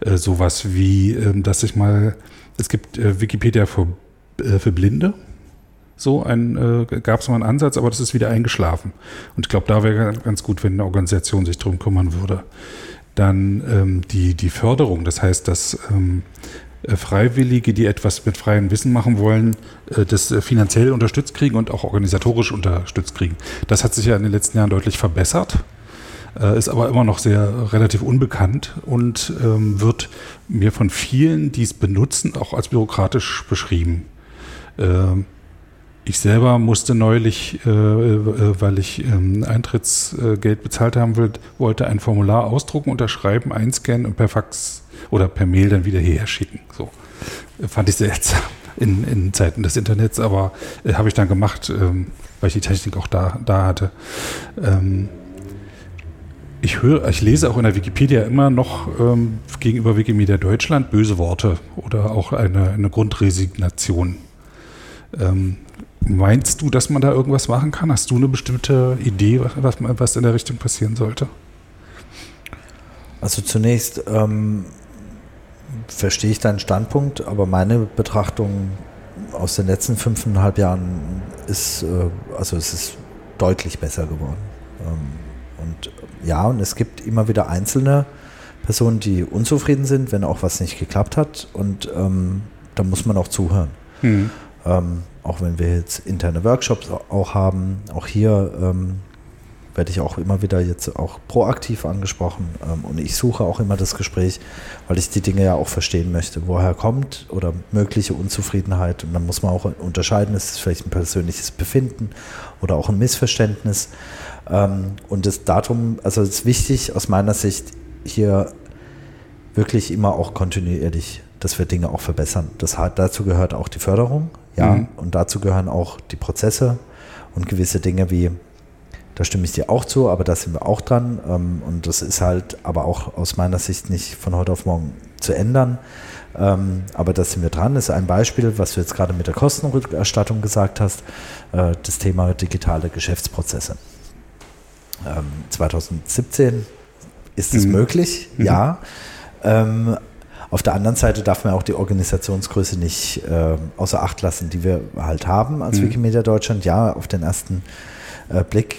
Äh, sowas wie, äh, dass ich mal es gibt äh, Wikipedia für, äh, für Blinde. So ein äh, gab es mal einen Ansatz, aber das ist wieder eingeschlafen. Und ich glaube, da wäre ganz gut, wenn eine Organisation sich darum kümmern würde. Dann ähm, die, die Förderung, das heißt, dass ähm, äh, Freiwillige, die etwas mit freiem Wissen machen wollen, äh, das äh, finanziell unterstützt kriegen und auch organisatorisch unterstützt kriegen. Das hat sich ja in den letzten Jahren deutlich verbessert äh, ist aber immer noch sehr relativ unbekannt und ähm, wird mir von vielen, die es benutzen, auch als bürokratisch beschrieben. Ähm, ich selber musste neulich, äh, äh, weil ich ähm, Eintrittsgeld bezahlt haben will, wollte ein Formular ausdrucken, unterschreiben, einscannen und per Fax oder per Mail dann wieder hierher schicken. So fand ich seltsam in, in Zeiten des Internets, aber äh, habe ich dann gemacht, ähm, weil ich die Technik auch da, da hatte. Ähm, ich höre, ich lese auch in der Wikipedia immer noch ähm, gegenüber Wikimedia Deutschland böse Worte oder auch eine, eine Grundresignation. Ähm, meinst du, dass man da irgendwas machen kann? Hast du eine bestimmte Idee, was, was in der Richtung passieren sollte? Also zunächst ähm, verstehe ich deinen Standpunkt, aber meine Betrachtung aus den letzten fünfeinhalb Jahren ist, äh, also es ist deutlich besser geworden. Ähm, und ja, und es gibt immer wieder einzelne Personen, die unzufrieden sind, wenn auch was nicht geklappt hat. Und ähm, da muss man auch zuhören. Mhm. Ähm, auch wenn wir jetzt interne Workshops auch haben, auch hier ähm, werde ich auch immer wieder jetzt auch proaktiv angesprochen. Ähm, und ich suche auch immer das Gespräch, weil ich die Dinge ja auch verstehen möchte. Woher kommt oder mögliche Unzufriedenheit. Und dann muss man auch unterscheiden, ist es vielleicht ein persönliches Befinden oder auch ein Missverständnis. Ähm, und das Datum, also es ist wichtig aus meiner Sicht hier wirklich immer auch kontinuierlich, dass wir Dinge auch verbessern. Das hat, dazu gehört auch die Förderung, ja, mhm. und dazu gehören auch die Prozesse und gewisse Dinge wie, da stimme ich dir auch zu, aber da sind wir auch dran. Ähm, und das ist halt aber auch aus meiner Sicht nicht von heute auf morgen zu ändern. Ähm, aber da sind wir dran. Das ist ein Beispiel, was du jetzt gerade mit der Kostenrückerstattung gesagt hast, äh, das Thema digitale Geschäftsprozesse. 2017 ähm, ist es mhm. möglich, mhm. ja. Ähm, auf der anderen Seite darf man auch die Organisationsgröße nicht äh, außer Acht lassen, die wir halt haben als mhm. Wikimedia Deutschland. Ja, auf den ersten äh, Blick,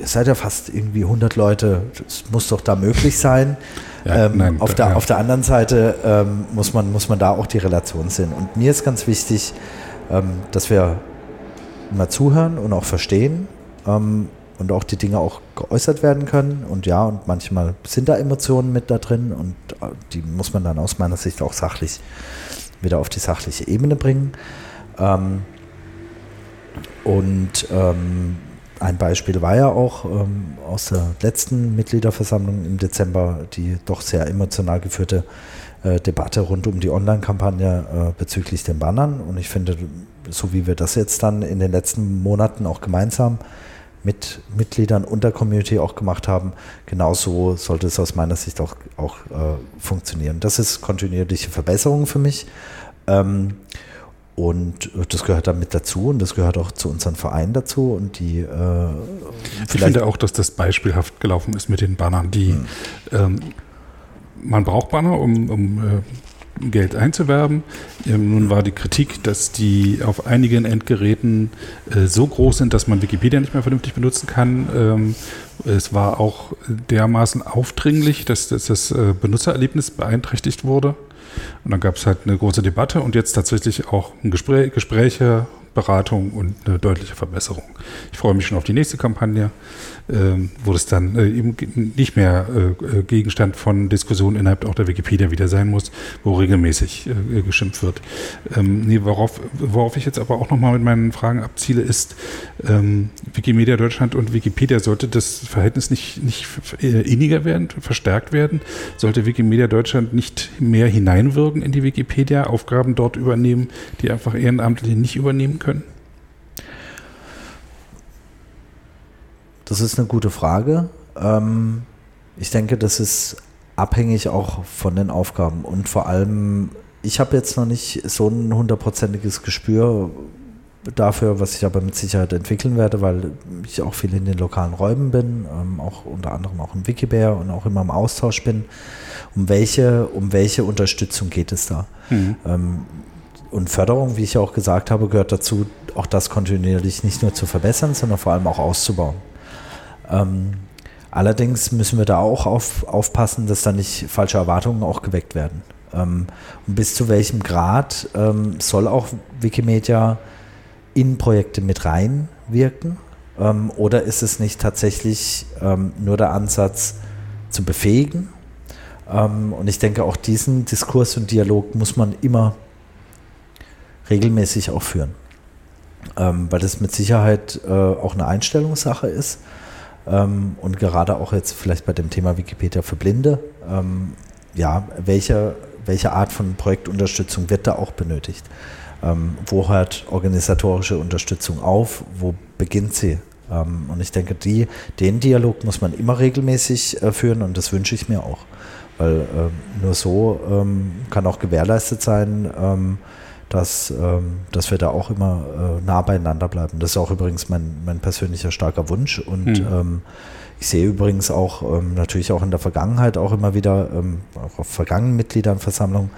ihr seid ja fast irgendwie 100 Leute, das muss doch da möglich sein. Ja, ähm, nein, auf, der, ja. auf der anderen Seite ähm, muss, man, muss man da auch die Relation sehen. Und mir ist ganz wichtig, ähm, dass wir mal zuhören und auch verstehen ähm, und auch die Dinge auch geäußert werden können. Und ja, und manchmal sind da Emotionen mit da drin und äh, die muss man dann aus meiner Sicht auch sachlich wieder auf die sachliche Ebene bringen. Ähm, und ähm, ein Beispiel war ja auch ähm, aus der letzten Mitgliederversammlung im Dezember die doch sehr emotional geführte äh, Debatte rund um die Online-Kampagne äh, bezüglich den Bannern. Und ich finde, so wie wir das jetzt dann in den letzten Monaten auch gemeinsam mit Mitgliedern und der Community auch gemacht haben, genauso sollte es aus meiner Sicht auch, auch äh, funktionieren. Das ist kontinuierliche Verbesserung für mich. Ähm, und das gehört dann mit dazu und das gehört auch zu unseren Vereinen dazu. Und die äh, Ich finde auch, dass das beispielhaft gelaufen ist mit den Bannern. Die hm. ähm, man braucht Banner, um, um äh, Geld einzuwerben. Ähm, nun war die Kritik, dass die auf einigen Endgeräten äh, so groß sind, dass man Wikipedia nicht mehr vernünftig benutzen kann. Ähm, es war auch dermaßen aufdringlich, dass, das äh, Benutzererlebnis beeinträchtigt wurde. Und dann gab es halt eine große Debatte und jetzt tatsächlich auch ein Gespräch, Gespräche, Beratung und eine deutliche Verbesserung. Ich freue mich schon auf die nächste Kampagne wo das dann äh, eben nicht mehr äh, äh, Gegenstand von Diskussionen innerhalb auch der Wikipedia wieder sein muss, wo regelmäßig geschimpft wird. Ähm, nee, worauf, worauf ich jetzt aber auch nochmal mit meinen Fragen abziele, ist ähm, Wikimedia Deutschland und Wikipedia sollte das Verhältnis nicht, nicht inniger werden, verstärkt werden? Sollte Wikimedia Deutschland nicht mehr hineinwirken in die Wikipedia, Aufgaben dort übernehmen, die einfach Ehrenamtliche nicht übernehmen können? Das ist eine gute Frage. Ähm, ich denke, das ist abhängig auch von den Aufgaben und vor allem, ich habe jetzt noch nicht so ein hundertprozentiges Gespür dafür, was ich aber mit Sicherheit entwickeln werde, weil ich auch viel in den lokalen Räumen bin, ähm, auch unter anderem auch im Wikibear und auch immer im Austausch bin. Um welche, um welche Unterstützung geht es da? Mhm. Ähm, und Förderung, wie ich auch gesagt habe, gehört dazu, auch das kontinuierlich nicht nur zu verbessern, sondern vor allem auch auszubauen. Ähm, allerdings müssen wir da auch auf, aufpassen, dass da nicht falsche Erwartungen auch geweckt werden. Ähm, und bis zu welchem Grad ähm, soll auch Wikimedia in Projekte mit reinwirken? Ähm, oder ist es nicht tatsächlich ähm, nur der Ansatz zu befähigen? Ähm, und ich denke, auch diesen Diskurs und Dialog muss man immer regelmäßig auch führen. weil das mit Sicherheit äh, auch eine Einstellungssache ist. Ähm, und gerade auch jetzt vielleicht bei dem Thema Wikipedia für Blinde, ähm, ja, welche, welche Art von Projektunterstützung wird da auch benötigt? Ähm, wo hört organisatorische Unterstützung auf? Wo beginnt sie? Ähm, und ich denke, die, den Dialog muss man immer regelmäßig äh, führen und das wünsche ich mir auch. Weil äh, nur so ähm, kann auch gewährleistet sein, ähm, dass, ähm, dass wir da auch immer äh, nah beieinander bleiben. Das ist auch übrigens mein, mein persönlicher starker Wunsch. Und mhm. ähm, ich sehe übrigens auch ähm, natürlich auch in der Vergangenheit auch immer wieder, ähm, auch auf vergangenen Mitgliedernversammlungen,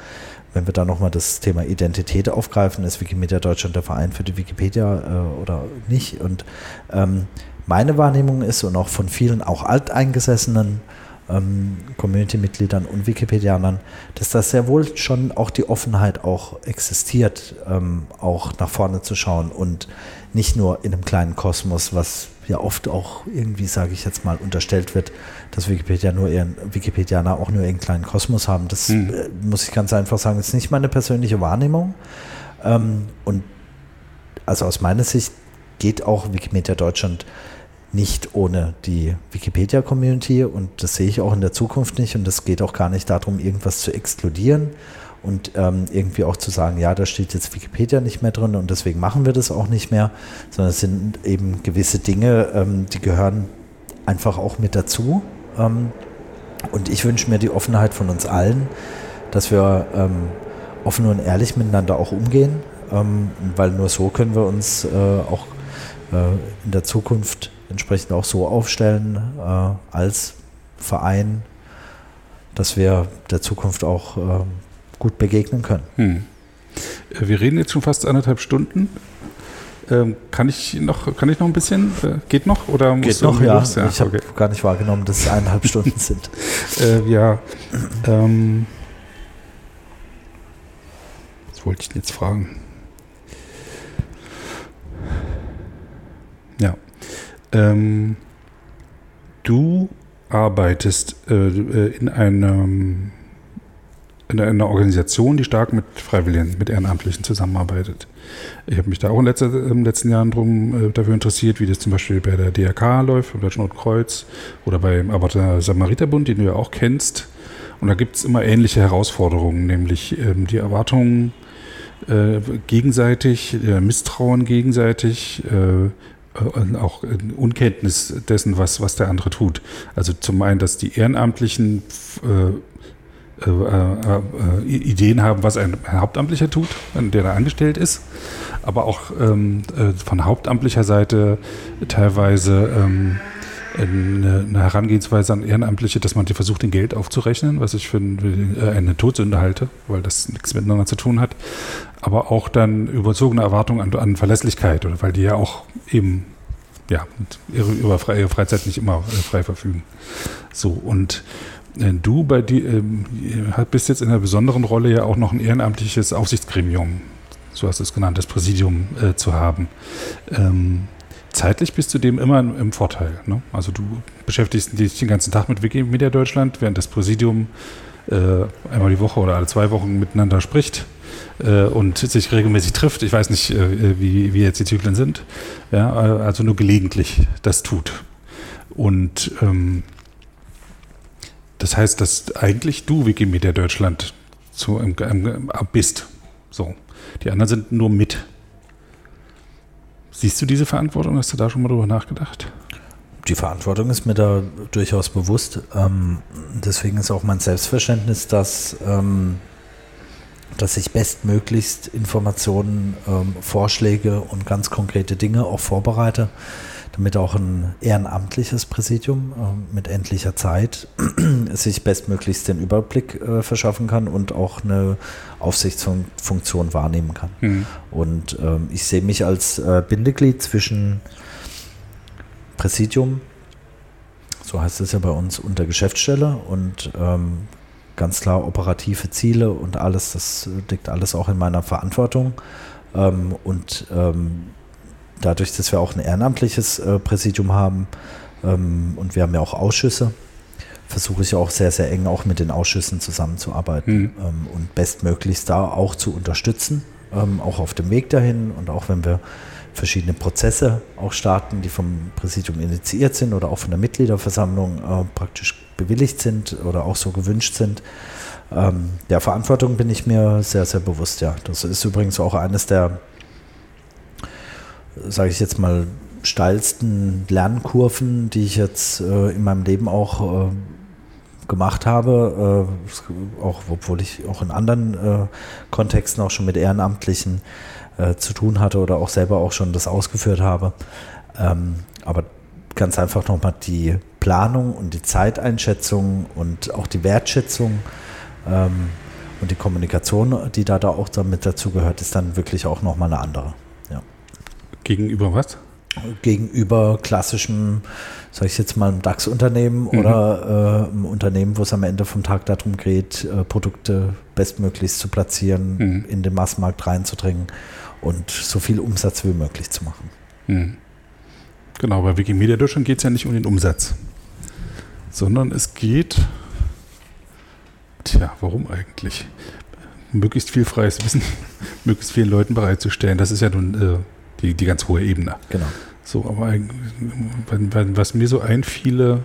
wenn wir da nochmal das Thema Identität aufgreifen, ist Wikimedia Deutschland der Verein für die Wikipedia äh, oder nicht. Und ähm, meine Wahrnehmung ist und auch von vielen auch alteingesessenen ähm, Community-Mitgliedern und Wikipedianern, dass da sehr wohl schon auch die Offenheit auch existiert, ähm, auch nach vorne zu schauen und nicht nur in einem kleinen Kosmos, was ja oft auch irgendwie, sage ich jetzt mal, unterstellt wird, dass Wikipedia nur ihren, Wikipedianer auch nur ihren kleinen Kosmos haben. Das hm. äh, muss ich ganz einfach sagen, ist nicht meine persönliche Wahrnehmung. Ähm, und also aus meiner Sicht geht auch Wikimedia Deutschland nicht ohne die Wikipedia-Community und das sehe ich auch in der Zukunft nicht und es geht auch gar nicht darum, irgendwas zu exkludieren und ähm, irgendwie auch zu sagen, ja, da steht jetzt Wikipedia nicht mehr drin und deswegen machen wir das auch nicht mehr, sondern es sind eben gewisse Dinge, ähm, die gehören einfach auch mit dazu. Ähm, und ich wünsche mir die Offenheit von uns allen, dass wir ähm, offen und ehrlich miteinander auch umgehen, ähm, weil nur so können wir uns äh, auch äh, in der Zukunft entsprechend auch so aufstellen äh, als Verein, dass wir der Zukunft auch äh, gut begegnen können. Hm. Äh, wir reden jetzt schon fast anderthalb Stunden. Ähm, kann ich noch, kann ich noch ein bisschen? Äh, geht noch oder geht noch? Ja. ja. Ich habe okay. gar nicht wahrgenommen, dass es eineinhalb Stunden sind. Äh, ja. Ähm, was wollte ich denn jetzt fragen? Ähm, du arbeitest äh, in einem in einer Organisation, die stark mit Freiwilligen, mit Ehrenamtlichen zusammenarbeitet. Ich habe mich da auch in, letzter, in den letzten Jahren drum, äh, dafür interessiert, wie das zum Beispiel bei der DRK läuft, beim Deutschen Roten Kreuz oder beim Arbeiter Samariterbund, den du ja auch kennst. Und da gibt es immer ähnliche Herausforderungen, nämlich ähm, die Erwartungen äh, gegenseitig, äh, Misstrauen gegenseitig, äh, äh auch Unkenntnis dessen, was, was der andere tut. Also zum einen, dass die Ehrenamtlichen äh, äh, äh, äh, Ideen haben, was ein Hauptamtlicher tut, der da angestellt ist, aber auch ähm, äh, von hauptamtlicher Seite teilweise ähm, eine, eine, Herangehensweise an Ehrenamtliche, dass man die versucht, den Geld aufzurechnen, was ich für äh, eine Todsünde halte, weil das nichts miteinander zu tun hat, aber auch dann überzogene Erwartungen an, an Verlässlichkeit, oder weil die ja auch eben ja, über freie Freizeit nicht immer frei verfügen. So, und äh, du bei dir ähm, bist jetzt in einer besonderen Rolle ja auch noch ein ehrenamtliches Aufsichtsgremium, so hast du es genannt, das Präsidium äh, zu haben. Ähm, zeitlich bist du dem immer im, Vorteil. Ne? Also du beschäftigst dich den ganzen Tag mit Wikimedia Deutschland, während das Präsidium äh, einmal die Woche oder alle zwei Wochen miteinander spricht äh, und sich regelmäßig trifft. Ich weiß nicht, äh, wie, wie jetzt die Zyklen sind. Ja, also nur gelegentlich das tut. Und ähm, das heißt, dass eigentlich du Wikimedia Deutschland zu, ähm, ähm, bist. So. Die anderen sind nur mit. Siehst du diese Verantwortung? Hast du da schon mal drüber nachgedacht? Die Verantwortung ist mir da durchaus bewusst. Ähm, deswegen ist auch mein Selbstverständnis, dass, ähm, dass ich bestmöglichst Informationen, ähm, Vorschläge und ganz konkrete Dinge auch vorbereite damit auch ein ehrenamtliches Präsidium äh, mit endlicher Zeit sich bestmöglichst den Überblick äh, verschaffen kann und auch eine Aufsichtsfunktion wahrnehmen kann. Mhm. Und ähm, ich sehe mich als äh, Bindeglied zwischen Präsidium, so heißt es ja bei uns, unter Geschäftsstelle und ähm, ganz klar operative Ziele und alles, das liegt alles auch in meiner Verantwortung. Ähm, und ähm, dadurch, dass wir auch ein ehrenamtliches äh, Präsidium haben ähm, und wir haben ja auch Ausschüsse, versuche ich auch sehr, sehr eng auch mit den Ausschüssen zusammenzuarbeiten mhm. ähm, und bestmöglichst da auch zu unterstützen, ähm, auch auf dem Weg dahin und auch wenn wir verschiedene Prozesse auch starten, die vom Präsidium initiiert sind oder auch von der Mitgliederversammlung äh, praktisch bewilligt sind oder auch so gewünscht sind. Ähm, der Verantwortung bin ich mir sehr, sehr bewusst, ja. Das ist übrigens auch eines der sage ich jetzt mal, steilsten Lernkurven, die ich jetzt äh, in meinem Leben auch äh, gemacht habe, äh, auch obwohl ich auch in anderen äh, Kontexten auch schon mit Ehrenamtlichen äh, zu tun hatte oder auch selber auch schon das ausgeführt habe. Ähm, aber ganz einfach nochmal die Planung und die Zeiteinschätzung und auch die Wertschätzung ähm, und die Kommunikation, die da, da auch damit dazu gehört, ist dann wirklich auch nochmal eine andere. Gegenüber was? Gegenüber klassischem, sag ich jetzt mal, einem DAX-Unternehmen mhm. oder äh, einem Unternehmen, wo es am Ende vom Tag darum geht, äh, Produkte bestmöglichst zu platzieren, mhm. in den Massenmarkt reinzudringen und so viel Umsatz wie möglich zu machen. Mhm. Genau, bei Wikimedia Deutschland geht es ja nicht um den Umsatz, sondern es geht, tja, warum eigentlich? Möglichst viel freies Wissen, möglichst vielen Leuten bereitzustellen. Das ist ja nun äh, die, die ganz hohe Ebene. Genau. So, aber was mir so einfiele,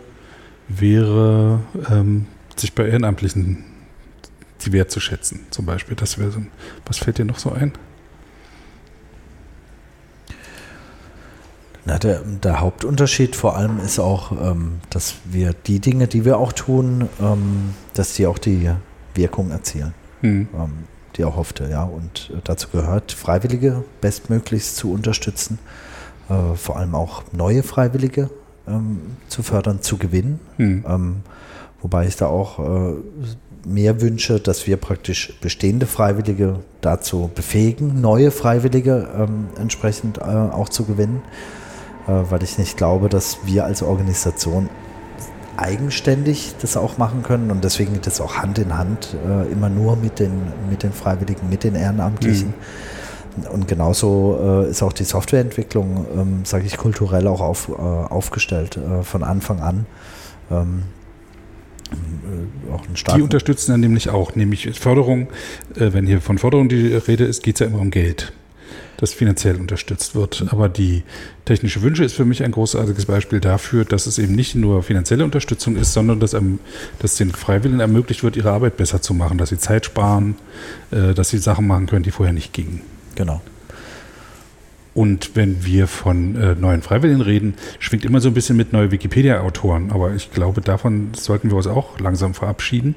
wäre, ähm, sich bei Ehrenamtlichen die wertzuschätzen, zum Beispiel. Das wäre so. Was fällt dir noch so ein? Na, der, der, Hauptunterschied vor allem ist auch, ähm, dass wir die Dinge, die wir auch tun, ähm, dass die auch die Wirkung erzielen, hm. ähm, die erhoffte. Ja. Und äh, dazu gehört, Freiwillige bestmöglichst zu unterstützen, äh, vor allem auch neue Freiwillige ähm, zu fördern, zu gewinnen. Hm. Ähm, wobei ich da auch äh, mehr wünsche, dass wir praktisch bestehende Freiwillige dazu befähigen, neue Freiwillige ähm, entsprechend äh, auch zu gewinnen äh, weil ich nicht glaube, dass wir als Organisation eigenständig das auch machen können und deswegen geht das auch Hand in Hand äh, immer nur mit den, mit den Freiwilligen, mit den Ehrenamtlichen. Mhm. Und genauso äh, ist auch die Softwareentwicklung, ähm, sage ich, kulturell auch auf, äh, aufgestellt äh, von Anfang an. Ähm, äh, die unterstützen dann nämlich auch, nämlich Förderung, wenn hier von Förderung die Rede ist, geht es ja immer um Geld das finanziell unterstützt wird. Aber die technische Wünsche ist für mich ein großartiges Beispiel dafür, dass es eben nicht nur finanzielle Unterstützung ist, sondern dass, dass den Freiwilligen ermöglicht wird, ihre Arbeit besser zu machen, dass sie Zeit sparen, äh, dass sie Sachen machen können, die vorher nicht gingen. Genau. Und wenn wir von äh, neuen Freiwilligen reden, schwingt immer so ein bisschen mit neue Wikipedia-Autoren. Aber ich glaube, davon sollten wir uns auch langsam verabschieden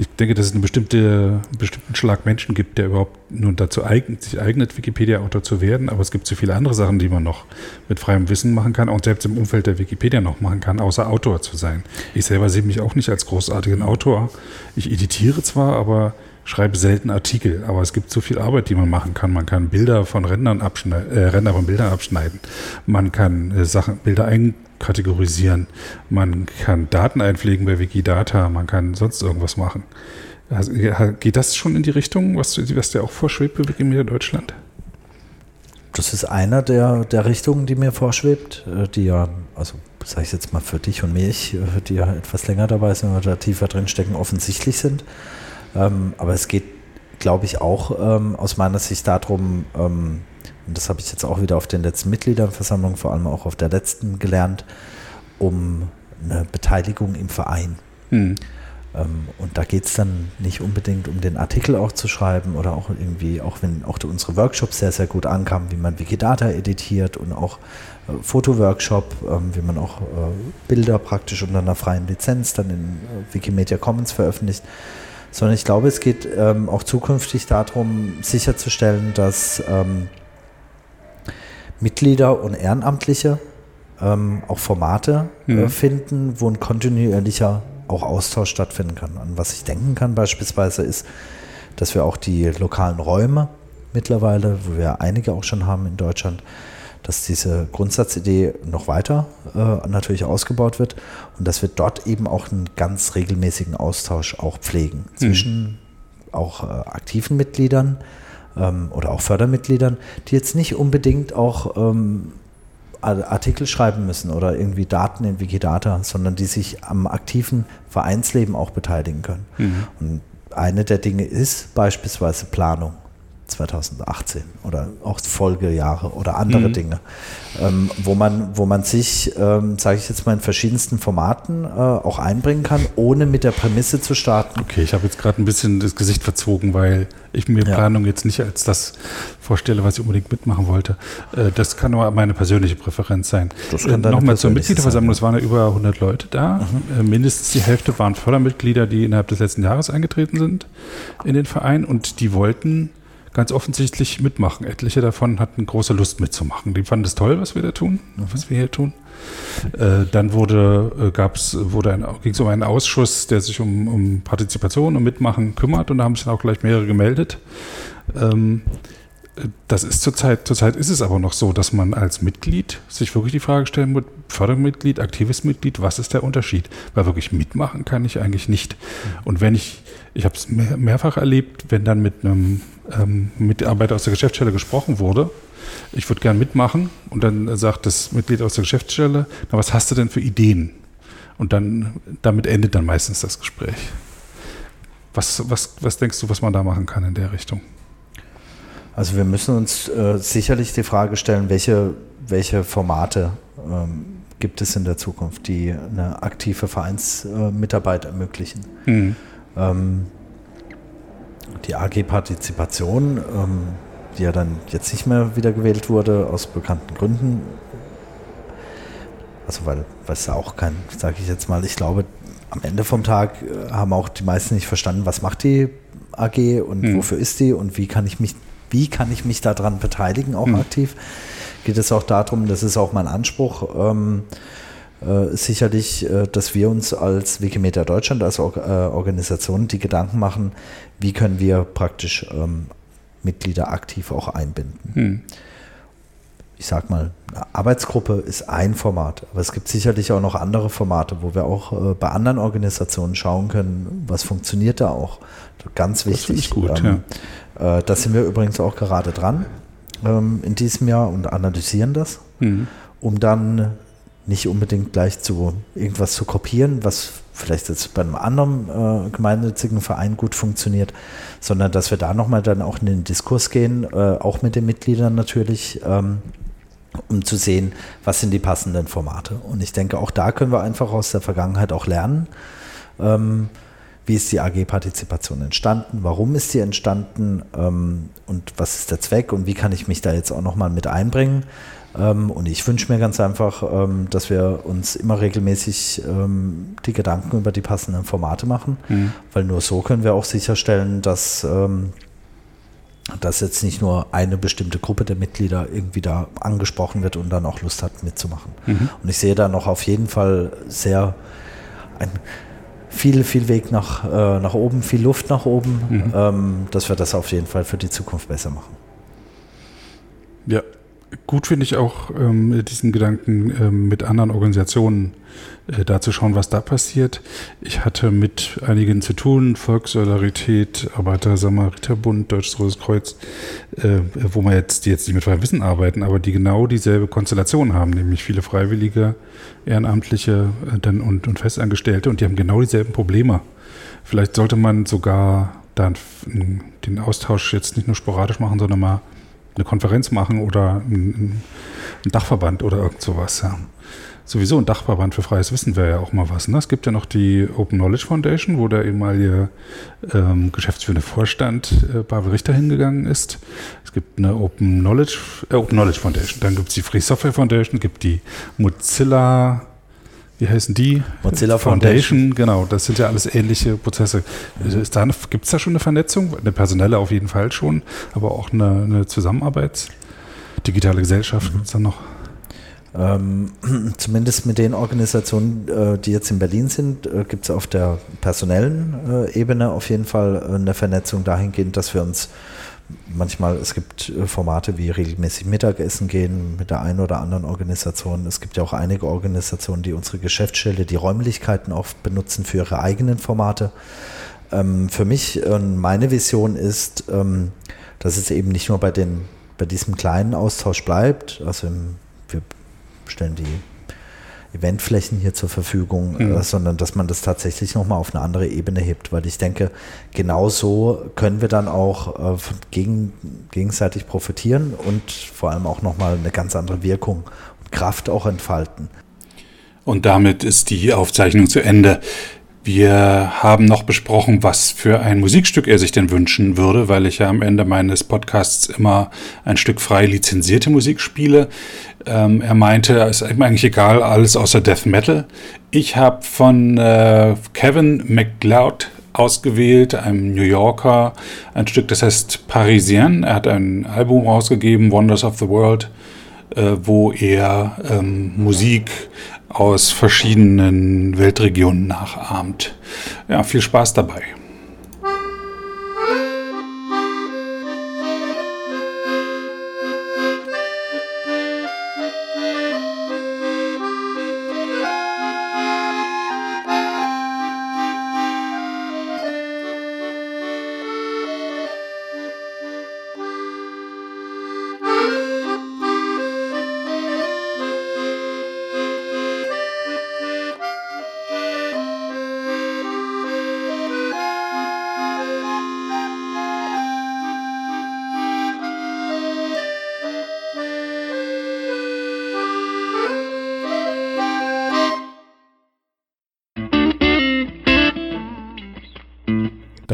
ich denke, dass es einen, bestimmte, bestimmten Schlag Menschen gibt, der überhaupt nun dazu eignet, sich eignet, Wikipedia-Autor zu werden. Aber es gibt so viele andere Sachen, die man noch mit freiem Wissen machen kann, auch selbst im Umfeld der Wikipedia noch machen kann, außer Autor zu sein. Ich selber sehe mich auch nicht als großartigen Autor. Ich editiere zwar, aber schreibe selten Artikel, aber es gibt so viel Arbeit, die man machen kann. Man kann Bilder von Rändern abschneiden, äh, Ränder von Bildern abschneiden. Man kann äh, Sachen, Bilder ein, kategorisieren. Man kann Daten einpflegen bei Wikidata, man kann sonst irgendwas machen. Also, geht das schon in die Richtung, was, was dir auch vorschwebt bei Wikimedia Deutschland? Das ist einer der, der Richtungen, die mir vorschwebt, äh, die ja, also sage ich jetzt mal für dich und mich, äh, die ja etwas länger dabei sind oder tiefer drin stecken, offensichtlich sind. Ähm, aber es geht, glaube ich, auch ähm, aus meiner Sicht darum, ähm, und das habe ich jetzt auch wieder auf den letzten Mitgliederversammlungen, vor allem auch auf der letzten gelernt, um eine Beteiligung im Verein. Hm. Ähm, und da geht es dann nicht unbedingt um den Artikel auch zu schreiben oder auch irgendwie, auch wenn auch unsere Workshops sehr, sehr gut ankamen, wie man Wikidata editiert und auch äh, Fotoworkshop, ähm, wie man auch äh, Bilder praktisch unter einer freien Lizenz dann in äh, Wikimedia Commons veröffentlicht sondern ich glaube, es geht ähm, auch zukünftig darum, sicherzustellen, dass ähm, Mitglieder und Ehrenamtliche ähm, auch Formate äh, mhm. finden, wo ein kontinuierlicher auch Austausch stattfinden kann. An was ich denken kann beispielsweise ist, dass wir auch die lokalen Räume mittlerweile, wo wir einige auch schon haben in Deutschland, dass diese Grundsatzidee noch weiter äh, natürlich ausgebaut wird und dass wir dort eben auch einen ganz regelmäßigen Austausch auch pflegen mhm. zwischen auch äh, aktiven Mitgliedern, ähm, oder auch Fördermitgliedern, die jetzt nicht unbedingt auch ähm, Artikel schreiben müssen oder irgendwie Daten in Wikidata, sondern die sich am aktiven Vereinsleben auch beteiligen können. Mhm. Und eine der Dinge ist beispielsweise Planung. 2018 oder auch Folgejahre oder andere mhm. Dinge, ähm, wo, man, wo man sich, ähm, sage ich jetzt mal, in verschiedensten Formaten äh, auch einbringen kann, ohne mit der Prämisse zu starten. Okay, ich habe jetzt gerade ein bisschen das Gesicht verzogen, weil ich mir ja. Planung jetzt nicht als das vorstelle, was ich unbedingt mitmachen wollte. Äh, das kann aber meine persönliche Präferenz sein. Äh, Nochmal zur Mitgliederversammlung, es waren ja über 100 Leute da. Mhm. Äh, mindestens die Hälfte waren Fördermitglieder, die innerhalb des letzten Jahres eingetreten sind in den Verein und die wollten ganz offensichtlich mitmachen. Etliche davon hatten große Lust mitzumachen. Die fanden es toll, was wir da tun, was wir hier tun. Äh, dann wurde, äh, gab's, wurde ging es um einen Ausschuss, der sich um, um Partizipation und Mitmachen kümmert und da haben sich dann auch gleich mehrere gemeldet. Ähm, das ist zurzeit, zurzeit ist es aber noch so, dass man als Mitglied sich wirklich die Frage stellen muss, Fördermitglied, aktives Mitglied, was ist der Unterschied? Weil wirklich mitmachen kann ich eigentlich nicht. Und wenn ich, ich habe es mehr, mehrfach erlebt, wenn dann mit einem ähm, Mitarbeiter aus der Geschäftsstelle gesprochen wurde, ich würde gern mitmachen und dann sagt das Mitglied aus der Geschäftsstelle, na was hast du denn für Ideen? Und dann, damit endet dann meistens das Gespräch. Was, was, was denkst du, was man da machen kann in der Richtung? Also wir müssen uns äh, sicherlich die Frage stellen, welche welche Formate ähm, gibt es in der Zukunft, die eine aktive Vereinsmitarbeit ermöglichen. Mhm. Ähm, die AG Partizipation, ähm, die ja dann jetzt nicht mehr wiedergewählt wurde, aus bekannten Gründen. Also weil, weil es auch kein, sage ich jetzt mal, ich glaube, am Ende vom Tag äh, haben auch die meisten nicht verstanden, was macht die AG und mhm. wofür ist die und wie kann ich mich, wie kann ich mich daran beteiligen, auch mhm. aktiv. Geht es auch darum, das ist auch mein Anspruch, ähm, äh, sicherlich, äh, dass wir uns als Wikimedia Deutschland, als Or äh, Organisation, die Gedanken machen, wie können wir praktisch ähm, Mitglieder aktiv auch einbinden. Hm. Ich sag mal, eine Arbeitsgruppe ist ein Format, aber es gibt sicherlich auch noch andere Formate, wo wir auch äh, bei anderen Organisationen schauen können, was funktioniert da auch. Ganz wichtig. Das gut, ähm, ja. Äh, da sind wir übrigens auch gerade dran ähm, in diesem Jahr und analysieren das, mhm. um dann nicht unbedingt gleich zu irgendwas zu kopieren, was vielleicht jetzt bei einem anderen äh, gemeinnützigen Verein gut funktioniert, sondern dass wir da nochmal dann auch in den Diskurs gehen, äh, auch mit den Mitgliedern natürlich, ähm, um zu sehen, was sind die passenden Formate. Und ich denke, auch da können wir einfach aus der Vergangenheit auch lernen. Ähm, wie ist die AG-Partizipation entstanden? Warum ist die entstanden? Ähm, und was ist der Zweck? Und wie kann ich mich da jetzt auch nochmal mit einbringen? Ähm, und ich wünsche mir ganz einfach, ähm, dass wir uns immer regelmäßig ähm, die Gedanken über die passenden Formate machen, mhm. weil nur so können wir auch sicherstellen, dass, dass jetzt nicht nur eine bestimmte Gruppe der Mitglieder irgendwie da angesprochen wird und dann auch Lust hat mitzumachen. Mhm. Und ich sehe da noch auf jeden Fall sehr ein viel, viel Weg nach, äh, nach oben, viel Luft nach oben, mhm. dass wir das auf jeden Fall für die Zukunft besser machen. Ja, gut finde ich auch ähm, diesen Gedanken, ähm, mit anderen Organisationen äh, da zu schauen, was da passiert. Ich hatte mit einigen zu tun, Volkssolidarität, Arbeiter-Samariterbund, Deutsches Rotes Kreuz, äh, wo man jetzt, jetzt nicht mit freiem Wissen arbeiten, aber die genau dieselbe Konstellation haben, nämlich viele Freiwillige, Ehrenamtliche äh, dann und, und Festangestellte und die haben genau dieselben Probleme. Vielleicht sollte man sogar dann den Austausch jetzt nicht nur sporadisch machen, sondern mal eine Konferenz machen oder ein, ein Dachverband oder irgend sowas. Ja. Sowieso ein Dachverband für freies Wissen wäre ja auch mal was. Ne? Es gibt ja noch die Open Knowledge Foundation, wo der ehemalige ähm, geschäftsführende Vorstand äh, Pavel Richter hingegangen ist. Es gibt eine Open Knowledge, äh, Open Knowledge Foundation. Dann gibt es die Free Software Foundation, gibt die Mozilla wie heißen die? Mozilla Foundation. Foundation. Genau, das sind ja alles ähnliche Prozesse. Gibt es da schon eine Vernetzung? Eine personelle auf jeden Fall schon, aber auch eine, eine Zusammenarbeit? Digitale Gesellschaft mhm. gibt es da noch? Ähm, zumindest mit den Organisationen, äh, die jetzt in Berlin sind, äh, gibt es auf der personellen äh, Ebene auf jeden Fall äh, eine Vernetzung dahingehend, dass wir uns manchmal, es gibt äh, Formate wie regelmäßig Mittagessen gehen mit der einen oder anderen Organisation. Es gibt ja auch einige Organisationen, die unsere Geschäftsstelle, die Räumlichkeiten auch benutzen für ihre eigenen Formate. Ähm, für mich und meine Vision ist, ähm, dass es eben nicht nur bei, den, bei diesem kleinen Austausch bleibt. Also im, wir stellen die Eventflächen hier zur Verfügung, mhm. äh, sondern dass man das tatsächlich nochmal auf eine andere Ebene hebt, weil ich denke, genau so können wir dann auch äh, gegen, gegenseitig profitieren und vor allem auch nochmal eine ganz andere Wirkung und Kraft auch entfalten. Und damit ist die Aufzeichnung zu Ende. Wir haben noch besprochen, was für ein Musikstück er sich denn wünschen würde, weil ich ja am Ende meines Podcasts immer ein Stück frei lizenzierte Musik spiele. Ähm, er meinte, es ist ihm eigentlich egal, alles außer Death Metal. Ich habe von äh, Kevin McLeod ausgewählt, einem New Yorker, ein Stück, das heißt Parisien. Er hat ein Album rausgegeben, Wonders of the World, äh, wo er ähm, Musik aus verschiedenen Weltregionen nachahmt. Ja, viel Spaß dabei.